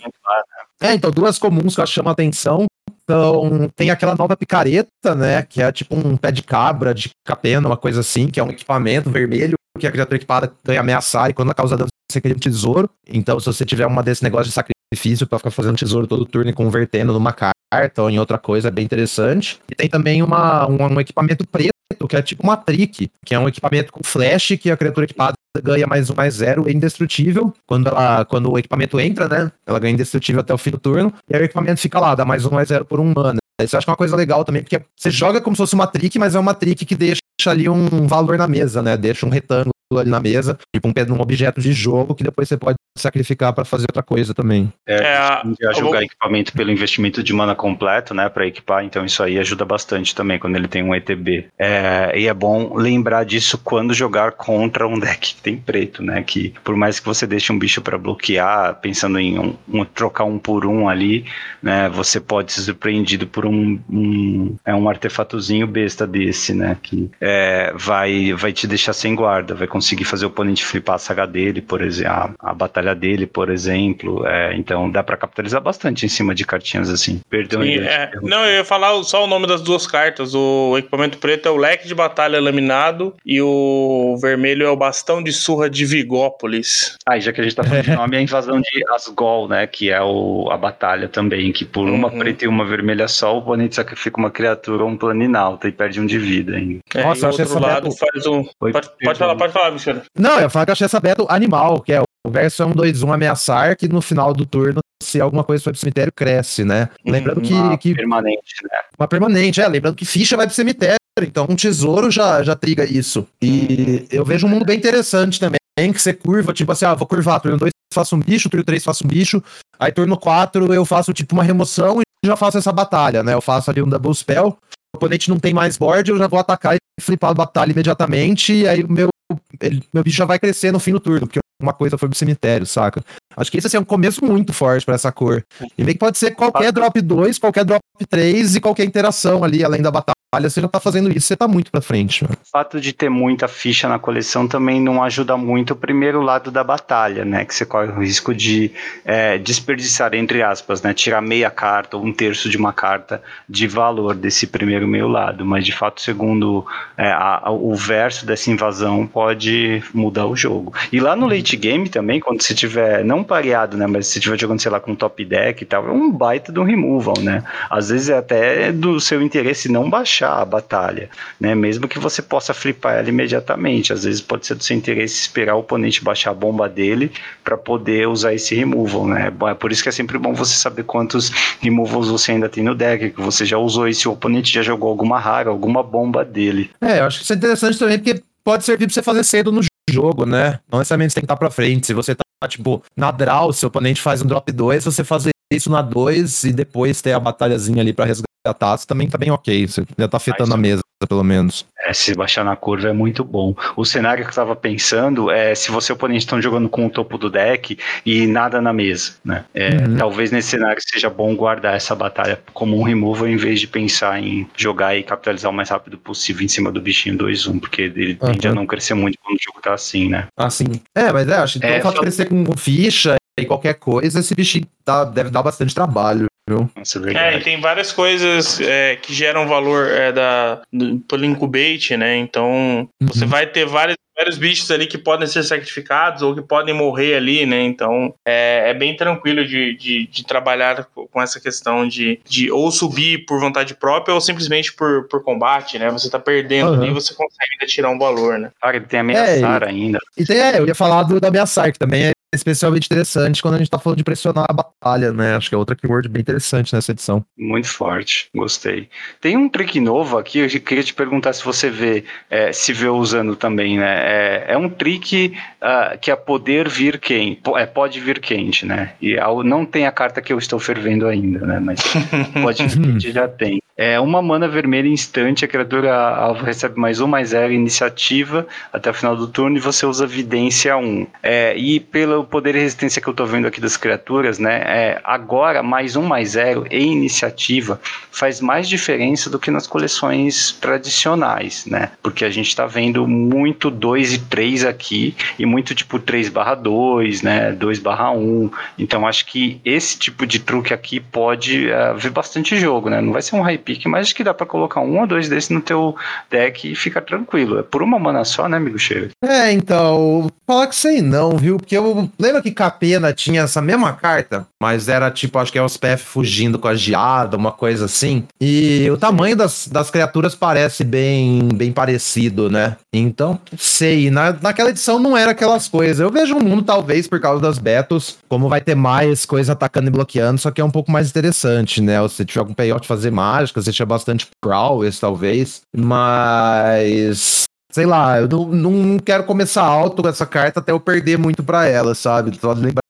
É, então, duas comuns que eu chamo a atenção então, tem aquela nova picareta, né? Que é tipo um pé de cabra, de capena, uma coisa assim, que é um equipamento vermelho que a criatura equipada ganha ameaçar e quando ela causa dano você cria um tesouro. Então, se você tiver uma desse negócio de sacrifício para ficar fazendo tesouro todo turno e convertendo numa carta ou em outra coisa, é bem interessante. E tem também uma, um, um equipamento preto, que é tipo uma trick, que é um equipamento com flash que a criatura equipada ganha mais um, mais zero, é indestrutível. Quando, ela, quando o equipamento entra, né? Ela ganha indestrutível até o fim do turno. E aí o equipamento fica lá, dá mais um, mais zero por um mana. Isso eu acho que é uma coisa legal também, porque você joga como se fosse uma trick, mas é uma trick que deixa ali um valor na mesa, né? Deixa um retângulo ali na mesa, tipo um, um objeto de jogo que depois você pode sacrificar para fazer outra coisa também. É, é a jogar vou... equipamento pelo investimento de mana completo, né, para equipar, então isso aí ajuda bastante também quando ele tem um ETB. É, e é bom lembrar disso quando jogar contra um deck que tem preto, né, que por mais que você deixe um bicho para bloquear, pensando em um, um, trocar um por um ali, né, você pode ser surpreendido por um, um é um artefatozinho besta desse, né, que é, vai vai te deixar sem guarda, vai conseguir fazer o oponente flipar a saga dele, por exemplo, a, a batalha batalha dele, por exemplo. É, então dá para capitalizar bastante em cima de cartinhas assim. Perdão. Sim, é. Não, eu ia falar só o nome das duas cartas. O equipamento preto é o leque de batalha laminado e o vermelho é o bastão de surra de Vigópolis. Ah, já que a gente tá falando de nome, é a invasão de Asgol, né? Que é o, a batalha também, que por uma uhum. preta e uma vermelha só, o oponente sacrifica uma criatura ou um planinalta e perde um de vida hein É, Nossa, eu achei essa lado faz um... Pode, pode falar, pode falar, Michel. Não, eu falo que eu achei essa beta animal, que é o verso é um 2-1 ameaçar, que no final do turno, se alguma coisa for pro cemitério, cresce, né? Lembrando que. Uma que, permanente, né? Uma permanente, é. Lembrando que ficha vai pro cemitério, então um tesouro já, já triga isso. E eu vejo um mundo bem interessante também, que você curva, tipo assim, ah, vou curvar, turno 2 faço um bicho, turno 3 faço um bicho, aí turno 4 eu faço tipo uma remoção e já faço essa batalha, né? Eu faço ali um double spell, o oponente não tem mais board, eu já vou atacar e flipar a batalha imediatamente, e aí o meu, ele, meu bicho já vai crescer no fim do turno, porque uma coisa foi pro cemitério, saca? Acho que esse assim, é um começo muito forte para essa cor. E bem que pode ser qualquer drop 2, qualquer drop 3 e qualquer interação ali, além da batalha você já tá fazendo isso, você tá muito pra frente. Mano. O fato de ter muita ficha na coleção também não ajuda muito o primeiro lado da batalha, né? Que você corre o risco de é, desperdiçar, entre aspas, né? Tirar meia carta ou um terço de uma carta de valor desse primeiro meio lado. Mas de fato, segundo é, a, a, o verso dessa invasão, pode mudar o jogo. E lá no late game também, quando você tiver, não pareado, né? Mas se tiver jogando, sei lá, com top deck e tal, é um baita do removal, né? Às vezes é até do seu interesse não baixar a batalha, né? Mesmo que você possa flipar ela imediatamente. Às vezes pode ser do seu interesse esperar o oponente baixar a bomba dele para poder usar esse removal, né? É por isso que é sempre bom você saber quantos removals você ainda tem no deck, que você já usou e se o oponente já jogou alguma rara, alguma bomba dele. É, eu acho que isso é interessante também porque pode servir para você fazer cedo no jogo, né? Não necessariamente você tem que estar para frente. Se você tá, tipo, na draw, se o oponente faz um drop 2, você fazer isso na 2 e depois ter a batalhazinha ali para resgatar também tá bem ok. Você já tá afetando a mesa, pelo menos. É, se baixar na curva é muito bom. O cenário que eu tava pensando é se você e o oponente estão jogando com o topo do deck e nada na mesa, né? É, uhum. Talvez nesse cenário seja bom guardar essa batalha como um removal em vez de pensar em jogar e capitalizar o mais rápido possível em cima do bichinho 2-1, porque ele uhum. tende a não crescer muito quando o jogo tá assim, né? Assim. É, mas é, acho que é, o fato de crescer com ficha e qualquer coisa, esse bichinho tá, deve dar bastante trabalho. Nossa, é, é, e tem várias coisas é, que geram valor é, da, do, pelo incubate, né? Então, uhum. você vai ter vários, vários bichos ali que podem ser sacrificados ou que podem morrer ali, né? Então, é, é bem tranquilo de, de, de, trabalhar com essa questão de, de ou subir por vontade própria ou simplesmente por, por combate, né? Você tá perdendo uhum. ali e você consegue ainda tirar um valor, né? Cara, ele tem ameaçar é, ainda. E tem, é, eu ia falar do, do ameaçar, que também é especialmente interessante quando a gente tá falando de pressionar a batalha, né? Acho que é outra keyword bem interessante nessa edição. Muito forte, gostei. Tem um trick novo aqui, eu queria te perguntar se você vê, é, se vê usando também, né? É, é um trick uh, que é poder vir quente, é, pode vir quente, né? E ao, não tem a carta que eu estou fervendo ainda, né? Mas pode vir quente já tem. É uma mana vermelha instante, a criatura alvo recebe mais um, mais zero, iniciativa até o final do turno e você usa vidência 1. É, e pelo poder e resistência que eu tô vendo aqui das criaturas, né, é, agora mais um, mais zero e iniciativa faz mais diferença do que nas coleções tradicionais, né? Porque a gente tá vendo muito 2 e 3 aqui e muito tipo 3 barra 2, né, 2 barra 1. Então acho que esse tipo de truque aqui pode uh, ver bastante jogo, né? Não vai ser um hype pick, mas que dá para colocar um ou dois desses no teu deck e fica tranquilo. É por uma mana só, né, amigo Cheiro? É, então, falar que sei não, viu? Porque eu lembro que Capena tinha essa mesma carta, mas era tipo, acho que é os PF fugindo com a geada, uma coisa assim. E o tamanho das, das criaturas parece bem, bem parecido, né? Então, sei. Na, naquela edição não era aquelas coisas. Eu vejo um mundo, talvez, por causa das betos, como vai ter mais coisa atacando e bloqueando, só que é um pouco mais interessante, né? Se tiver algum payout fazer mágica, você tinha bastante prowess, talvez. Mas sei lá, eu não, não quero começar alto com essa carta até eu perder muito para ela, sabe? Só lembrar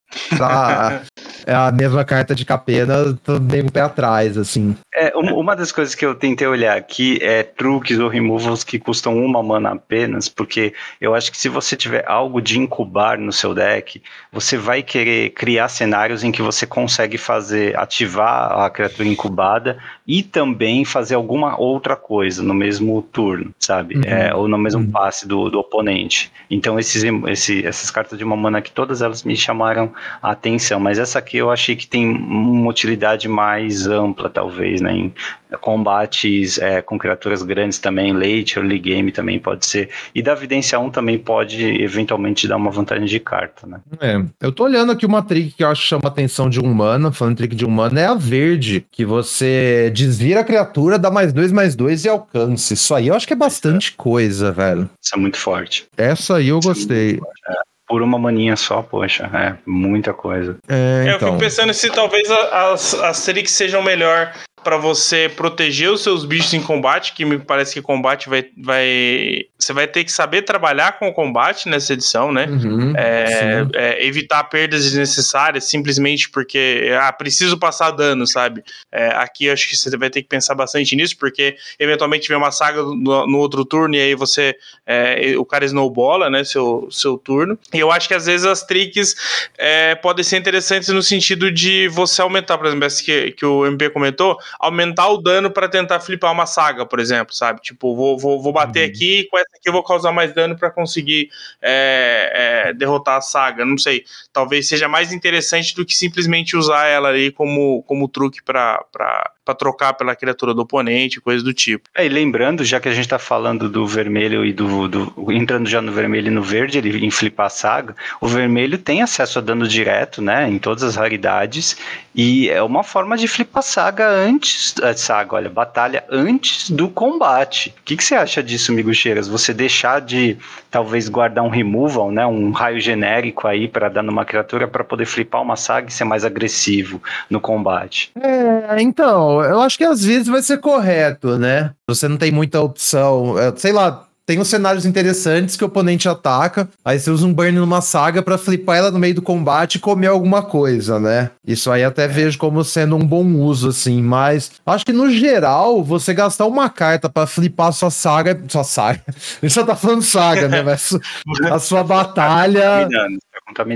é a mesma carta de Capena, tô meio um pé atrás, assim. É, uma das coisas que eu tentei olhar aqui é truques ou removals que custam uma mana apenas, porque eu acho que se você tiver algo de incubar no seu deck, você vai querer criar cenários em que você consegue fazer, ativar a criatura incubada e também fazer alguma outra coisa no mesmo turno, sabe? Uhum. É, ou no mesmo uhum. passe do, do oponente. Então, esses, esse, essas cartas de uma mana aqui, todas elas me chamaram a atenção, mas essa aqui eu achei que tem uma utilidade mais ampla, talvez, né? Em combates é, com criaturas grandes também, late, early game também pode ser. E da Vidência 1 também pode eventualmente dar uma vantagem de carta, né? É, eu tô olhando aqui uma trick que eu acho que chama atenção de um mana, falando trick de um mana, é a verde, que você desvira a criatura, dá mais dois, mais dois e alcance. Isso aí eu acho que é bastante é. coisa, velho. Isso é muito forte. Essa aí eu Isso gostei. É por uma maninha só, poxa, é muita coisa. É, então. Eu fico então. pensando se talvez as, as tricks sejam melhor para você proteger os seus bichos em combate, que me parece que combate vai, vai. Você vai ter que saber trabalhar com o combate nessa edição, né? Uhum, é, é, evitar perdas desnecessárias simplesmente porque ah, preciso passar dano, sabe? É, aqui acho que você vai ter que pensar bastante nisso, porque eventualmente vem uma saga no, no outro turno e aí você. É, o cara snowbola, né? Seu, seu turno. E eu acho que às vezes as tricks é, podem ser interessantes no sentido de você aumentar, por exemplo, essa que, que o MP comentou aumentar o dano para tentar flipar uma saga, por exemplo, sabe? Tipo, vou, vou, vou bater uhum. aqui, com essa aqui eu vou causar mais dano para conseguir é, é, derrotar a saga. Não sei. Talvez seja mais interessante do que simplesmente usar ela aí como, como truque para para trocar pela criatura do oponente, coisa do tipo. É, e lembrando, já que a gente tá falando do vermelho e do, do, entrando já no vermelho e no verde, ele em flipar saga, o vermelho tem acesso a dano direto, né, em todas as raridades, e é uma forma de flipar saga antes, saga, olha, batalha antes do combate. O que, que você acha disso, Miguxeiras? Você deixar de talvez guardar um removal, né, um raio genérico aí para dar numa criatura para poder flipar uma saga e ser mais agressivo no combate? É, então, eu acho que às vezes vai ser correto, né? Você não tem muita opção. É, sei lá, tem uns cenários interessantes que o oponente ataca, aí você usa um burn numa saga para flipar ela no meio do combate e comer alguma coisa, né? Isso aí até vejo como sendo um bom uso, assim, mas acho que no geral, você gastar uma carta para flipar sua saga. Sua saga. A gente só tá falando saga, né? Mas a sua batalha.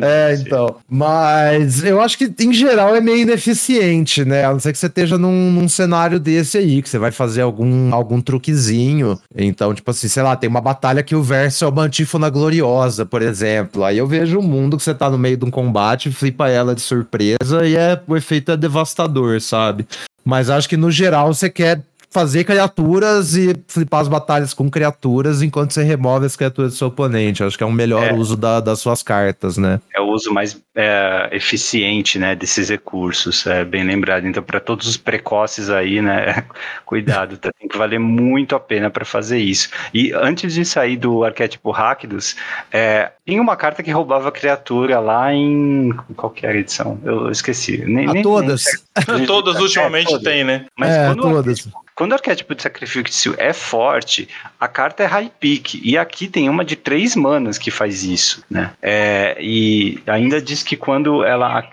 É, então. Mas eu acho que, em geral, é meio ineficiente, né? A não ser que você esteja num, num cenário desse aí, que você vai fazer algum, algum truquezinho. Então, tipo assim, sei lá, tem uma batalha que o verso é uma antífona gloriosa, por exemplo. Aí eu vejo um mundo que você tá no meio de um combate, flipa ela de surpresa e é, o efeito é devastador, sabe? Mas acho que no geral você quer fazer criaturas e flipar as batalhas com criaturas enquanto você remove as criaturas do seu oponente. Acho que é um melhor é. uso da, das suas cartas, né? É o uso mais é, eficiente, né, desses recursos, é bem lembrado. Então, para todos os precoces aí, né, cuidado, tá? tem que valer muito a pena para fazer isso. E antes de sair do arquétipo Rakdos, é, tinha uma carta que roubava criatura lá em qual que era a edição? Eu esqueci. Nem, nem todas. Nem... todas ultimamente é, todas. tem, né? Mas é, quando todas. Quando o arquétipo de sacrifício é forte, a carta é high pick. E aqui tem uma de três manas que faz isso, né? É, e ainda diz que quando ela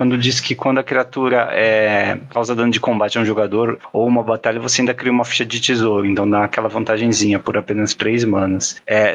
quando diz que quando a criatura é, causa dano de combate a um jogador ou uma batalha, você ainda cria uma ficha de tesouro, então dá aquela vantagenzinha por apenas três manas. O é,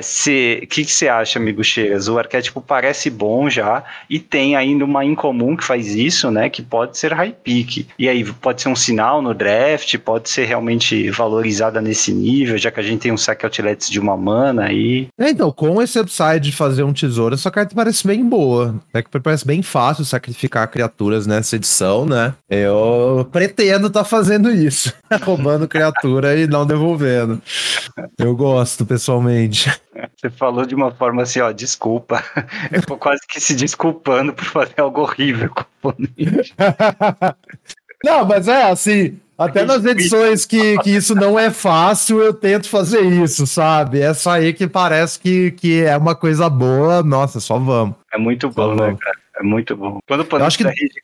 que, que você acha, amigo Cheiras? O arquétipo parece bom já e tem ainda uma incomum que faz isso, né? Que pode ser high pick. E aí pode ser um sinal no draft, pode ser realmente valorizada nesse nível, já que a gente tem um saque outlets de uma mana aí. É, então, com esse upside de fazer um tesouro, essa carta parece bem boa. É que parece bem fácil sacrificar criaturas nessa edição, né? Eu pretendo estar tá fazendo isso. Roubando criatura e não devolvendo. Eu gosto, pessoalmente. Você falou de uma forma assim, ó, desculpa. Eu tô quase que se desculpando por fazer algo horrível com o Não, mas é assim, até nas edições que, que isso não é fácil, eu tento fazer isso, sabe? Essa aí que parece que, que é uma coisa boa, nossa, só vamos. É muito bom, né, cara? É muito bom. Quando o acho que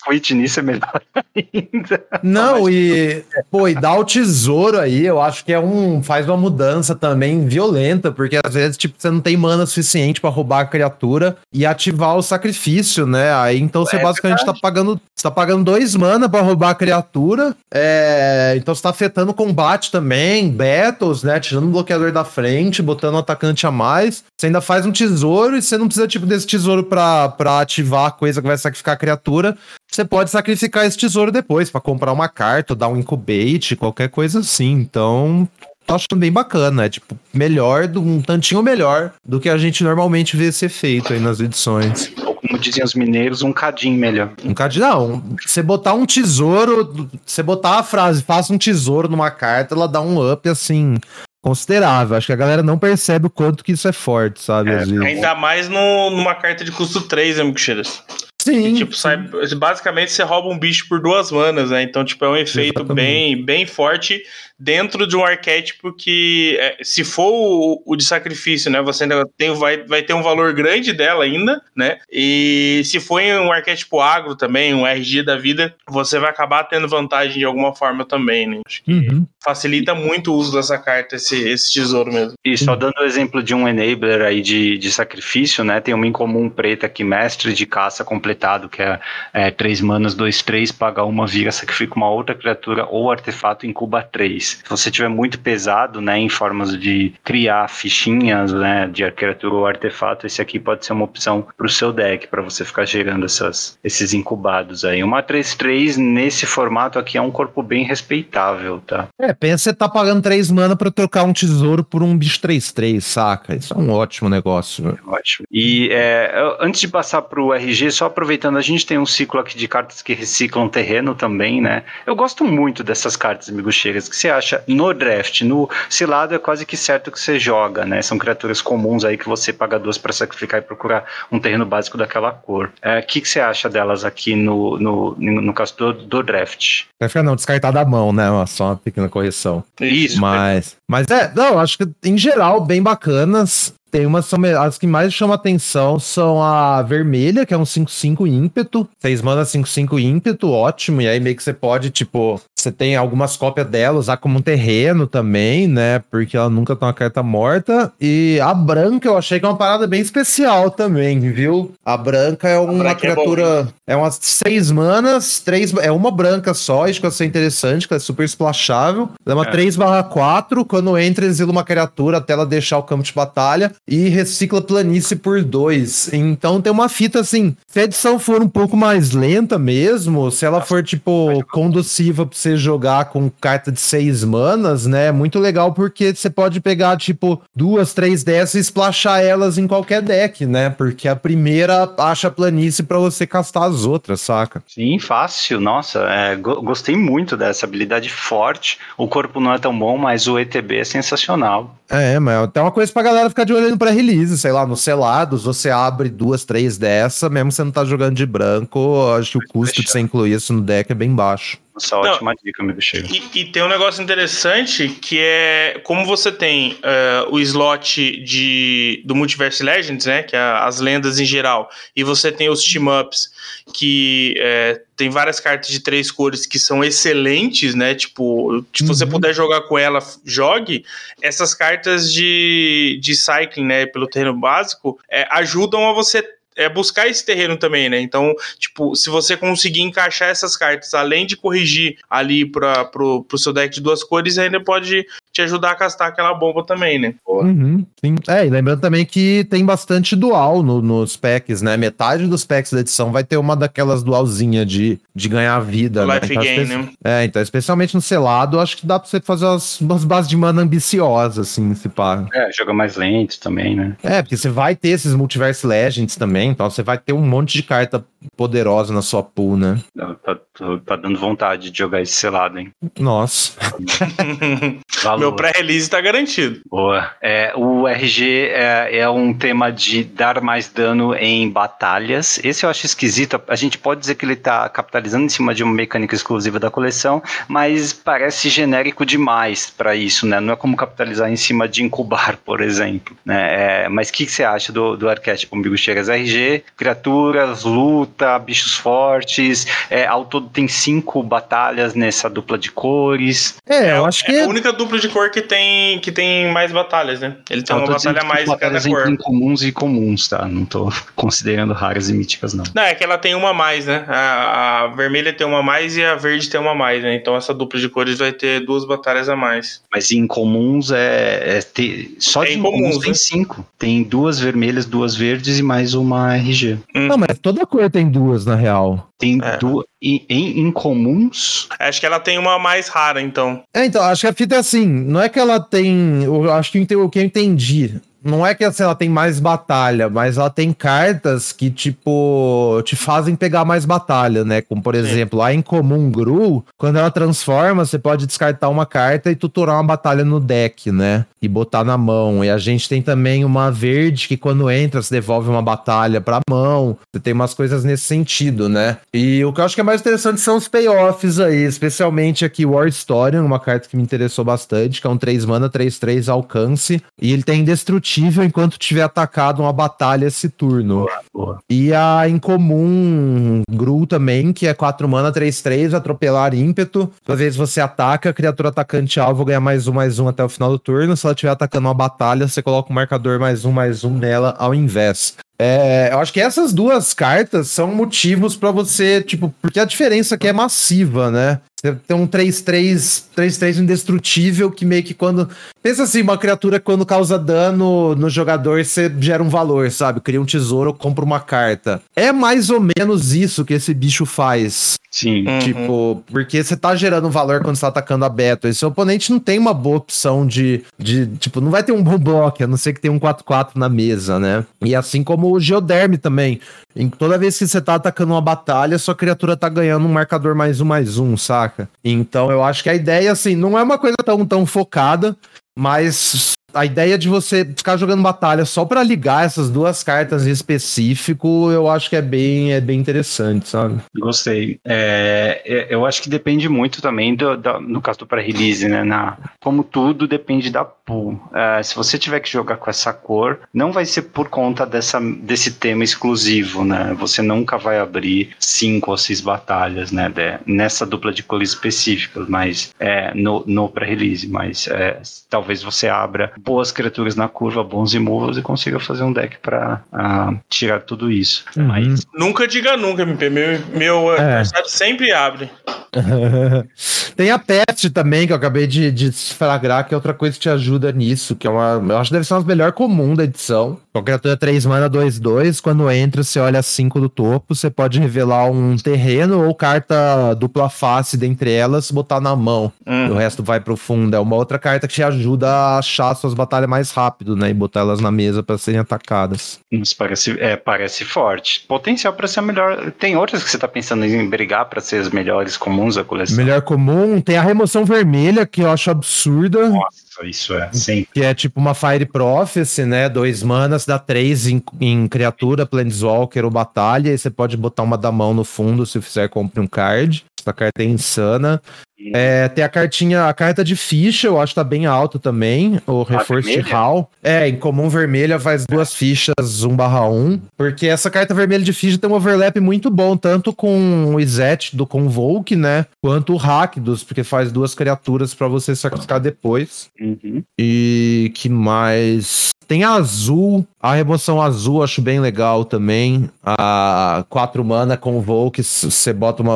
quit nisso é melhor ainda. Não, e pô, e dar o tesouro aí, eu acho que é um faz uma mudança também violenta, porque às vezes tipo você não tem mana suficiente para roubar a criatura e ativar o sacrifício, né? Aí então você é basicamente verdade. tá pagando, você tá pagando dois mana para roubar a criatura. É, então você tá afetando o combate também, battles, né? Tirando o bloqueador da frente, botando o atacante a mais. Você ainda faz um tesouro e você não precisa tipo desse tesouro para ativar coisa que vai sacrificar a criatura, você pode sacrificar esse tesouro depois para comprar uma carta, dar um incubate, qualquer coisa assim. Então, tô achando bem bacana. É tipo, melhor, um tantinho melhor do que a gente normalmente vê ser feito aí nas edições. Ou como diziam os mineiros, um cadinho melhor. Um cadinho, não. Você botar um tesouro, você botar a frase, faça um tesouro numa carta, ela dá um up assim considerável. Acho que a galera não percebe o quanto que isso é forte, sabe? É, ainda mais no, numa carta de custo 3, amigo Cheiras. Sim. E, tipo, sai, basicamente você rouba um bicho por duas manas, né? Então, tipo, é um efeito bem, bem forte dentro de um arquétipo que, é, se for o, o, de sacrifício, né, você ainda tem, vai, vai ter um valor grande dela ainda, né? E se for em um arquétipo agro também, um RG da vida, você vai acabar tendo vantagem de alguma forma também, né? Acho que uhum. facilita muito o uso dessa carta, esse, esse tesouro mesmo. E só dando o exemplo de um enabler aí de, de sacrifício, né? Tem uma incomum preta aqui, mestre de caça completado, que é, é 3 manas, 2, 3, paga uma, vira, sacrifica uma outra criatura ou artefato, incuba 3. Se você tiver muito pesado, né, em formas de criar fichinhas, né, de criatura ou artefato, esse aqui pode ser uma opção para o seu deck, para você ficar gerando essas, esses incubados aí. Uma 3-3 nesse formato aqui é um corpo bem respeitável, tá? É, pensa você tá pagando 3 mana para trocar um tesouro por um bicho 3-3, saca? Isso é um ótimo negócio. Ótimo. E é, antes de passar para o RG, só aproveitando, a gente tem um ciclo aqui de cartas que reciclam terreno também, né? Eu gosto muito dessas cartas, amigo Chegas, que você acha acha no draft. No Cilado é quase que certo que você joga, né? São criaturas comuns aí que você paga duas para sacrificar e procurar um terreno básico daquela cor. O é, que, que você acha delas aqui no, no, no caso do, do draft? Vai ficar não, descartar da mão, né? Só uma pequena correção. Isso. Mas, mas é, não, acho que em geral bem bacanas. Tem umas são as que mais chamam atenção são a vermelha, que é um 5-5 ímpeto. Vocês mandam 5-5 ímpeto, ótimo. E aí meio que você pode, tipo, você tem algumas cópias dela, usar como um terreno também, né? Porque ela nunca tá uma carta morta. E a branca eu achei que é uma parada bem especial também, viu? A branca é uma branca é criatura. É, é umas seis manas, três. É uma branca só, isso que eu achei interessante, que é super splashável. É uma é. 3/4. Quando entra, exila uma criatura até ela deixar o campo de batalha e recicla planície por dois. Então tem uma fita assim, se a edição for um pouco mais lenta mesmo, se ela for tipo conduciva pra você jogar com carta de seis manas, né? É muito legal porque você pode pegar tipo duas, três dessas e splashar elas em qualquer deck, né? Porque a primeira acha planície para você castar as outras, saca? Sim, fácil. Nossa, é, gostei muito dessa habilidade forte. O corpo não é tão bom, mas o ETB é sensacional. É, mas é até uma coisa pra galera ficar de olho no pré-release, sei lá, nos selados, você abre duas, três dessa, mesmo você não tá jogando de branco, acho que o custo de você incluir isso no deck é bem baixo. Essa não, ótima dica, amigo Chega. E, e, tem um negócio interessante que é como você tem uh, o slot de, do Multiverse Legends, né? Que é as lendas em geral, e você tem os team-ups que é, tem várias cartas de três cores que são excelentes, né? Tipo, se você uhum. puder jogar com ela, jogue. Essas cartas de, de cycling, né? Pelo terreno básico, é, ajudam a você é buscar esse terreno também, né? Então, tipo, se você conseguir encaixar essas cartas, além de corrigir ali para pro seu deck de duas cores, ainda pode te ajudar a castar aquela bomba também, né? Uhum, sim. É, e lembrando também que tem bastante dual no, nos packs, né? Metade dos packs da edição vai ter uma daquelas dualzinha de, de ganhar vida, né? Life então, gain, né? É, então, especialmente no selado, acho que dá pra você fazer umas, umas bases de mana ambiciosas, assim, se pá. É, joga mais lento também, né? É, porque você vai ter esses Multiverse Legends também, então você vai ter um monte de carta poderosa na sua pool, né? Tá, tá- tá dando vontade de jogar esse selado, hein? Nossa. Valor. Meu pré-release tá garantido. Boa. É, o RG é, é um tema de dar mais dano em batalhas. Esse eu acho esquisito. A gente pode dizer que ele está capitalizando em cima de uma mecânica exclusiva da coleção, mas parece genérico demais para isso, né? Não é como capitalizar em cima de incubar, por exemplo. Né? É, mas o que, que você acha do, do arquétipo Umbigucheiras RG? Criaturas, luta, bichos fortes. É, ao todo tem cinco batalhas nessa dupla de cores. É, eu acho que. É a única dupla de cor que tem, que tem mais batalhas, né? Ele tem Eu uma batalha mais em cada cor. entre incomuns e comuns, tá? Não tô considerando raras e míticas, não. Não, é que ela tem uma a mais, né? A, a vermelha tem uma a mais e a verde tem uma a mais, né? Então essa dupla de cores vai ter duas batalhas a mais. Mas em incomuns é, é ter, só É de incomuns, tem né? cinco. Tem duas vermelhas, duas verdes e mais uma RG. Não, mas toda cor tem duas, na real. Tem É. duas. Em, em incomuns, Acho que ela tem uma mais rara, então. É, então, acho que a fita é assim, não é que ela tem. Eu acho que o que eu entendi. Não é que assim, ela tem mais batalha, mas ela tem cartas que, tipo, te fazem pegar mais batalha, né? Como, por exemplo, a Incomum Gru, quando ela transforma, você pode descartar uma carta e tutorar uma batalha no deck, né? E botar na mão. E a gente tem também uma verde que, quando entra, se devolve uma batalha pra mão. Você tem umas coisas nesse sentido, né? E o que eu acho que é mais interessante são os payoffs aí, especialmente aqui War Historian, uma carta que me interessou bastante, que é um 3 mana, 3-3 alcance. E ele tem indestrutível enquanto tiver atacado uma batalha esse turno. boa. E a incomum Gru também, que é 4 mana, 3-3, atropelar ímpeto. Toda vez você ataca, a criatura atacante alvo ganha mais um, mais um até o final do turno. Se ela estiver atacando uma batalha, você coloca o marcador mais um, mais um nela ao invés. É, eu acho que essas duas cartas são motivos pra você, tipo, porque a diferença aqui é massiva, né? Você tem um 3-3, 3-3 indestrutível que meio que quando. Pensa assim, uma criatura que quando causa dano no jogador, você gera um valor, sabe? Cria um tesouro, compra uma carta. É mais ou menos isso que esse bicho faz. Sim. Uhum. Tipo, porque você tá gerando valor quando você tá atacando a Beto. E seu oponente não tem uma boa opção de, de. Tipo, não vai ter um bom bloco, a não ser que tenha um 4-4 na mesa, né? E assim como o Geoderme também. Em toda vez que você tá atacando uma batalha, sua criatura tá ganhando um marcador mais um, mais um, saca? Então eu acho que a ideia, assim, não é uma coisa tão, tão focada, mas a ideia de você ficar jogando batalha só pra ligar essas duas cartas em específico, eu acho que é bem, é bem interessante, sabe? Gostei. É, é, eu acho que depende muito também do, da- no caso do pré-release, né? Na, como tudo depende da pool. É, se você tiver que jogar com essa cor, não vai ser por conta dessa, desse tema exclusivo, né? Você nunca vai abrir cinco ou seis batalhas, né? de- nessa dupla de cores específicas, mas é, no, no pré-release. Mas é, talvez você abra boas criaturas na curva, bons removals e consiga fazer um deck pra ah, tirar tudo isso. Uhum. Mas Nunca diga nunca, MP. Meu, meu É. adversário sempre abre. Tem a peste também, que eu acabei de, de flagrar, que é outra coisa que te ajuda nisso, que é uma. Eu acho que deve ser uma das melhores comum da edição. Com criatura 3 mana 2-2, quando entra, você olha 5 do topo, você pode revelar um terreno ou carta dupla face dentre elas, botar na mão. Hum. E o resto vai pro fundo. É uma outra carta que te ajuda a achar suas batalhas mais rápido, né? E botar elas na mesa pra serem atacadas. Mas parece, é, parece forte. Potencial para ser a melhor. Tem outras que você tá pensando em brigar para ser as melhores comuns da coleção. Melhor comum, tem a remoção vermelha, que eu acho absurda. Nossa, isso é. Sim. Que é tipo uma Fire Prophecy, né? Dois manas, dá três em, em criatura, Planeswalker ou Batalha. E você pode botar uma da mão no fundo se fizer compre um card. Essa carta é insana. É, tem a cartinha, a carta de ficha, eu acho que tá bem alto também. O Reforço de? Hall. É, em comum vermelha faz duas fichas 1 barra 1. Porque essa carta vermelha de ficha tem um overlap muito bom, tanto com o Izet do Convoke, né? Quanto o Rakdos, porque faz duas criaturas pra você sacrificar depois. Uhum. E que mais? Tem a azul, a remoção azul acho bem legal também. A 4 mana com o Volk, você bota uma.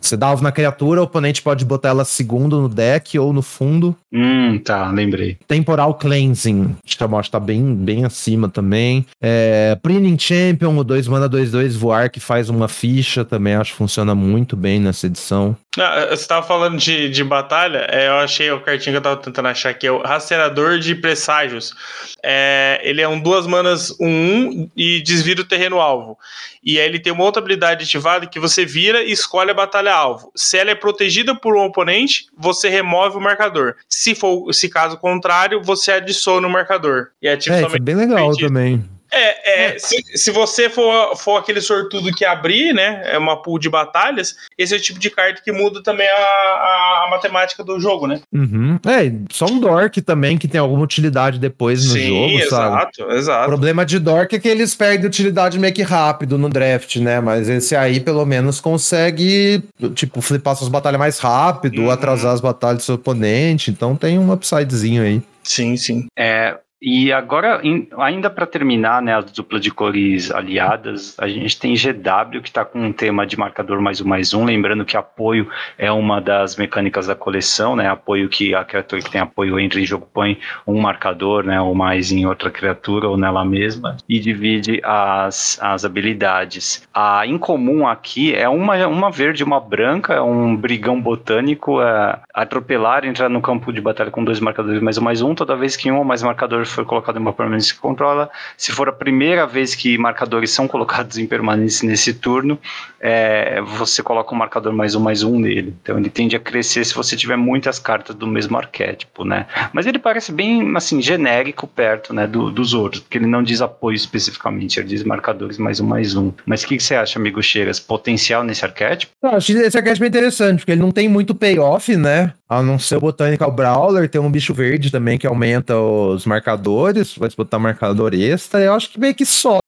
Você dá alvo na criatura, o oponente pode pode botar ela segundo no deck ou no fundo. Hum, tá, lembrei. Temporal Cleansing, que tá bem, bem acima também. É, Preening Champion, o 2 mana 2-2 voar, que faz uma ficha também, acho que funciona muito bem nessa edição. Ah, você tava falando de, de batalha, é, eu achei o cartinho que eu tava tentando achar aqui, é o Rastreador de Presságios. É, ele é um duas manas, um 1 um, e desvira o terreno alvo. E aí ele tem uma outra habilidade ativada que você vira e escolhe a batalha alvo. Se ela é protegida por um oponente, você remove o marcador. Se for, se caso contrário, você adiciona o marcador. E é, tipo, é, é bem legal também. É, é, se, se você for, for aquele sortudo que abrir, né? É uma pool de batalhas, esse é o tipo de carta que muda também a, a, a matemática do jogo, né? Uhum. É, só um Dork também que tem alguma utilidade depois no Sim, jogo, exato, sabe? Exato, exato. O problema de Dork é que eles perdem utilidade meio que rápido no draft, né? Mas esse aí, pelo menos, consegue, tipo, flipar suas batalhas mais rápido, uhum. atrasar as batalhas do seu oponente. Então tem um upsidezinho aí. Sim, sim. É, e agora, ainda para terminar, né, as duplas de cores aliadas, a gente tem GW que está com um tema de marcador mais um mais um, lembrando que apoio é uma das mecânicas da coleção, né, apoio que a criatura que tem apoio entra em jogo põe um marcador, né, ou mais em outra criatura ou nela mesma e divide as, as habilidades. A incomum aqui é uma, uma verde uma branca, é um brigão botânico, é, atropelar, entrar no campo de batalha com dois marcadores mais um mais um, toda vez que um ou mais marcadores foi colocado em uma permanência que controla. Se for a primeira vez que marcadores são colocados em permanência nesse turno, é, você coloca um marcador mais um, mais um nele. Então ele tende a crescer se você tiver muitas cartas do mesmo arquétipo, né? Mas ele parece bem, assim, genérico perto, né, do, dos outros, porque ele não diz apoio especificamente, ele diz marcadores mais um, mais um. Mas o que, que, você acha, amigo Cheiras? Potencial nesse arquétipo? Eu acho esse arquétipo é interessante, porque ele não tem muito payoff, né? A não ser o Botanical Brawler, tem um bicho verde também que aumenta os marcadores marcadores, vai botar marcador extra, eu acho que meio que só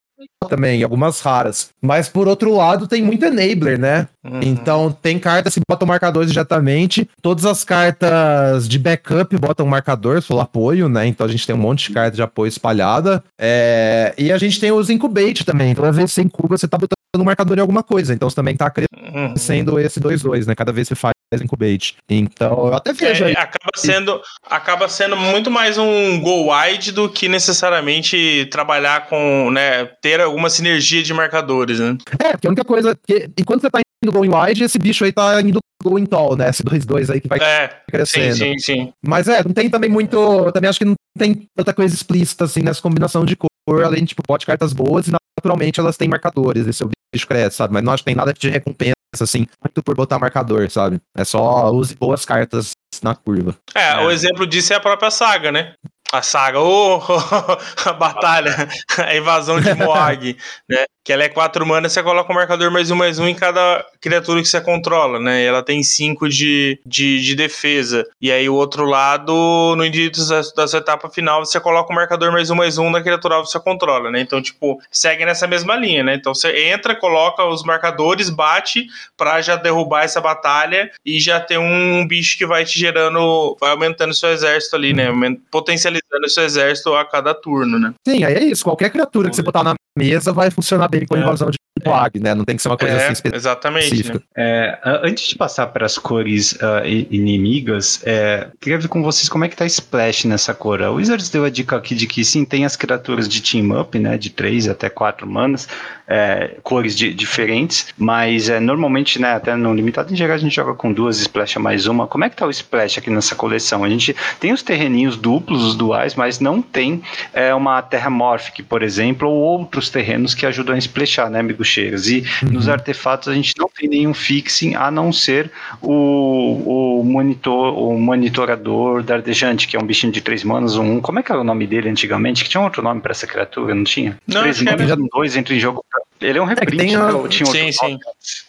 também, algumas raras. Mas por outro lado, tem muito enabler, né? Uhum. Então tem cartas que botam marcadores diretamente. Todas as cartas de backup botam marcador, pelo apoio, né? Então a gente tem um monte de cartas de apoio espalhada. É... E a gente tem os incubate também. Então, às vezes você incuba, você tá botando marcador em alguma coisa. Então você também tá crescendo uhum. esse 2-2, né? Cada vez você faz incubate. Então, eu até vejo é, aí. Acaba sendo, acaba sendo muito mais um go wide do que necessariamente trabalhar com, né, ter alguma sinergia de marcadores, né? É, porque a única coisa, que enquanto você tá indo going wide, esse bicho aí tá indo going tall, né? Esse 2-2 aí que vai é, crescendo. Sim, sim, sim. Mas é, não tem também muito, também acho que não tem tanta coisa explícita assim nessa combinação de cor, além de, tipo, pode cartas boas e naturalmente elas têm marcadores, esse é o bicho cresce, sabe? Mas não acho que tem nada que te recompensa assim, muito por botar marcador, sabe? É só use boas cartas na curva. É, é, o exemplo disso é a própria saga, né? A saga, oh, a batalha, a invasão de Moag, né? Que ela é 4 mana, você coloca um marcador mais um, mais um em cada criatura que você controla, né? E ela tem 5 de, de, de, defesa. E aí o outro lado, no início da, sua etapa final, você coloca um marcador mais um, mais um na criatura que você controla, né? Então, tipo, segue nessa mesma linha, né? Então você entra, coloca os marcadores, bate pra já derrubar essa batalha e já ter um bicho que vai te gerando, vai aumentando seu exército ali, né? Potencializando seu exército a cada turno, né? Sim, aí é isso. Qualquer criatura que você botar na mesa vai funcionar bem com a é. invasão de Plague, né? Não tem que ser uma coisa é, assim específica. Exatamente. Né? É, antes de passar para as cores uh, inimigas, é, queria ver com vocês como é que tá Splash nessa cor. A Wizards deu a dica aqui de que sim, tem as criaturas de Team Up, né? De 3 até 4 manas, é, cores de, diferentes, mas é, normalmente, né, até no limitado em geral a gente joga com duas Splash a mais uma. Como é que tá o Splash aqui nessa coleção? A gente tem os terreninhos duplos, os duais, mas não tem é, uma Terra Morphic, por exemplo, ou outros terrenos que ajudam a splashar, né, amigo Cheiras? E uhum. nos artefatos a gente não tem nenhum fixing a não ser o, o monitor, o monitorador dardejante, que é um bichinho de três manos, um. Como é que era o nome dele antigamente? Que tinha outro nome para essa criatura, não tinha? Não, três manos, era... dois entre em jogo ele é um reprint, é, tem a... né? Tinha sim, sim.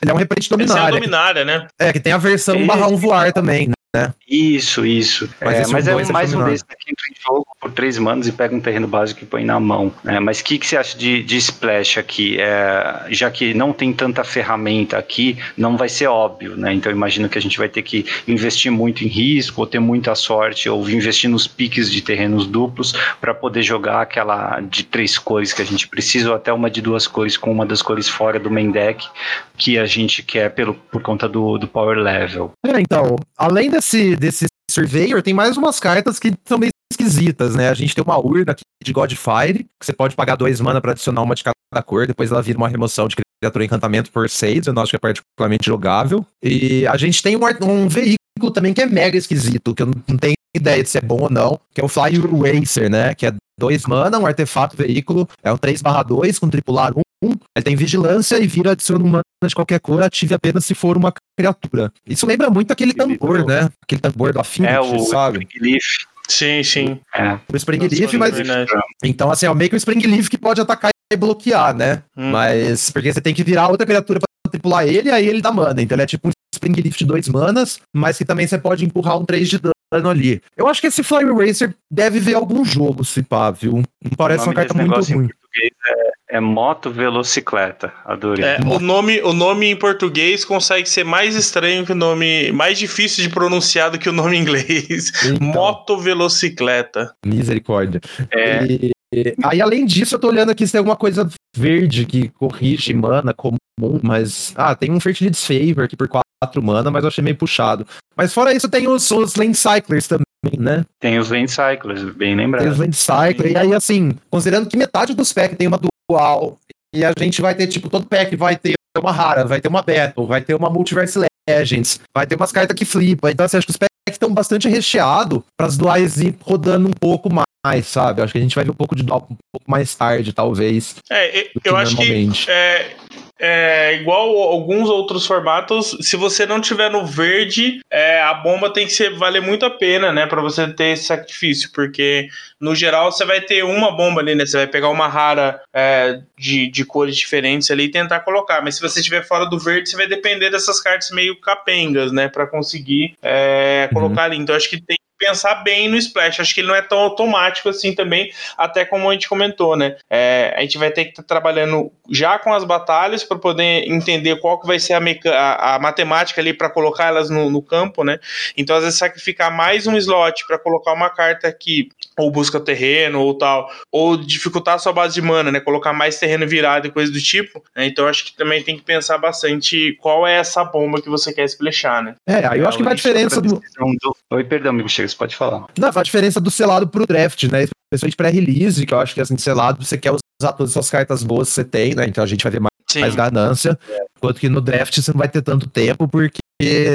Ele é um reprint dominária. dominária, né? É, que tem a versão barra um voar também, né? Isso, isso. Mas, é, mas é mais um desses que entra em jogo por três manos e pega um terreno básico e põe na mão. Né? Mas o que, que você acha de, de Splash aqui? É, já que não tem tanta ferramenta aqui, não vai ser óbvio, né? Então imagino que a gente vai ter que investir muito em risco, ou ter muita sorte, ou investir nos piques de terrenos duplos para poder jogar aquela de três cores que a gente precisa, ou até uma de duas cores com uma das cores fora do main deck que a gente quer pelo, por conta do, do power level. É, então, além desse, desse Surveyor, tem mais umas cartas que são meio esquisitas, né? A gente tem uma urna aqui de Godfire, que você pode pagar dois mana para adicionar uma de cada cor, depois ela vira uma remoção de criatura encantamento por seis, eu não acho que é particularmente jogável. E a gente tem um, um veículo também que é mega esquisito, que eu não tenho ideia de se é bom ou não, que é o Fly Racer, né? Que é dois mana, um artefato veículo, é um 3/2 com tripular 1. Ele tem vigilância e vira adiciona um mana de qualquer cor, ative apenas se for uma criatura. Isso lembra muito aquele tambor, né? Aquele tambor do Affinity, é o sabe? Leaf. Sim, sim. É. O Spring Leaf, mas. Então, assim, é meio que o Spring Leaf que pode atacar e bloquear, né? Hum. Mas. Porque você tem que virar outra criatura pra tripular ele, aí ele dá mana. Então ele é tipo um Spring Leaf de dois manas, mas que também você pode empurrar um 3 de dano ali. Eu acho que esse Fly Racer deve ver algum jogo, se pá, viu? Não parece uma carta muito ruim. É, é, moto velocicleta, adorei. É, o, nome, o nome em português consegue ser mais estranho que o nome, mais difícil de pronunciar do que o nome em inglês. Então, moto velocicleta. Misericórdia. É. E, aí, além disso, eu tô olhando aqui se tem alguma coisa verde que corrige mana comum, mas. Ah, tem um Fertility Favor aqui por 4 mana, mas eu achei meio puxado. Mas fora isso, tem os, os Lane Cyclers também, né? Tem os Lane Cyclers, bem lembrado. Tem os Lane Cyclers, e aí, assim, considerando que metade dos packs tem uma e a gente vai ter, tipo, todo pack vai ter uma rara, vai ter uma Battle, vai ter uma Multiverse Legends, vai ter umas cartas que flipam. Então, assim, acho que os packs estão bastante recheados para as duais ir rodando um pouco mais, sabe? Acho que a gente vai ver um pouco de dual um pouco mais tarde, talvez. É, eu acho que é, é, igual alguns outros formatos, se você não tiver no verde, é, a bomba tem que ser, valer muito a pena, né, para você ter esse sacrifício, porque no geral você vai ter uma bomba ali, né, você vai pegar uma rara é, de, de cores diferentes ali e tentar colocar, mas se você estiver fora do verde, você vai depender dessas cartas meio capengas, né, para conseguir é, colocar uhum. ali. Então acho que tem pensar bem no Splash. Acho que ele não é tão automático assim também, até como a gente comentou, né? É, a gente vai ter que estar tá trabalhando já com as batalhas para poder entender qual que vai ser a, a, a matemática ali para colocar elas no, no, campo, né? Então, às vezes, sacrificar mais um slot para colocar uma carta que ou busca terreno ou tal, ou dificultar a sua base de mana, né? Colocar mais terreno virado e coisa do tipo. Né? Então, acho que também tem que pensar bastante qual é essa bomba que você quer splashar, né? É, aí eu acho que vai a diferença do... do... Oi, perdão, amigo, chega, você pode falar. Não, a diferença do selado pro draft, né? Especialmente pré-release, que eu acho que assim, selado você quer usar todas as cartas boas que você tem, né? Então a gente vai ver mais, mais ganância. Enquanto que no draft você não vai ter tanto tempo, porque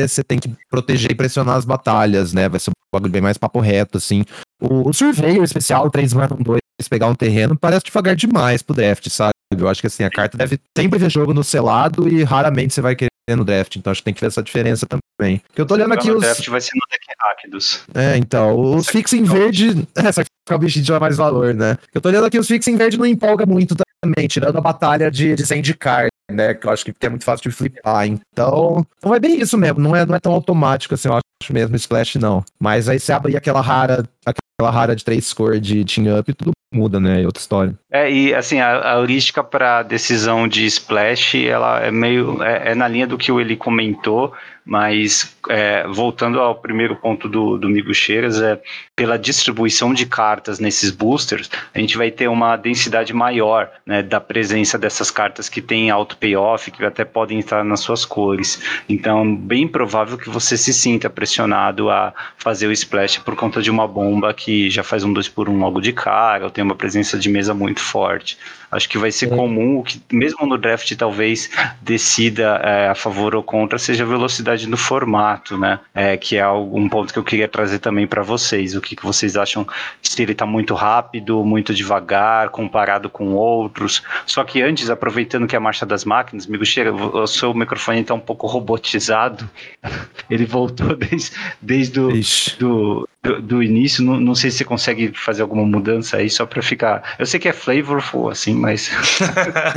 você tem que proteger e pressionar as batalhas, né? Vai ser um bagulho bem mais papo reto, assim. O, o Surveyor especial, 3 mana 2, pegar um terreno, parece devagar demais pro draft, sabe? Eu acho que assim, a carta deve sempre ver jogo no selado e raramente você vai querer no draft, então acho que tem que ver essa diferença também. Porque eu tô olhando aqui os. draft vai ser no deck Rakdos. É, então, os fix em verde. É, só que o bichinho de mais valor, né? Eu tô olhando aqui os fix em verde não empolga muito também, tirando a batalha de, de Zendikar, né? Que eu acho que é muito fácil de flipar. Então, então é bem isso mesmo, não é, não é tão automático assim, eu acho mesmo, Splash não. Mas aí você abre aquela rara, aquela rara de três cores de Team Up e tudo muda, né? É outra história. É, e assim, a, a heurística para decisão de splash, ela é meio. É, é, na linha do que o Eli comentou, mas é, voltando ao primeiro ponto do, do Migo Cheiras, é pela distribuição de cartas nesses boosters, a gente vai ter uma densidade maior né, da presença dessas cartas que têm alto payoff, que até podem estar nas suas cores. Então, bem provável que você se sinta pressionado a fazer o splash por conta de uma bomba que já faz um 2 por 1 um logo de cara, ou tem uma presença de mesa muito forte. Acho que vai ser é. comum que, mesmo no draft, talvez decida é, a favor ou contra, seja a velocidade do formato, né? É, que é um ponto que eu queria trazer também para vocês. O que, que vocês acham se ele está muito rápido, muito devagar, comparado com outros? Só que antes, aproveitando que é a marcha das máquinas, amigo Chega, o seu microfone está um pouco robotizado. Ele voltou desde, desde o do, do, do início. Não, não, sei se você consegue fazer alguma mudança aí só para ficar. Eu sei que é flavorful, assim, mas.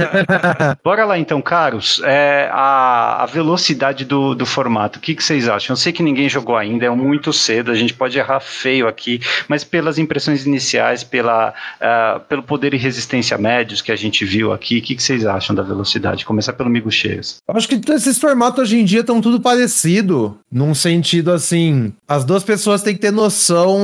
Bora lá então, caros. É, a, a velocidade do, do formato, o que, que vocês acham? Eu sei que ninguém jogou ainda, é muito cedo, a gente pode errar feio aqui, mas pelas impressões iniciais, pela, uh, pelo poder e resistência médios que a gente viu aqui, o que, que vocês acham da velocidade? Começar pelo Migo Cheiros. Acho que esses formatos hoje em dia estão tudo parecido, num sentido assim, as duas pessoas têm que ter noção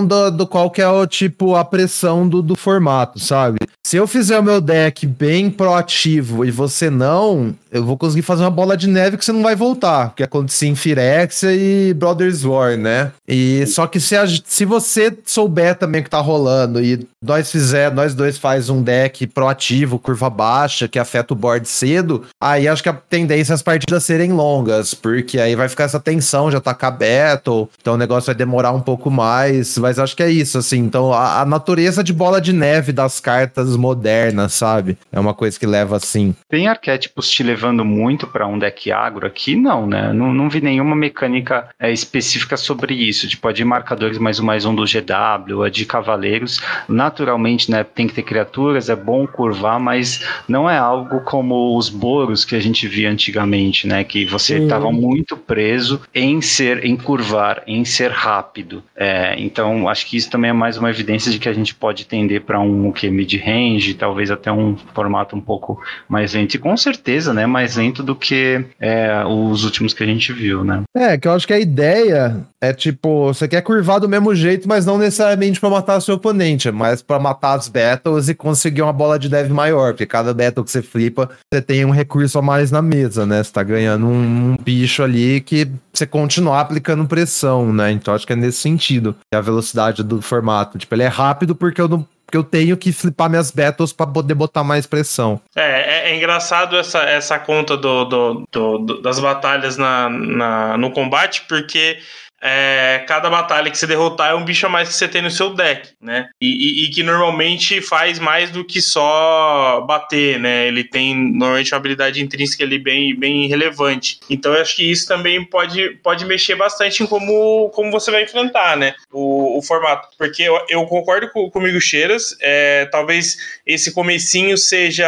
do, do qual que é o tipo, a pressão do, do formato, sabe? Se eu fizer o meu deck bem proativo e você não, eu vou conseguir fazer uma bola de neve que você não vai voltar, que aconteceu em Firexia e Brothers War, né? E só que se, a, se você souber também o que tá rolando e nós fizer, nós dois faz um deck proativo, curva baixa, que afeta o board cedo, aí acho que a tendência é as partidas serem longas, porque aí vai ficar essa tensão de atacar battle, então o negócio vai demorar um pouco mais, mas acho que é isso, assim, então a, a natureza de bola de neve das cartas modernas, sabe? É uma coisa que leva assim. Tem arquétipos te levando muito para um deck agro aqui? Não, né? Não, não vi nenhuma mecânica é, específica sobre isso. Tipo, a de marcadores mais um mais um do GW, a de cavaleiros. Naturalmente, né? Tem que ter criaturas, é bom curvar, mas não é algo como os boros que a gente via antigamente, né? Que você estava muito preso em ser, em curvar, em ser rápido. É, então, acho que isso também é mais uma evidência de que a gente pode tender para um o que mid-range range, talvez até um formato um pouco mais lento. E com certeza, né, mais lento do que é, os últimos que a gente viu, né? É, que eu acho que a ideia é tipo, você quer curvar do mesmo jeito, mas não necessariamente para matar seu oponente, mas para matar as battles e conseguir uma bola de dev maior, porque cada battle que você flipa, você tem um recurso a mais na mesa, né? Você tá ganhando um, um bicho ali que você continuar aplicando pressão, né? Então acho que é nesse sentido. É a velocidade do formato. Tipo, ele é rápido porque eu não porque eu tenho que flipar minhas battles para poder botar mais pressão. É, é, é, engraçado essa, essa conta do, do, do, do das batalhas na, na, no combate, porque é, cada batalha que você derrotar é um bicho a mais que você tem no seu deck, né? E, e, e, que normalmente faz mais do que só bater, né? Ele tem normalmente uma habilidade intrínseca ali bem, bem relevante. Então eu acho que isso também pode, pode mexer bastante em como, como você vai enfrentar, né? O, o formato. Porque eu, eu concordo com, comigo, Cheiras. É, talvez esse comecinho seja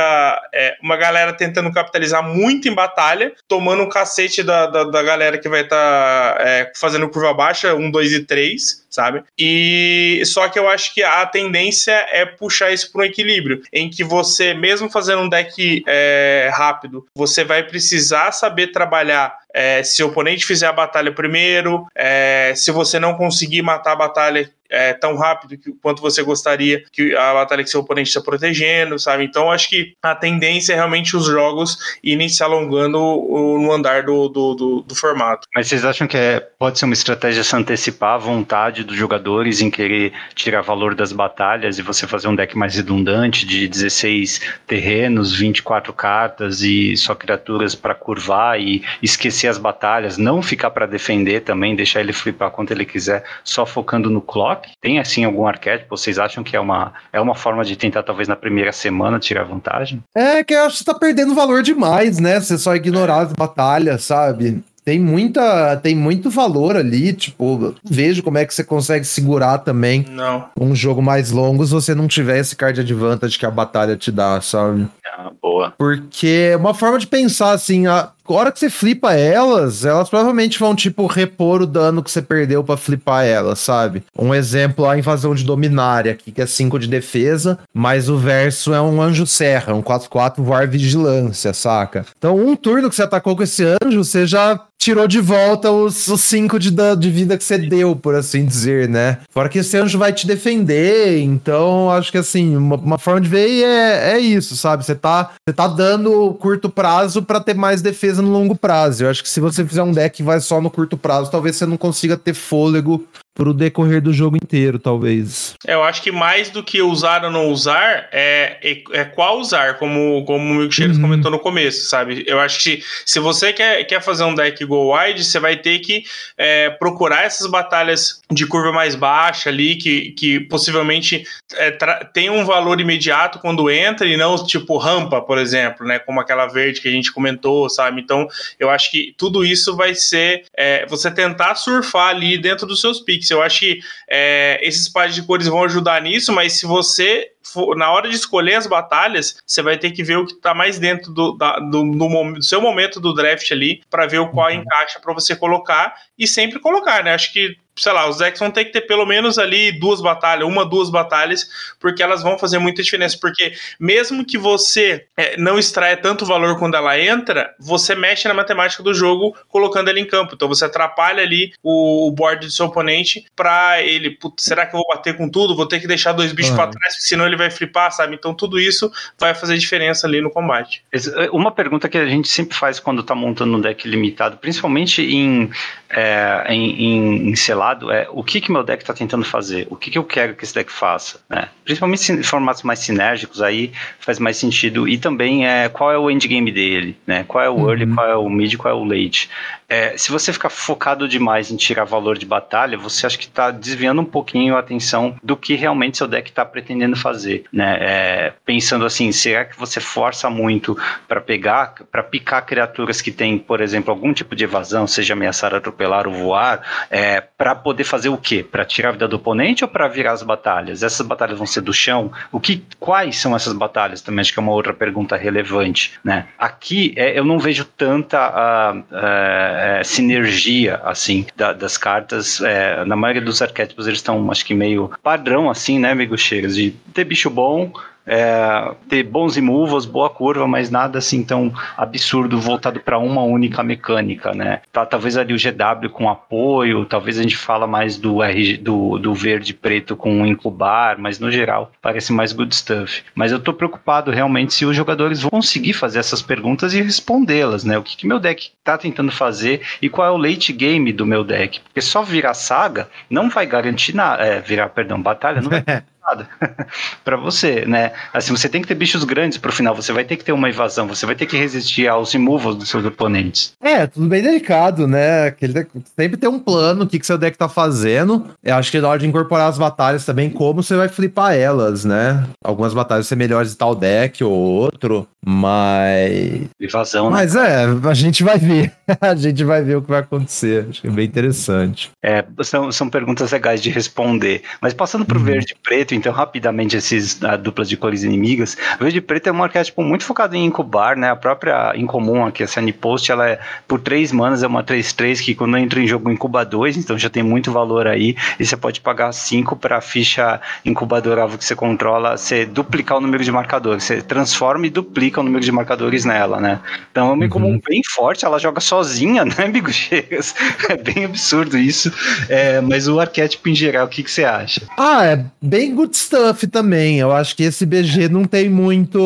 é, uma galera tentando capitalizar muito em batalha, tomando um cacete da, da, da galera que vai estar tá, é, fazendo curva baixa, 1, 2 e 3, sabe? E só que eu acho que a tendência é puxar isso para um equilíbrio, em que você, mesmo fazendo um deck é, rápido, você vai precisar saber trabalhar é, se o oponente fizer a batalha primeiro, é, se você não conseguir matar a batalha é, tão rápido que, quanto você gostaria que a batalha que seu oponente está protegendo, sabe? Então acho que a tendência é realmente os jogos irem se alongando no andar do, do, do, do formato. Mas vocês acham que é, pode ser uma estratégia se antecipar a vontade dos jogadores em querer tirar valor das batalhas e você fazer um deck mais redundante de 16 terrenos, 24 cartas e só criaturas para curvar e esquecer as batalhas, não ficar para defender também, deixar ele flipar quanto ele quiser, só focando no clock? Tem assim algum arquétipo? Vocês acham que é uma, é uma forma de tentar, talvez, na primeira semana tirar vantagem? É que eu acho que você tá perdendo valor demais, né? Você só ignorar as batalhas, sabe? Tem muita tem muito valor ali, tipo, vejo como é que você consegue segurar também não. um jogo mais longo se você não tiver esse card advantage que a batalha te dá, sabe? Ah, boa. Porque é uma forma de pensar assim, a, a hora que você flipa elas, elas provavelmente vão, tipo, repor o dano que você perdeu para flipar elas, sabe? Um exemplo, a invasão de Dominária, aqui, que é 5 de defesa, mas o verso é um anjo serra, um 4-4 voar vigilância, saca? Então, um turno que você atacou com esse anjo, você já tirou de volta os 5 de, de vida que você deu, por assim dizer, né? Fora que esse anjo vai te defender, então acho que assim, uma, uma forma de ver é, é isso, sabe? Você tá, você tá dando curto prazo para ter mais defesa no longo prazo. Eu acho que se você fizer um deck que vai só no curto prazo, talvez você não consiga ter fôlego pro decorrer do jogo inteiro, talvez. É, eu acho que mais do que usar ou não usar, é, é, é qual usar, como, como o Milkshakes uhum. comentou no começo, sabe? Eu acho que se você quer, quer fazer um deck go wide, você vai ter que é, procurar essas batalhas de curva mais baixa ali, que, que possivelmente é, tem um valor imediato quando entra e não tipo rampa, por exemplo, né? Como aquela verde que a gente comentou, sabe? Então, eu acho que tudo isso vai ser é, você tentar surfar ali dentro dos seus picks. Eu acho que é, esses pares de cores vão ajudar nisso, mas se você for, na hora de escolher as batalhas, você vai ter que ver o que tá mais dentro do, da, do, do, do seu momento do draft ali, para ver o qual uhum. encaixa para você colocar e sempre colocar, né? Acho que sei lá, os decks vão ter que ter pelo menos ali duas batalhas, uma, duas batalhas, porque elas vão fazer muita diferença. Porque mesmo que você é, não extraia tanto valor quando ela entra, você mexe na matemática do jogo colocando ela em campo. Então você atrapalha ali o, o board do seu oponente pra ele, será que eu vou bater com tudo? Vou ter que deixar dois bichos uhum. pra trás, senão ele vai flipar, sabe? Então tudo isso vai fazer diferença ali no combate. É, uma pergunta que a gente sempre faz quando tá montando um deck limitado, principalmente em, é, em, em, em lado é o que que meu deck está tentando fazer, o que que eu quero que esse deck faça, né? Principalmente em formatos mais sinérgicos aí faz mais sentido e também é qual é o endgame dele, né? Qual é o early, uhum. qual é o mid, qual é o late. É, se você ficar focado demais em tirar valor de batalha, você acha que está desviando um pouquinho a atenção do que realmente seu deck está pretendendo fazer, né? É, pensando assim, será que você força muito para pegar, para picar criaturas que têm, por exemplo, algum tipo de evasão, seja ameaçar, atropelar ou voar, é, para poder fazer o quê? Para tirar a vida do oponente ou para virar as batalhas? Essas batalhas vão ser do chão? O que, quais são essas batalhas? Também acho que é uma outra pergunta relevante, né? Aqui é, eu não vejo tanta uh, é, sinergia assim da, das cartas. É, na maioria dos arquétipos eles estão, acho que meio padrão assim, né, amigo Cheiras? De ter bicho bom, é, ter bons removals, boa curva, mas nada assim tão absurdo voltado para uma única mecânica, né? Tá, talvez ali o GW com apoio, talvez a gente fala mais do, R, do, do verde preto com incubar, mas no geral parece mais good stuff. Mas eu tô preocupado realmente se os jogadores vão conseguir fazer essas perguntas e respondê-las, né? O que, que meu deck tá tentando fazer e qual é o late game do meu deck? Porque só virar saga não vai garantir nada, é, virar, perdão, batalha não vai para você, né? Assim, você tem que ter bichos grandes pro final, você vai ter que ter uma invasão, você vai ter que resistir aos removals dos seus oponentes. É, tudo bem delicado, né? Aquele sempre tem um plano, o que, que seu deck tá fazendo. Eu acho que na hora de incorporar as batalhas também, como você vai flipar elas, né? Algumas batalhas ser melhores de tal deck ou outro, mas. Invasão, né? Mas é, a gente vai ver. a gente vai ver o que vai acontecer. Acho que é bem interessante. É, são, são perguntas legais de responder. Mas passando pro uhum. verde e preto, então, rapidamente, esses a duplas de cores inimigas. O verde e preto é um arquétipo muito focado em incubar, né? A própria incomum aqui, a Sunny Post, ela é por 3 manas, é uma 3-3 que quando entra em jogo incuba 2, então já tem muito valor aí. E você pode pagar 5 para a ficha incubadora que você controla, você duplicar o número de marcadores. Você transforma e duplica o número de marcadores nela, né? Então é uma incomum uhum. bem forte, ela joga sozinha, né, amigo Chegas? É bem absurdo isso. É, mas o arquétipo em geral, o que, que você acha? Ah, é bem good stuff também. Eu acho que esse BG não tem muito,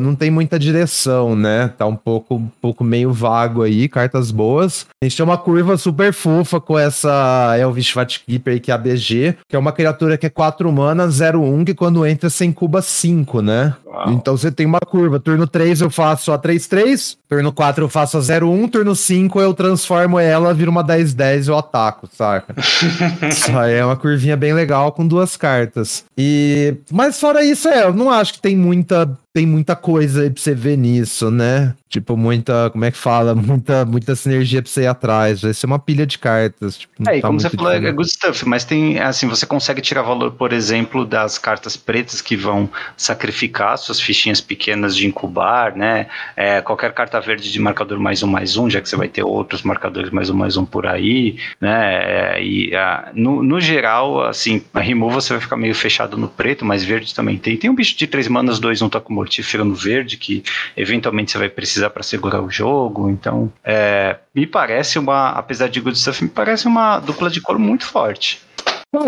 não tem muita direção, né? Tá um pouco, um pouco meio vago aí, cartas boas. A gente tem uma curva super fofa com essa Elvish Fatkeeper que é a BG, que é uma criatura que é 4 mana, 0-1, que quando entra você incuba 5, né? Uau. Então você tem uma curva. Turno 3 eu faço a 3-3, turno 4 eu faço a 0-1, turno 5 eu transformo ela, vira uma 10-10 eu ataco, saca? Isso aí é uma curvinha bem legal com duas cartas. E mas fora isso, é, eu não acho que tem muita tem muita coisa aí pra você ver nisso, né? Tipo, muita, como é que fala? Muita, muita sinergia pra você ir atrás. Vai ser uma pilha de cartas. Tipo, é, e tá como você falou, é good stuff, mas tem, assim, você consegue tirar valor, por exemplo, das cartas pretas que vão sacrificar suas fichinhas pequenas de incubar, né? É, qualquer carta verde de marcador mais um, mais um, já que você vai ter outros marcadores mais um, mais um por aí, né? É, e a, no, no geral, assim, a remove você vai ficar meio fechado no preto, mas verde também tem. Tem um bicho de três manas, dois, um com mortífero no verde, que eventualmente você vai precisar para segurar o jogo. Então, é, me parece uma, apesar de Good Stuff, me parece uma dupla de cor muito forte.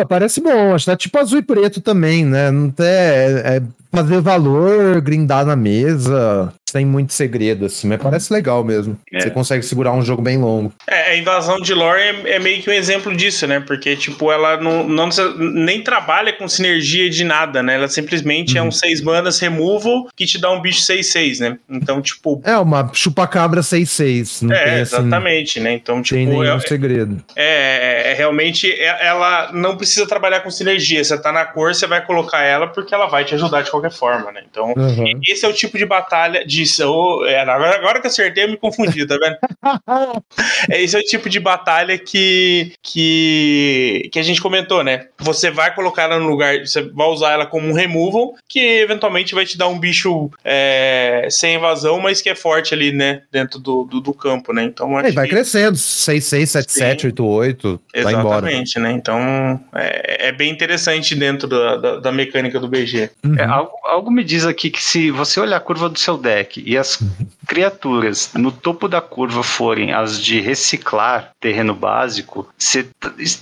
Parece bom, acho que tá tipo azul e preto também, né? Não tem, é, é fazer valor, grindar na mesa, sem muito segredo, assim, mas parece legal mesmo. É. Você consegue segurar um jogo bem longo. É, a invasão de lore é, é, meio que um exemplo disso, né? Porque, tipo, ela não, não nem trabalha com sinergia de nada, né? Ela simplesmente uhum. é um 6 manas removal que te dá um bicho 6-6, né? Então, tipo. É, uma chupacabra 6-6. É, tem, assim, exatamente, né? Então, tipo. Tem nenhum é, segredo. É, é, é realmente ela não precisa trabalhar com sinergia. Você tá na cor, você vai colocar ela porque ela vai te ajudar de qualquer qualquer forma, né? Então, uhum. esse é o tipo de batalha disso. É, agora, agora que eu acertei, eu me confundi, tá vendo? esse é o tipo de batalha que, que, que a gente comentou, né? Você vai colocar ela no lugar, você vai usar ela como um removal, que eventualmente vai te dar um bicho é, sem invasão, mas que é forte ali, né? Dentro do, do, do campo, né? Então, é, vai que... crescendo, 6, 6, 7, 7, 8, 8, vai embora. Exatamente, né? Então, é, é bem interessante dentro da, da, da mecânica do BG. Uhum. É, algo, algo me diz aqui que se você olhar a curva do seu deck e as criaturas no topo da curva forem as de reciclar terreno básico, você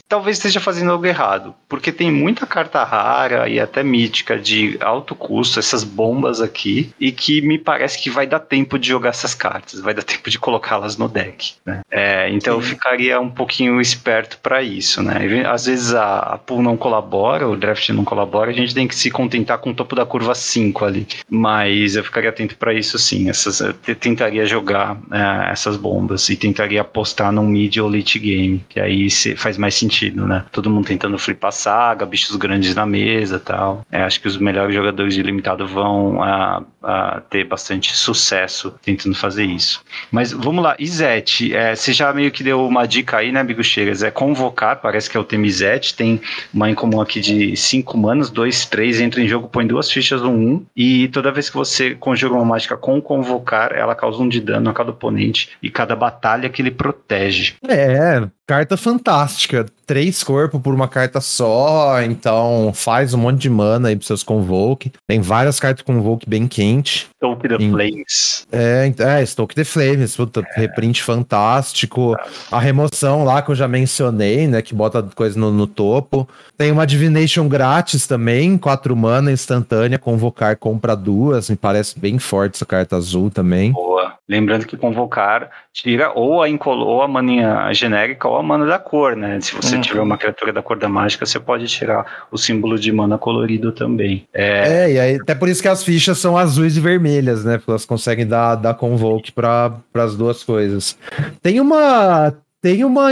talvez esteja fazendo algo errado. Porque tem muita carta rara e até mítica de alto custo, essas bombas aqui, e que me parece que vai dar tempo de jogar essas cartas, vai dar tempo de colocá-las no deck. Né? É, então Sim. eu ficaria um pouquinho esperto para isso. Né? Às vezes a, a pool não colabora, o draft não colabora, a gente tem que se contentar com o topo da curva 5 ali. Mas eu ficaria atento para isso sim. Essas, tentaria jogar é, essas bombas e tentaria apostar num mid ou late game, que aí faz mais sentido, né? Todo mundo tentando flipar saga, bichos grandes na mesa tal. É, acho que os melhores jogadores de limitado vão a, a ter bastante sucesso tentando fazer isso. Mas vamos lá, Izete, é, você já meio que deu uma dica aí, né, Cheiras? É convocar, parece que é o tema Izete, tem uma incomum aqui de 5 manas, 2, 3, entra em jogo, põe duas fichas no 1, um, e toda vez que você conjuga uma mágica com convocar, ela causa um de dano a cada oponente e cada batalha que ele protege. É, carta fantástica. Três corpos por uma carta só, então faz um monte de mana aí pros seus Convoke. Tem várias cartas Convoke bem quente. Stoke the em... Flames. É, é, Stoke the Flames, puta, é. reprint fantástico. A remoção lá que eu já mencionei, né, que bota coisa no, no topo. Tem uma Divination grátis também, quatro mana instantânea, convocar, compra duas. Me parece bem forte essa carta azul também. Boa. Lembrando que convocar tira ou a, ou a maninha genérica ou a mana da cor, né? Se você uhum. tiver uma criatura da cor da mágica, você pode tirar o símbolo de mana colorido também. É, é e aí, até por isso que as fichas são azuis e vermelhas, né? Porque elas conseguem dar, dar convoke para as duas coisas. Tem uma tem uma,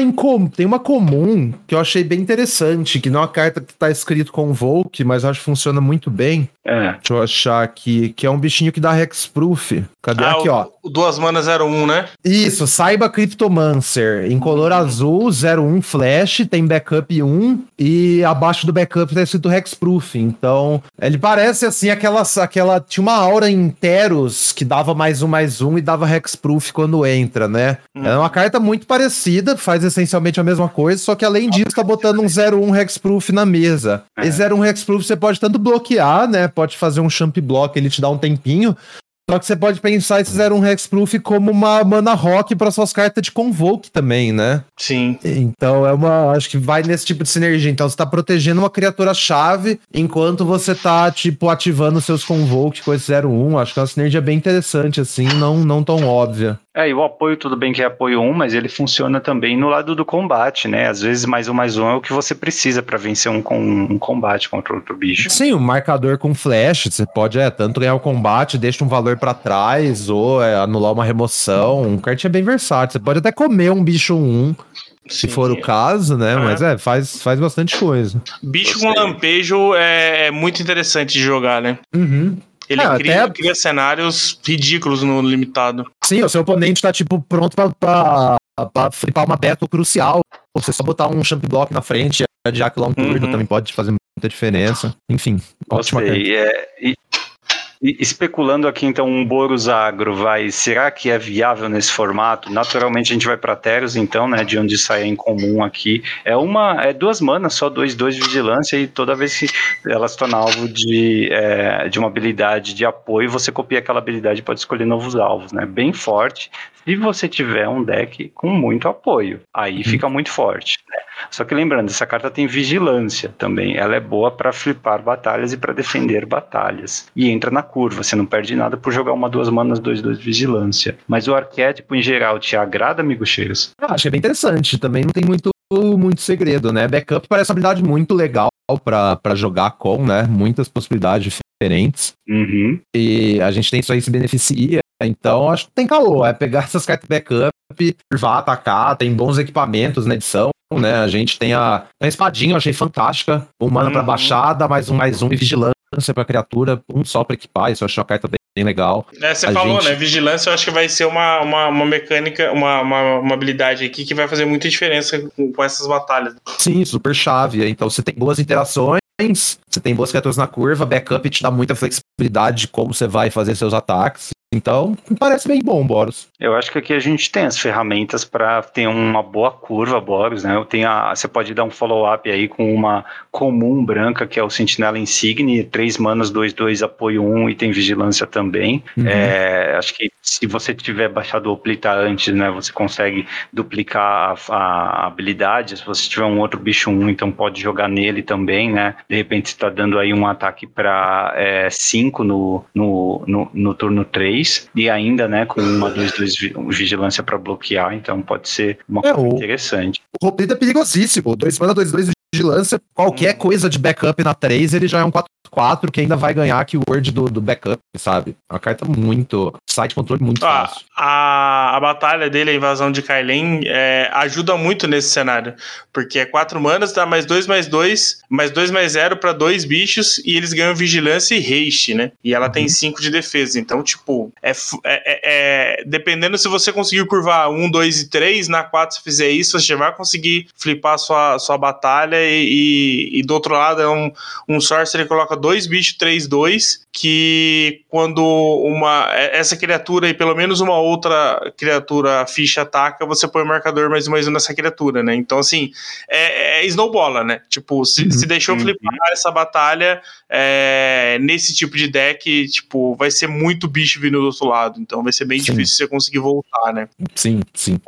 tem uma comum que eu achei bem interessante, que não é uma carta que tá escrito Convoke, mas acho que funciona muito bem. É. Deixa eu achar aqui, que é um bichinho que dá Hexproof. Cadê? Ah, aqui, ó. Duas manas 01, né? Isso, saiba Cryptomancer. Em color azul, 01 flash, tem backup 1 e abaixo do backup tá escrito Hexproof. Então, ele parece assim aquela, aquela tinha uma aura em Teros que dava mais um mais um e dava Hexproof quando entra, né? Uhum. É uma carta muito parecida faz essencialmente a mesma coisa, só que além disso tá botando um 01 Hexproof na mesa. É. Esse 01 Hexproof você pode tanto bloquear, né? Pode fazer um champ block, ele te dá um tempinho, só que você pode pensar esse 01 Hexproof como uma mana rock para suas cartas de Convoke também, né? Sim. Então é uma. Acho que vai nesse tipo de sinergia. Então você tá protegendo uma criatura-chave enquanto você tá, tipo, ativando seus Convoke com esse 01. Acho que é uma sinergia bem interessante, assim, não, não tão óbvia. É, e o apoio, tudo bem que é apoio 1, mas ele funciona também no lado do combate, né? Às vezes mais um mais um é o que você precisa para vencer um, um combate contra outro bicho. Sim, o um marcador com flash, você pode é, tanto ganhar o combate, deixa um valor para trás, ou é, anular uma remoção. Um kart é bem versátil. Você pode até comer um bicho 1, se Sim. for o caso, né? É. Mas é, faz, faz bastante coisa. Bicho com lampejo é, é muito interessante de jogar, né? Uhum. Ele é, cria, até... cria, cenários ridículos no limitado. Sim, o seu oponente tá, tipo, pronto pra, pra, pra flipar uma battle crucial. Você só botar um champ block na frente, adiar que lá um turno uhum. também pode fazer muita diferença. Enfim, ótima Gostei. É, e, especulando aqui, então, um Boros Agro vai. Será que é viável nesse formato? Naturalmente a gente vai para Teros, então, né? De onde sai em comum aqui. É uma. É duas manas, só dois, dois de vigilância, e toda vez que ela se torna alvo de, é, de uma habilidade de apoio, você copia aquela habilidade e pode escolher novos alvos, né? Bem forte. Se você tiver um deck com muito apoio, aí uhum. fica muito forte. Né? Só que lembrando, essa carta tem vigilância também. Ela é boa para flipar batalhas e para defender batalhas. E entra na curva, você não perde nada por jogar uma, duas manas, dois, dois vigilância. Mas o arquétipo em geral te agrada, amigo Cheiros? Eu acho que é bem interessante. Também não tem muito, muito segredo, né? Backup parece uma habilidade muito legal para jogar com, né? Muitas possibilidades diferentes. Uhum. E a gente tem isso aí se beneficia. Então, acho que tem calor. É pegar essas cartas backup, vá atacar, tem bons equipamentos na edição, né? A gente tem a, a espadinha, eu achei fantástica. Um mana uhum. pra baixada, mais um mais um e vigilância pra criatura, um só pra equipar, isso eu acho uma carta bem legal. É, você a falou, gente... né? Vigilância eu acho que vai ser uma, uma, uma mecânica, uma, uma, uma, habilidade aqui que vai fazer muita diferença com, com essas batalhas. Sim, super chave. Então você tem boas interações, você tem boas criaturas na curva, backup te dá muita flexibilidade de como você vai fazer seus ataques. Então, parece bem bom, Boros. Eu acho que aqui a gente tem as ferramentas para ter uma boa curva, Boros, né? Eu tenho a, você pode dar um follow-up aí com uma comum branca, que é o Sentinela Insigne, 3 manas, 2, 2, apoio 1 e tem vigilância também. Uhum. É, acho que se você tiver baixado o Oplita antes, né, você consegue duplicar a, a, habilidade. Se você tiver um outro bicho 1, então pode jogar nele também, né? De repente está dando aí um ataque para 5 é, no, no, no, no turno 3 3 e ainda, né, com uma 2-2 vigilância para bloquear, então pode ser uma é, coisa interessante. O Roblida é perigosíssimo, 2 mana 2-2 vigilância, qualquer hum. coisa de backup na 3, ele já é um 4 4 que ainda vai ganhar que o word do, do backup, sabe? É uma carta muito. Site controle muito ah, fácil. A, a batalha dele, a invasão de Kailen, é, ajuda muito nesse cenário. Porque é 4 manas, dá mais 2 mais 2, mais 2 mais 0 para dois bichos e eles ganham vigilância e haste, né? E ela uhum. tem 5 de defesa. Então, tipo, é, é, é, dependendo se você conseguir curvar 1, 2 e 3, na 4, se fizer isso, você vai conseguir flipar sua, sua batalha e, e, e do outro lado é um, um sorcerer que coloca dois bichos 3-2, que quando uma essa criatura e pelo menos uma outra criatura ficha ataca, você põe o marcador mais um mais um nessa criatura, né? Então, assim, é, é snowbola, né? Tipo, se, uhum. se deixou uhum. flipar essa batalha é, nesse tipo de deck, tipo, vai ser muito bicho vindo do outro lado. Então vai ser bem sim. difícil você conseguir voltar, né? Sim, sim.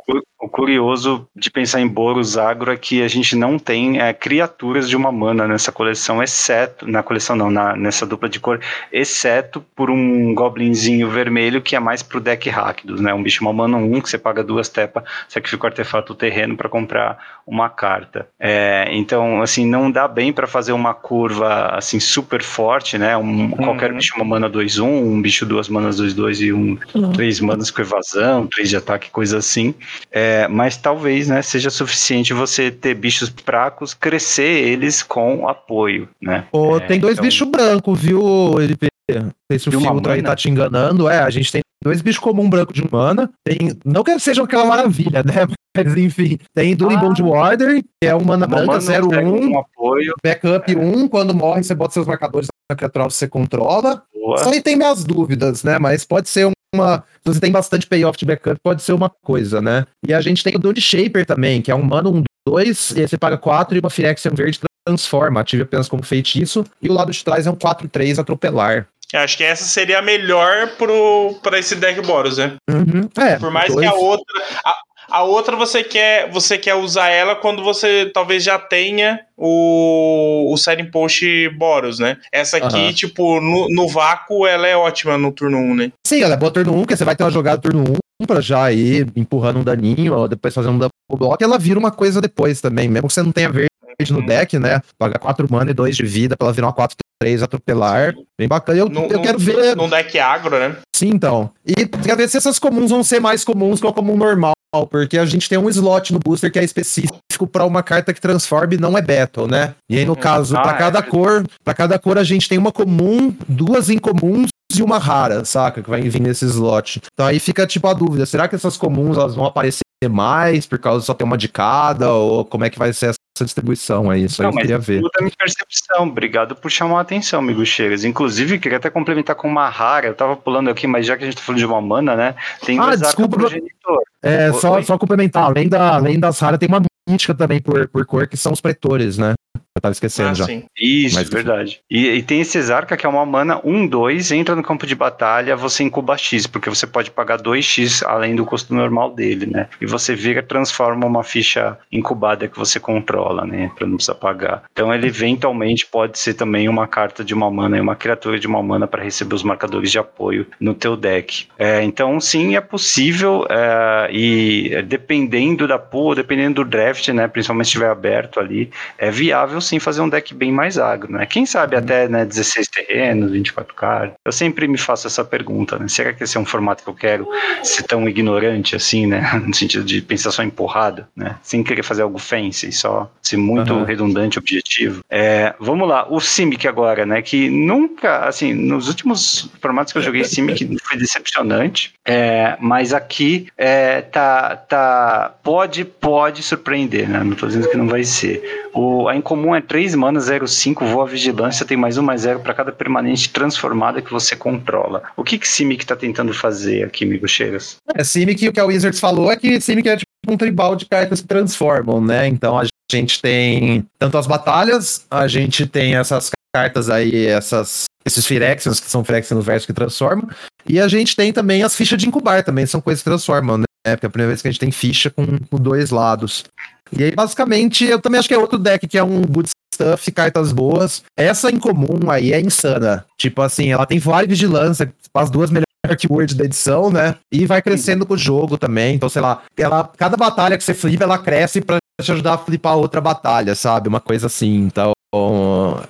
Curioso de pensar em Boros Agro é que a gente não tem é, criaturas de uma mana nessa coleção, exceto. Na coleção não, na, nessa dupla de cor, exceto por um goblinzinho vermelho que é mais pro deck Rakdos, né? Um bicho uma mana 1 um, que você paga duas tepas, sacrifica o artefato terreno para comprar uma carta. É, então, assim, não dá bem para fazer uma curva assim super forte, né? Um, uhum. Qualquer bicho uma mana 2-1, um, um bicho duas manas 2-2 e um uhum. três manas com evasão, três de ataque, coisa assim. É, é, mas talvez né, seja suficiente você ter bichos fracos, crescer eles com apoio, né? É, tem dois então... bichos brancos, viu, LP? Não sei se o filtro aí tá te enganando. É, a gente tem dois bichos comum branco de mana. Tem, não que seja aquela maravilha, né? Mas enfim, tem Dueling ah. Bond Warder, que é uma mana branca 0-1, um, apoio. backup 1, um, quando morre você bota seus marcadores na criatura você controla. Boa. Só aí tem minhas dúvidas, né? Mas pode ser uma. Se você tem bastante payoff de backup, pode ser uma coisa, né? E a gente tem o Dune Shaper também, que é um mana 1, 2, e aí você paga 4 e uma Phyrexian verde transforma, ative apenas como feitiço. E o lado de trás é um 4-3 atropelar. Acho que essa seria a melhor pro, pra esse deck Boros, né? Uhum, é, Por mais dois. que a outra. A, a, outra você quer, você quer usar ela quando você talvez já tenha o, o Setting Post Boros, né? Essa aqui, uhum. tipo, no, no vácuo, ela é ótima no turno 1, né? Sim, ela é boa turno 1, porque você vai ter uma jogada turno 1 pra já ir empurrando um daninho, ou depois fazendo um double block, ela vira uma coisa depois também, mesmo que você não tenha verde no uhum. deck, né? Paga 4 mana e 2 de vida pra ela virar uma 4 3 atropelar. Bem bacana. Eu, no, eu quero ver. Num deck agro, né? Sim, então. E quero ver se essas comuns vão ser mais comuns que o comum normal. Porque a gente tem um slot no booster que é específico para uma carta que transforme não é battle, né? E aí, no uhum. caso, ah, para cada é. cor, para cada cor a gente tem uma comum, duas incomuns e uma rara, saca? Que vai vir nesse slot. Então aí fica tipo a dúvida: será que essas comuns elas vão aparecer mais por causa de só ter uma de cada? Ou como é que vai ser essa distribuição aí, isso não, aí eu queria ver. Muda a minha percepção, obrigado por chamar a atenção, amigo Chegas. Inclusive, queria até complementar com uma rara, eu tava pulando aqui, mas já que a gente tá falando de uma mana, né, tem ah, desculpa, progenitor. É, só, só complementar, além, da, além das raras, tem uma mítica também por, por cor, que são os pretores, né? Eu tava esquecendo ah, já. Sim. Isso, Mas, verdade. E, e, tem esse Zarka que é uma mana 1-2, entra no campo de batalha, você incuba X, porque você pode pagar 2X além do custo normal dele, né? E você vira, transforma uma ficha incubada que você controla, né? Pra não precisar pagar. Então ele eventualmente pode ser também uma carta de uma mana e uma criatura de uma mana para receber os marcadores de apoio no teu deck. É, então sim, é possível é, e dependendo da pool, dependendo do draft, né? Principalmente se estiver aberto ali, é viável assim fazer um deck bem mais agro, né? Quem sabe até né, 16 terrenos, 24 cards. Eu sempre me faço essa pergunta, né? Será que esse é um formato que eu quero ser tão ignorante assim, né? No sentido de pensar só em porrada, né? Sem querer fazer algo fancy, só ser muito uhum. redundante, objetivo. É, vamos lá, o Simic agora, né? Que nunca, assim, nos últimos formatos que eu joguei Simic foi decepcionante, é, mas aqui é, tá, tá, pode, pode surpreender, né? Não tô dizendo que não vai ser. O, a incomum é 3 mana 05, voa vigilância, tem mais um mais zero para cada permanente transformada que você controla. O que que Simic tá tentando fazer aqui, amigo Cheiras? É, Simic, o que a Wizards falou é que Simic é tipo um tribal de cartas que transformam, né? Então a gente tem tanto as batalhas, a gente tem essas cartas aí, essas esses Phyrexians, que são Phyrexian no verso que transformam. E a gente tem também as fichas de incubar, também são coisas que transformam, né? Porque é a primeira vez que a gente tem ficha com, com dois lados. E aí, basicamente, eu também acho que é outro deck que é um good stuff, cartas boas. Essa incomum aí é insana. Tipo assim, ela tem várias vigilância, as duas melhores keywords da edição, né? E vai crescendo com o jogo também. Então, sei lá, ela, cada batalha que você flipa, ela cresce pra te ajudar a flipar outra batalha, sabe? Uma coisa assim. Então,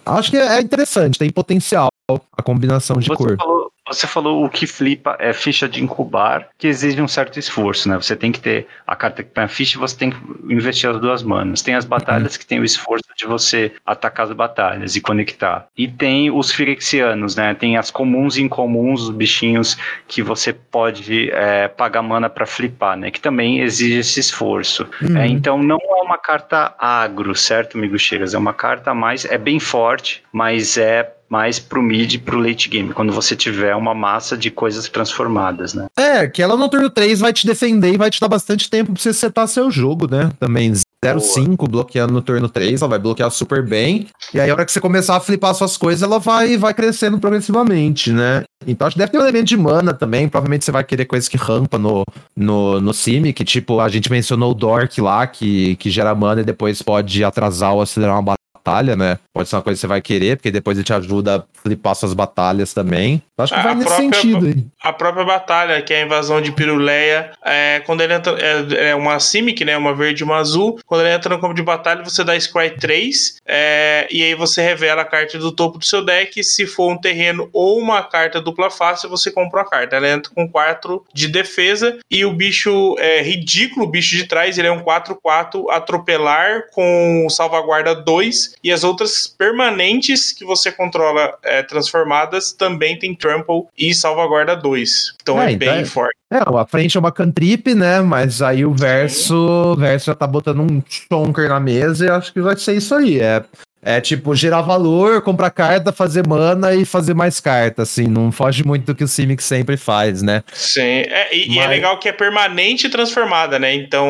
acho que é interessante, tem potencial a combinação de você cor. Falou, você falou o que flipa é ficha de incubar, que exige um certo esforço, né? Você tem que ter a carta que põe a ficha e você tem que investir as duas manas. Tem as batalhas que tem o esforço de você atacar as batalhas e conectar. E tem os Firexianos, né? Tem as comuns e incomuns, os bichinhos que você pode é, pagar mana para flipar, né? Que também exige esse esforço. Uhum. É, então não é uma carta agro, certo, amigo Cheiras? É uma carta mais. É bem forte, mas é mais pro mid e pro late game, quando você tiver uma massa de coisas transformadas, né? É, que ela no turno 3 vai te defender e vai te dar bastante tempo pra você setar seu jogo, né? Também 0,5 bloqueando no turno 3, ela vai bloquear super bem. E aí, a hora que você começar a flipar suas coisas, ela vai, vai crescendo progressivamente, né? Então acho que deve ter um elemento de mana também. Provavelmente você vai querer coisas que rampa no, no, no sim que tipo, a gente mencionou o Dork lá, que, que gera mana e depois pode atrasar ou acelerar uma batalha, né? Pode ser uma coisa que você vai querer, porque depois ele te ajuda a flipar suas batalhas também. Acho que a vai nesse própria, sentido. Aí. A própria batalha, que é a invasão de Piruleia, é, quando ele entra. É, é uma Simic, né? Uma verde e uma azul. Quando ele entra no campo de batalha, você dá Scry 3. É, e aí você revela a carta do topo do seu deck. Se for um terreno ou uma carta dupla face, você compra a carta. Ela entra com 4 de defesa. E o bicho é ridículo, o bicho de trás, ele é um 4-4 atropelar com salvaguarda 2 e as outras permanentes que você controla é, transformadas também tem Trample e salvaguarda 2. Então é, é bem então forte. É, a frente é uma cantrip, né? Mas aí o verso, verso já tá botando um chonker na mesa e acho que vai ser isso aí. É é tipo, gerar valor, comprar carta, fazer mana e fazer mais carta, assim. Não foge muito do que o Simic sempre faz, né? Sim, é, e, Mas... e, é legal que é permanente e transformada, né? Então,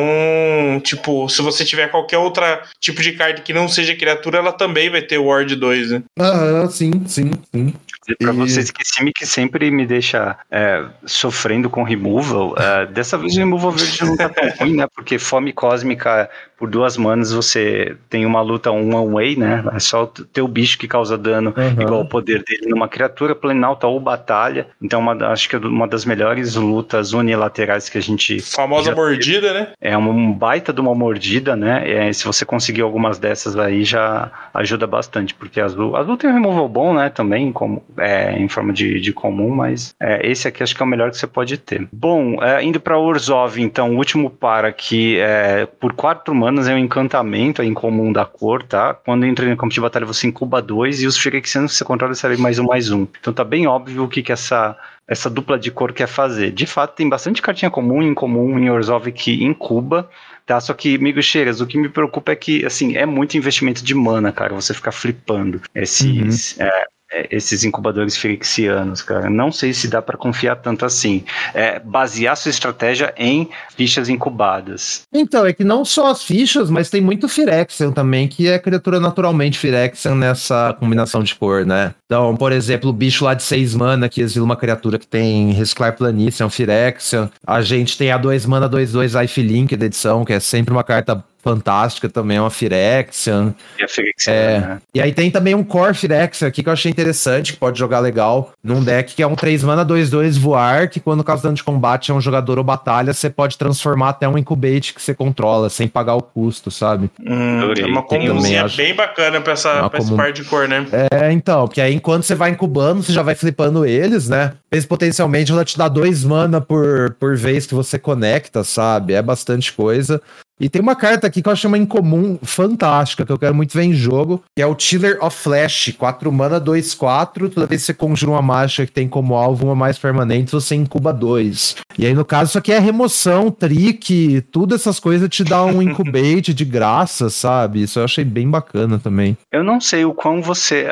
tipo, se você tiver qualquer outra tipo de carta que não seja criatura, ela também vai ter Ward 2, né? Aham, sim, sim, sim dizer pra e... vocês que esse que sempre me deixa é, sofrendo com removal. É, dessa vez o removal verde não tá tão ruim, né? Porque fome cósmica por duas manas você tem uma luta one way, né? É só ter o bicho que causa dano uhum. igual o poder dele numa criatura planalta ou batalha. Então, uma, acho que é uma das melhores lutas unilaterais que a gente. Famosa mordida, teve. né? É um baita de uma mordida, né? É, se você conseguir algumas dessas aí já ajuda bastante, porque azul, azul tem um removal bom, né? Também, como é, em forma de, de comum, mas é, esse aqui acho que é o melhor que você pode ter. Bom, é, indo para Orzhov, então, o último para que é, por quatro manas é um encantamento é incomum da cor, tá? Quando entra no campo de batalha você incuba dois e os que você controla recebem mais um, mais um. Então tá bem óbvio o que, que essa essa dupla de cor quer fazer. De fato, tem bastante cartinha comum e incomum em Orzhov que incuba, tá? Só que, amigo Cheiras, o que me preocupa é que, assim, é muito investimento de mana, cara, você ficar flipando esses, uhum. é, esses incubadores firexianos, cara. Não sei se dá para confiar tanto assim. É, basear sua estratégia em fichas incubadas. Então, é que não só as fichas, mas tem muito Firexian também, que é criatura naturalmente Firexian nessa combinação de cor, né? Então, por exemplo, o bicho lá de 6 mana que exila uma criatura que tem Resclar Planície, é um Firexian. A gente tem a 2 mana 2-2 Life Link da edição, que é sempre uma carta fantástica também, é uma Phyrexian. E a Phyrexian, é. né? E aí tem também um Core Phyrexian aqui que eu achei interessante, que pode jogar legal num deck que é um 3 mana 2-2 voar, que quando causando de combate é um jogador ou batalha, você pode transformar até um incubate que você controla, sem pagar o custo, sabe? Hum, é uma combozinha bem bacana pra, essa, é pra comum... esse par de cor, né? É, então, porque aí enquanto você vai incubando, você já vai flipando eles, né? Eles potencialmente ela te dá dois mana por, por vez que você conecta, sabe? É bastante coisa. E tem uma carta aqui que eu acho uma incomum fantástica, que eu quero muito ver em jogo, que é o Tiller of Flash. 4 mana, 2, 4. Toda vez que você conjura uma mágica que tem como alvo uma mais permanente, você incuba 2. E aí, no caso, isso aqui é remoção, trick, tudo essas coisas te dá um incubate de graça, sabe? Isso eu achei bem bacana também. Eu não sei o quão você.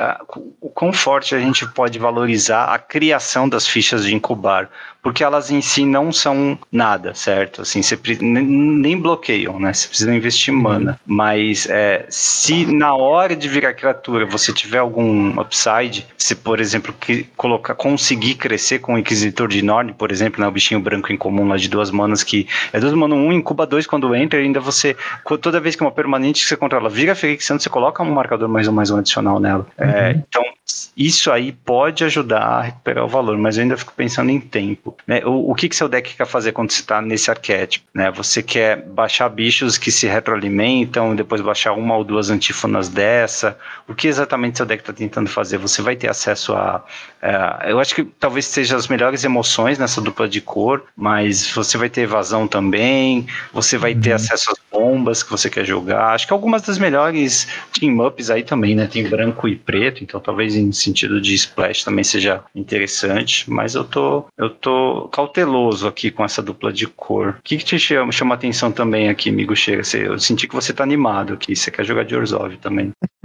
o quão forte a gente pode valorizar a criação das fichas de incubar porque elas em si não são nada, certo? Assim, você nem bloqueiam, né? Você precisa investir mana. Mas é, se na hora de virar criatura você tiver algum upside, se por exemplo que colocar, conseguir crescer com o Inquisitor de Norne, por exemplo, né, o bichinho branco em comum lá de duas manas que é duas manas um, incuba dois quando entra, ainda você toda vez que uma permanente que você controla vira Felixando, você coloca um marcador mais um mais um adicional nela. É, uhum. É, então isso aí pode ajudar a recuperar o valor, mas eu ainda fico pensando em tempo. Né? O, o que, que seu deck quer fazer quando você está nesse arquétipo? Né? Você quer baixar bichos que se retroalimentam e depois baixar uma ou duas antífonas dessa? O que exatamente seu deck está tentando fazer? Você vai ter acesso a. eu acho que talvez seja as melhores emoções nessa dupla de cor, mas você vai ter evasão também, você vai ter uhum. acesso às bombas que você quer jogar. Acho que algumas das melhores team-ups aí também, né? Tem branco e preto, então talvez em sentido de splash também seja interessante, mas eu tô, eu tô cauteloso aqui com essa dupla de cor. O que, que te chama, chama atenção também aqui, amigo Chega? Você, eu senti que você tá animado aqui, você quer jogar de Orzhov também.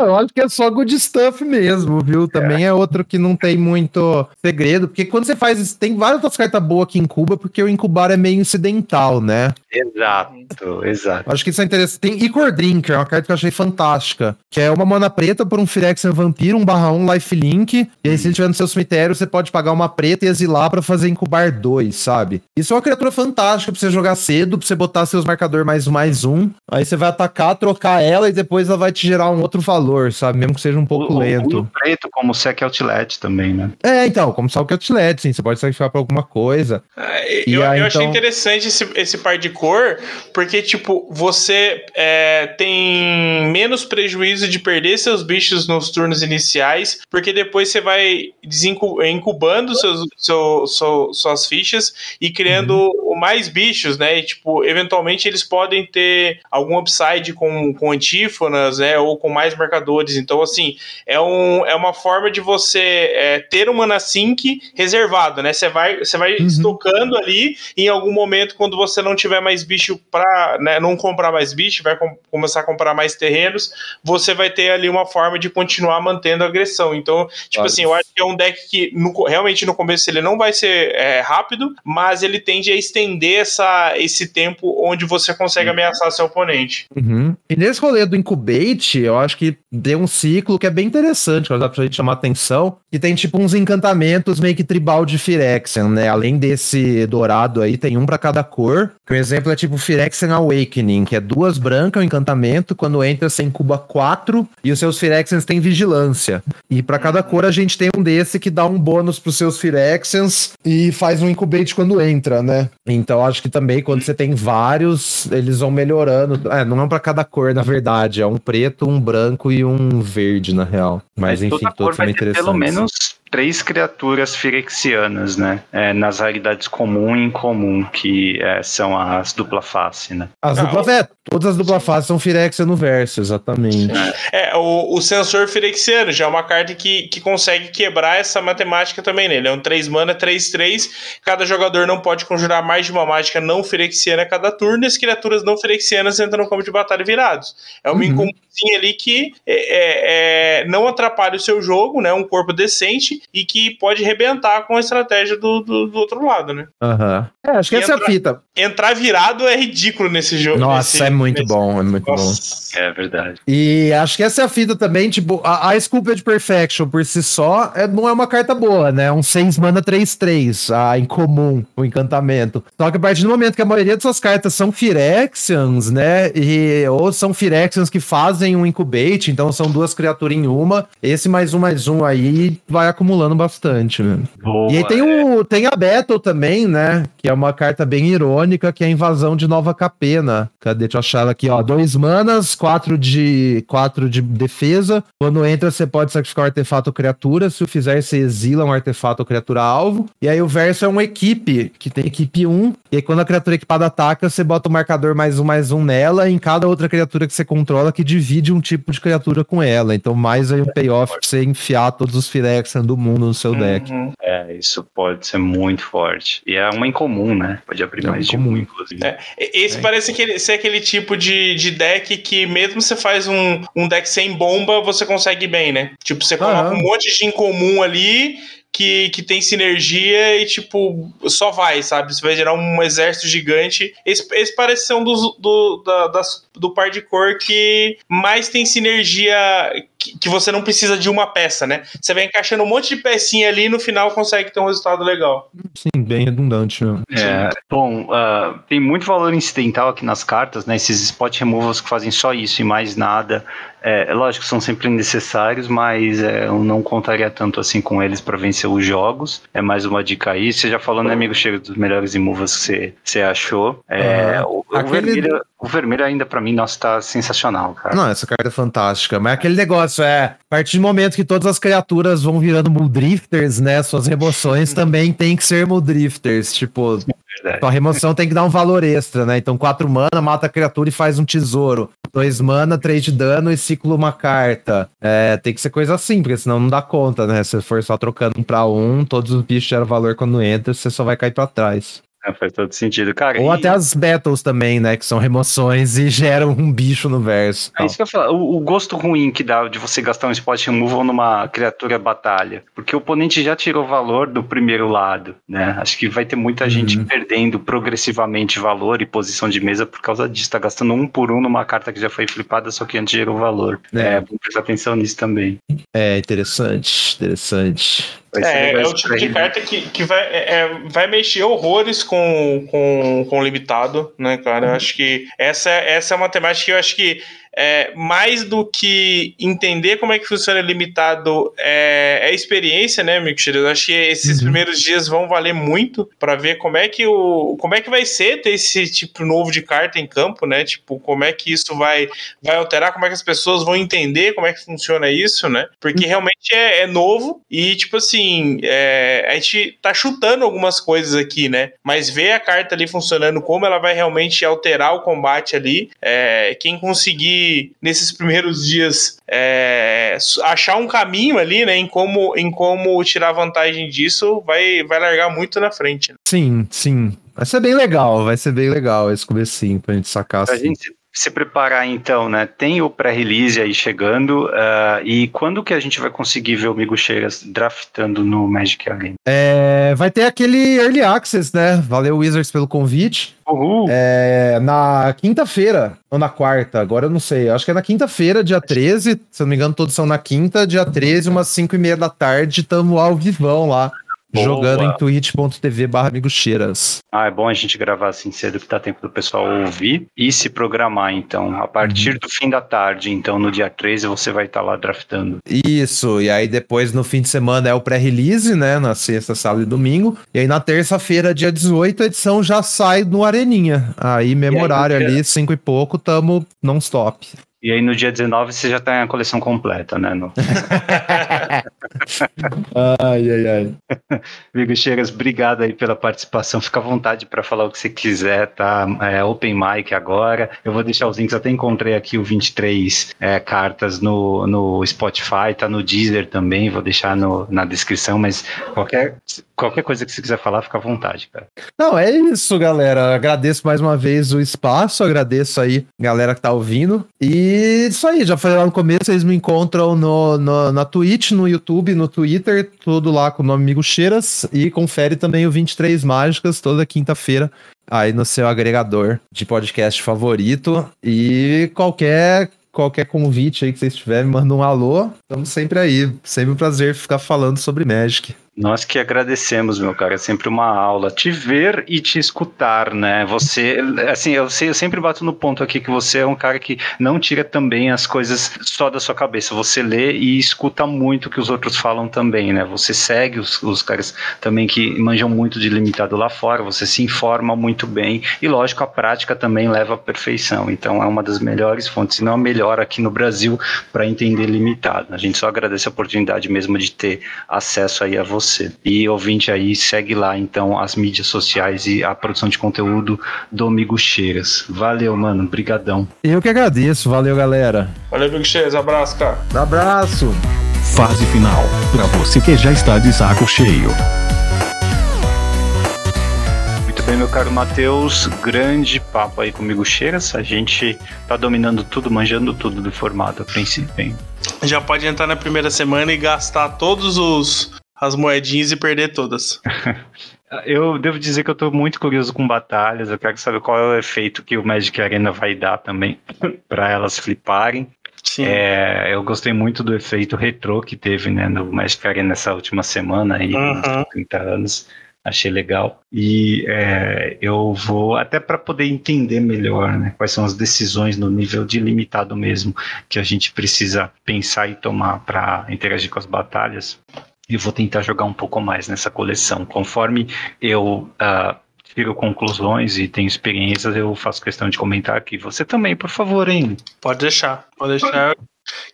eu acho que é só good stuff mesmo, viu? Também é. é. outro que não tem muito segredo, porque quando você faz isso, tem várias outras cartas boas aqui em Cuba, porque o incubar é meio incidental, né? Exato, exato. Acho que isso é interessante. Tem Icor Drinker, uma carta que eu achei fantástica, que é uma mana preta por um Phyrexian Vampiro, um barra 1 lifelink, e aí se ele tiver no seu cemitério, você pode pagar uma preta e exilar para fazer incubar dois, sabe? Isso é uma criatura fantástica pra você jogar cedo, pra você botar seus marcador mais mais um, aí você vai atacar, trocar ela e depois ela vai te gerar um outro valor, sabe? Mesmo que seja um pouco o, lento. O preto como Sec Outlet também, né? É, então, como Sec Outlet, sim, você pode sacrificar pra alguma coisa. É, eu, aí, eu então... achei interessante esse, esse par de cor, porque, tipo, você é, tem menos prejuízo de perder seus bichos nos turnos iniciais, porque depois você vai incubando seus, seu, suas fichas e criando uhum. mais bichos, né? E, tipo, eventualmente eles podem ter algum upside com, com antífonas, né? Ou com mais marcadores. Então, assim, é, um, é uma forma de você é, ter um mana sync reservado, né? Você vai, você vai uhum. estocando ali em algum momento, quando você não tiver mais bicho para né, não comprar mais bicho, vai com, começar a comprar mais terrenos, você vai ter ali uma forma de continuar mantendo a agressão. Então, tipo assim, eu acho que é um deck que no, realmente no começo ele não vai ser é, rápido, mas ele tende a estender essa, esse tempo onde você consegue uhum. ameaçar seu oponente. Uhum. E nesse rolê do Incubate, eu acho que deu um ciclo que é bem interessante, que dá pra gente chamar atenção, que tem tipo uns encantamentos meio que tribal de Phyrexian, né? Além desse dourado aí, tem um para cada cor. Que um exemplo é tipo Phyrexian Awakening, que é duas brancas, um encantamento, quando entra você incuba quatro e os seus Phyrexians têm vigilância. E para cada cor a gente tem um desse que dá um bônus pros seus Phyrexians e faz um incubate quando entra, né? Então acho que também quando você tem vários, eles vão melhorando. É, não é para cada cor, na verdade, é um preto, um branco e um verde, na real. Mas, Mas enfim, todos são interessantes. Pelo menos três criaturas firexianas, né? É, nas raridades comum e incomum, que é, são as dupla face, né? As dupla face, é, todas as dupla face são firexia no verso, exatamente. É, o, o sensor firexiano já é uma carta que, que consegue quebrar essa matemática também, né? Ele é um 3 mana, 3, 3. Cada jogador não pode conjurar mais de uma mágica não firexiana a cada turno, e as criaturas não firexianas entram no campo de batalha virados. É uma uhum. incomumzinha ali que é, é, é, não atrapalha o seu jogo, né? Um corpo decente e que pode rebentar com a estratégia do, do, do outro lado, né? Aham. É, acho que E essa é a fita. Entrar virado é ridículo nesse jogo. Nossa, nesse- é muito nesse- bom, é muito bom. Nossa. É verdade. E acho que essa é a fita também, tipo, a, a Sculpted Perfection por si só é, não é uma carta boa, né? Um 6 mana 3-3, a incomum, o encantamento. Só que a partir do momento que a maioria dessas cartas são Phyrexians, né? E, ou são Phyrexians que fazem um incubate, então são duas criaturas em uma, esse mais um mais um aí vai acumulando bastante, né? Boa, E aí tem, é. o, tem a Battle também, né? Que é uma carta bem irônica, que é a invasão de Nova Capena. Cadê? Deixa eu achar ela aqui, ó. Dois manas, quatro de, quatro de defesa. Quando entra, você pode sacrificar um artefato ou criatura. Se o fizer, você exila um artefato ou criatura alvo. E aí o verso é uma equipe, que tem equipe 1. E aí quando a criatura equipada ataca, você bota o marcador mais um, mais um nela. Em cada outra criatura que você controla, que divide um tipo de criatura com ela. Então mais aí um payoff pra você enfiar todos os Phyrexian do mundo no seu deck. Uhum. É, isso pode ser muito forte. E é uma incomum, né? Pode abrir É mais um, inclusive. É, Esse parece aquele, ser aquele tipo de, de deck que, mesmo você faz um, um deck sem bomba, você consegue bem, né? Tipo, você coloca Aham. um monte de incomum ali que, que tem sinergia e, tipo, só vai, sabe? Você vai gerar um exército gigante. Esse, esse parece ser um dos, do, da- das, do par de cor que mais tem sinergia. Que, que você não precisa de uma peça, né? Você vai encaixando um monte de pecinha ali e no final consegue ter um resultado legal. Sim, bem redundante. Né? É, bom, ah, tem muito valor incidental aqui nas cartas, né? Esses spot removals que fazem só isso e mais nada. É, é lógico que são sempre necessários, mas é, eu não contaria tanto assim com eles para vencer os jogos. É mais uma dica aí. Você já falou, né, amigo? Chega dos melhores removals que você, você achou. É, Aham. o, o Aquele- vermelho, o vermelho ainda para mim, nossa, tá sensacional, cara. Não, essa carta é fantástica. Mas aquele negócio é, a partir do momento que todas as criaturas vão virando Muldrifters, né? Suas remoções também tem que ser Muldrifters. Tipo, Verdade. sua remoção tem que dar um valor extra, né? Então, 4 mana, mata a criatura e faz um tesouro. 2 mana, 3 de dano e cicla uma carta. É, tem que ser coisa assim, porque senão não dá conta, né? Se for só trocando um pra um, todos os bichos geram valor quando entra, você só vai cair pra trás. É, faz todo sentido. Cara, Ou e- até as battles também, né? Que são remoções e geram um bicho no verso. É isso que eu ia falar. O, o gosto ruim que dá de você gastar um spot removal numa criatura batalha. Porque o oponente já tirou valor do primeiro lado, né? Acho que vai ter muita gente perdendo progressivamente valor e posição de mesa por causa disso. Tá gastando um por um numa carta que já foi flipada, só que antes gerou valor. É. É, bom prestar atenção nisso também. É interessante, interessante. É, é o tipo de carta que, que vai, é, é, vai mexer horrores com, com, com o limitado, né, cara? Eu acho que essa, essa é uma temática que eu acho que é, mais do que entender como é que funciona limitado é, é experiência, né, amigo? Eu acho que esses Uhum. primeiros dias vão valer muito para ver como é que o como é que vai ser ter esse tipo novo de carta em campo, né? Tipo, como é que isso vai vai alterar, como é que as pessoas vão entender como é que funciona isso, né? Porque realmente é, é novo e, tipo assim, é, a gente tá chutando algumas coisas aqui, né? Mas ver a carta ali funcionando, como ela vai realmente alterar o combate ali, é, quem conseguir nesses primeiros dias é, achar um caminho ali, né, em como, em como tirar vantagem disso, vai, vai largar muito na frente. né? Sim, sim. Vai ser bem legal, vai ser bem legal esse comecinho pra gente sacar Pra assim. gente se- preparar então, né? Tem o pré-release aí chegando. ah, e quando que a gente vai conseguir ver o Migo Cheiras draftando no Magic Arena? É, vai ter aquele Early Access, né? Valeu, Wizards, pelo convite. Uhul! É, na quinta-feira, ou na quarta, agora eu não sei. Acho que é na quinta-feira, dia 13. Se eu não me engano, todos são na quinta, dia 13, umas 5 e meia da tarde. Tamo ao vivão lá. Boa. Jogando em twitch.tv barra Cheiras. Ah, é bom a gente gravar assim cedo que dá tempo do pessoal ouvir e se programar, então. A partir do fim da tarde, então, no dia 13, você vai estar lá draftando. Isso, e aí depois no fim de semana é o pré-release, né? Na sexta, sábado e domingo. E aí na terça-feira, dia 18, a edição já sai no Areninha. Aí, mesmo horário ali, 5 e pouco, tamo non-stop. E aí no dia 19 você já tem a coleção completa, né? No... Ai, ai, ai. Vigo Cheiras, obrigado aí pela participação. Fica à vontade para falar o que você quiser, tá? É open mic agora. Eu vou deixar os links. Até encontrei aqui o 23 é, cartas no, no Spotify, tá no Deezer também. Vou deixar no, na descrição. Mas qualquer, qualquer coisa que você quiser falar, fica à vontade, cara. Não, é isso, galera. Agradeço mais uma vez o espaço, agradeço aí galera que tá ouvindo. E isso aí, já falei lá no começo, vocês me encontram no, no- na Twitch, no YouTube no Twitter, tudo lá com o nome Amigo Cheiras. E confere também o 23 Mágicas toda quinta-feira aí no seu agregador de podcast favorito. E qualquer qualquer convite aí que vocês tiverem, manda um alô. Estamos sempre aí. Sempre um prazer ficar falando sobre Magic. Nós que agradecemos, meu cara. É sempre uma aula. Te ver e te escutar, né? Você, assim, eu, eu sempre bato no ponto aqui que você é um cara que não tira também as coisas só da sua cabeça. Você lê e escuta muito o que os outros falam também, né? Você segue os, os caras também que manjam muito de limitado lá fora. Você se informa muito bem. E, lógico, a prática também leva à perfeição. Então, é uma das melhores fontes, se não a melhor aqui no Brasil, para entender limitado. A gente só agradece a oportunidade mesmo de ter acesso aí a você você. E ouvinte aí, segue lá então as mídias sociais e a produção de conteúdo do Amigo Cheiras. Valeu, mano. Brigadão. Eu que agradeço. Valeu, galera. Valeu, Amigo Cheiras. Abraço, cara. Abraço. Fase final. Para você que já está de saco cheio bem, meu caro Matheus. Grande papo aí comigo, Cheiras. A gente tá dominando tudo, manjando tudo do formato a princípio, hein? Já pode entrar na primeira semana e gastar todos os as moedinhas e perder todas. eu devo dizer que eu tô muito curioso com batalhas. Eu quero saber qual é o efeito que o Magic Arena vai dar também para elas fliparem. É, eu gostei muito do efeito retrô que teve né, no Magic Arena nessa última semana aí, uhum. nos 30 anos. Achei legal. E é, eu vou, até para poder entender melhor né, quais são as decisões no nível de limitado mesmo que a gente precisa pensar e tomar para interagir com as batalhas e vou tentar jogar um pouco mais nessa coleção. Conforme eu uh, tiro conclusões e tenho experiências, eu faço questão de comentar aqui. Você também, por favor, hein? Pode deixar, pode deixar.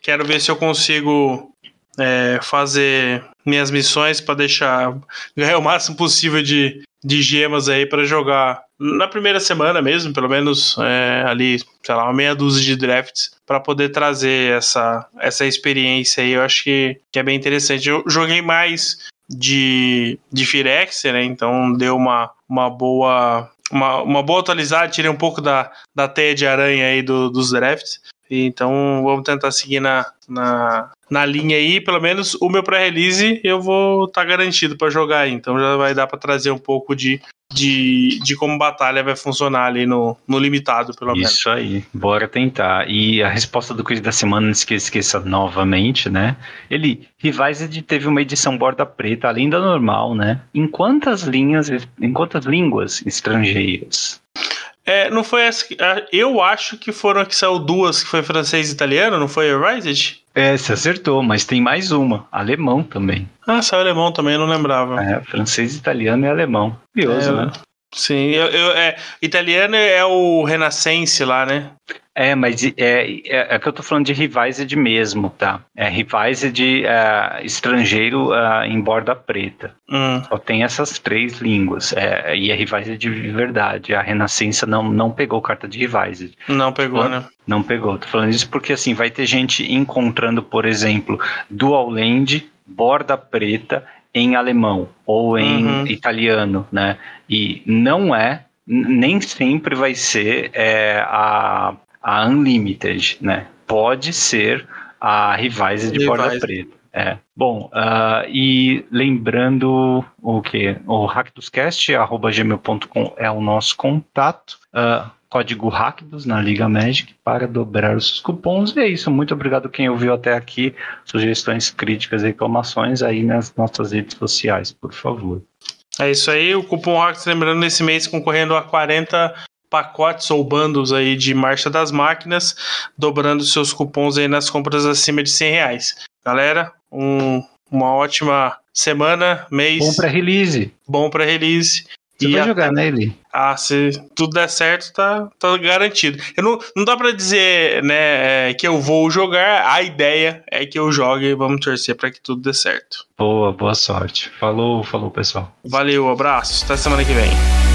Quero ver se eu consigo é, fazer minhas missões para deixar ganhar o máximo possível de, de gemas aí para jogar na primeira semana mesmo, pelo menos é, ali, sei lá, uma meia dúzia de drafts para poder trazer essa, essa experiência aí. Eu acho que, que é bem interessante. Eu joguei mais de, de Firex, né? Então deu uma, uma boa. Uma, uma boa atualizada, tirei um pouco da, da teia de aranha aí do, dos drafts. Então vamos tentar seguir na, na, na linha aí. Pelo menos o meu pré-release eu vou estar tá garantido para jogar aí. Então já vai dar para trazer um pouco de, de, de como batalha vai funcionar ali no, no limitado, pelo menos. Isso aí, bora tentar. E a resposta do quiz da semana, não esqueça, esqueça novamente, né? Ele, Revised teve uma edição borda preta, além da normal, né? Em quantas linhas, em quantas línguas estrangeiras? É, não foi essa. Eu acho que foram que saiu duas, que foi francês e italiano, não foi a Rised? É, você acertou, mas tem mais uma. Alemão também. Ah, saiu alemão também, eu não lembrava. É, francês, italiano e alemão. Curioso, é, né? Sim, eu, eu, é, italiano é o Renascense lá, né? É, mas é, é, é, que eu tô falando de Revised mesmo, tá? É Revised é, estrangeiro é, em borda preta. Hum. Só tem essas três línguas. É, e é Revised de verdade. A Renascença não, não pegou carta de Revised. Não pegou, né? Não pegou. Tô falando isso porque assim, vai ter gente encontrando, por exemplo, Dual Land, borda preta em alemão ou em uhum. italiano, né? E não é nem sempre vai ser é, a, a Unlimited, né? Pode ser a Revise de Porta Preta. É. Bom, uh, e lembrando o que? O hackdoscast.gmail.com é o nosso contato. Uh, código Hackdos na Liga Magic para dobrar os cupons. E é isso. Muito obrigado quem ouviu até aqui. Sugestões, críticas e reclamações aí nas nossas redes sociais, por favor. É isso aí. O cupom Hackdos, lembrando, nesse mês concorrendo a 40 pacotes ou bundles aí de marcha das máquinas, dobrando seus cupons aí nas compras acima de 100 reais. Galera, um, uma ótima semana, mês. Bom para release. Bom para release. Você e vai jogar, né, ele? Ah, se tudo der certo, tá, tá garantido. Eu não, não dá para dizer, né, é, que eu vou jogar. A ideia é que eu jogue e vamos torcer para que tudo dê certo. Boa, boa sorte. Falou, falou, pessoal. Valeu, abraço. Até semana que vem.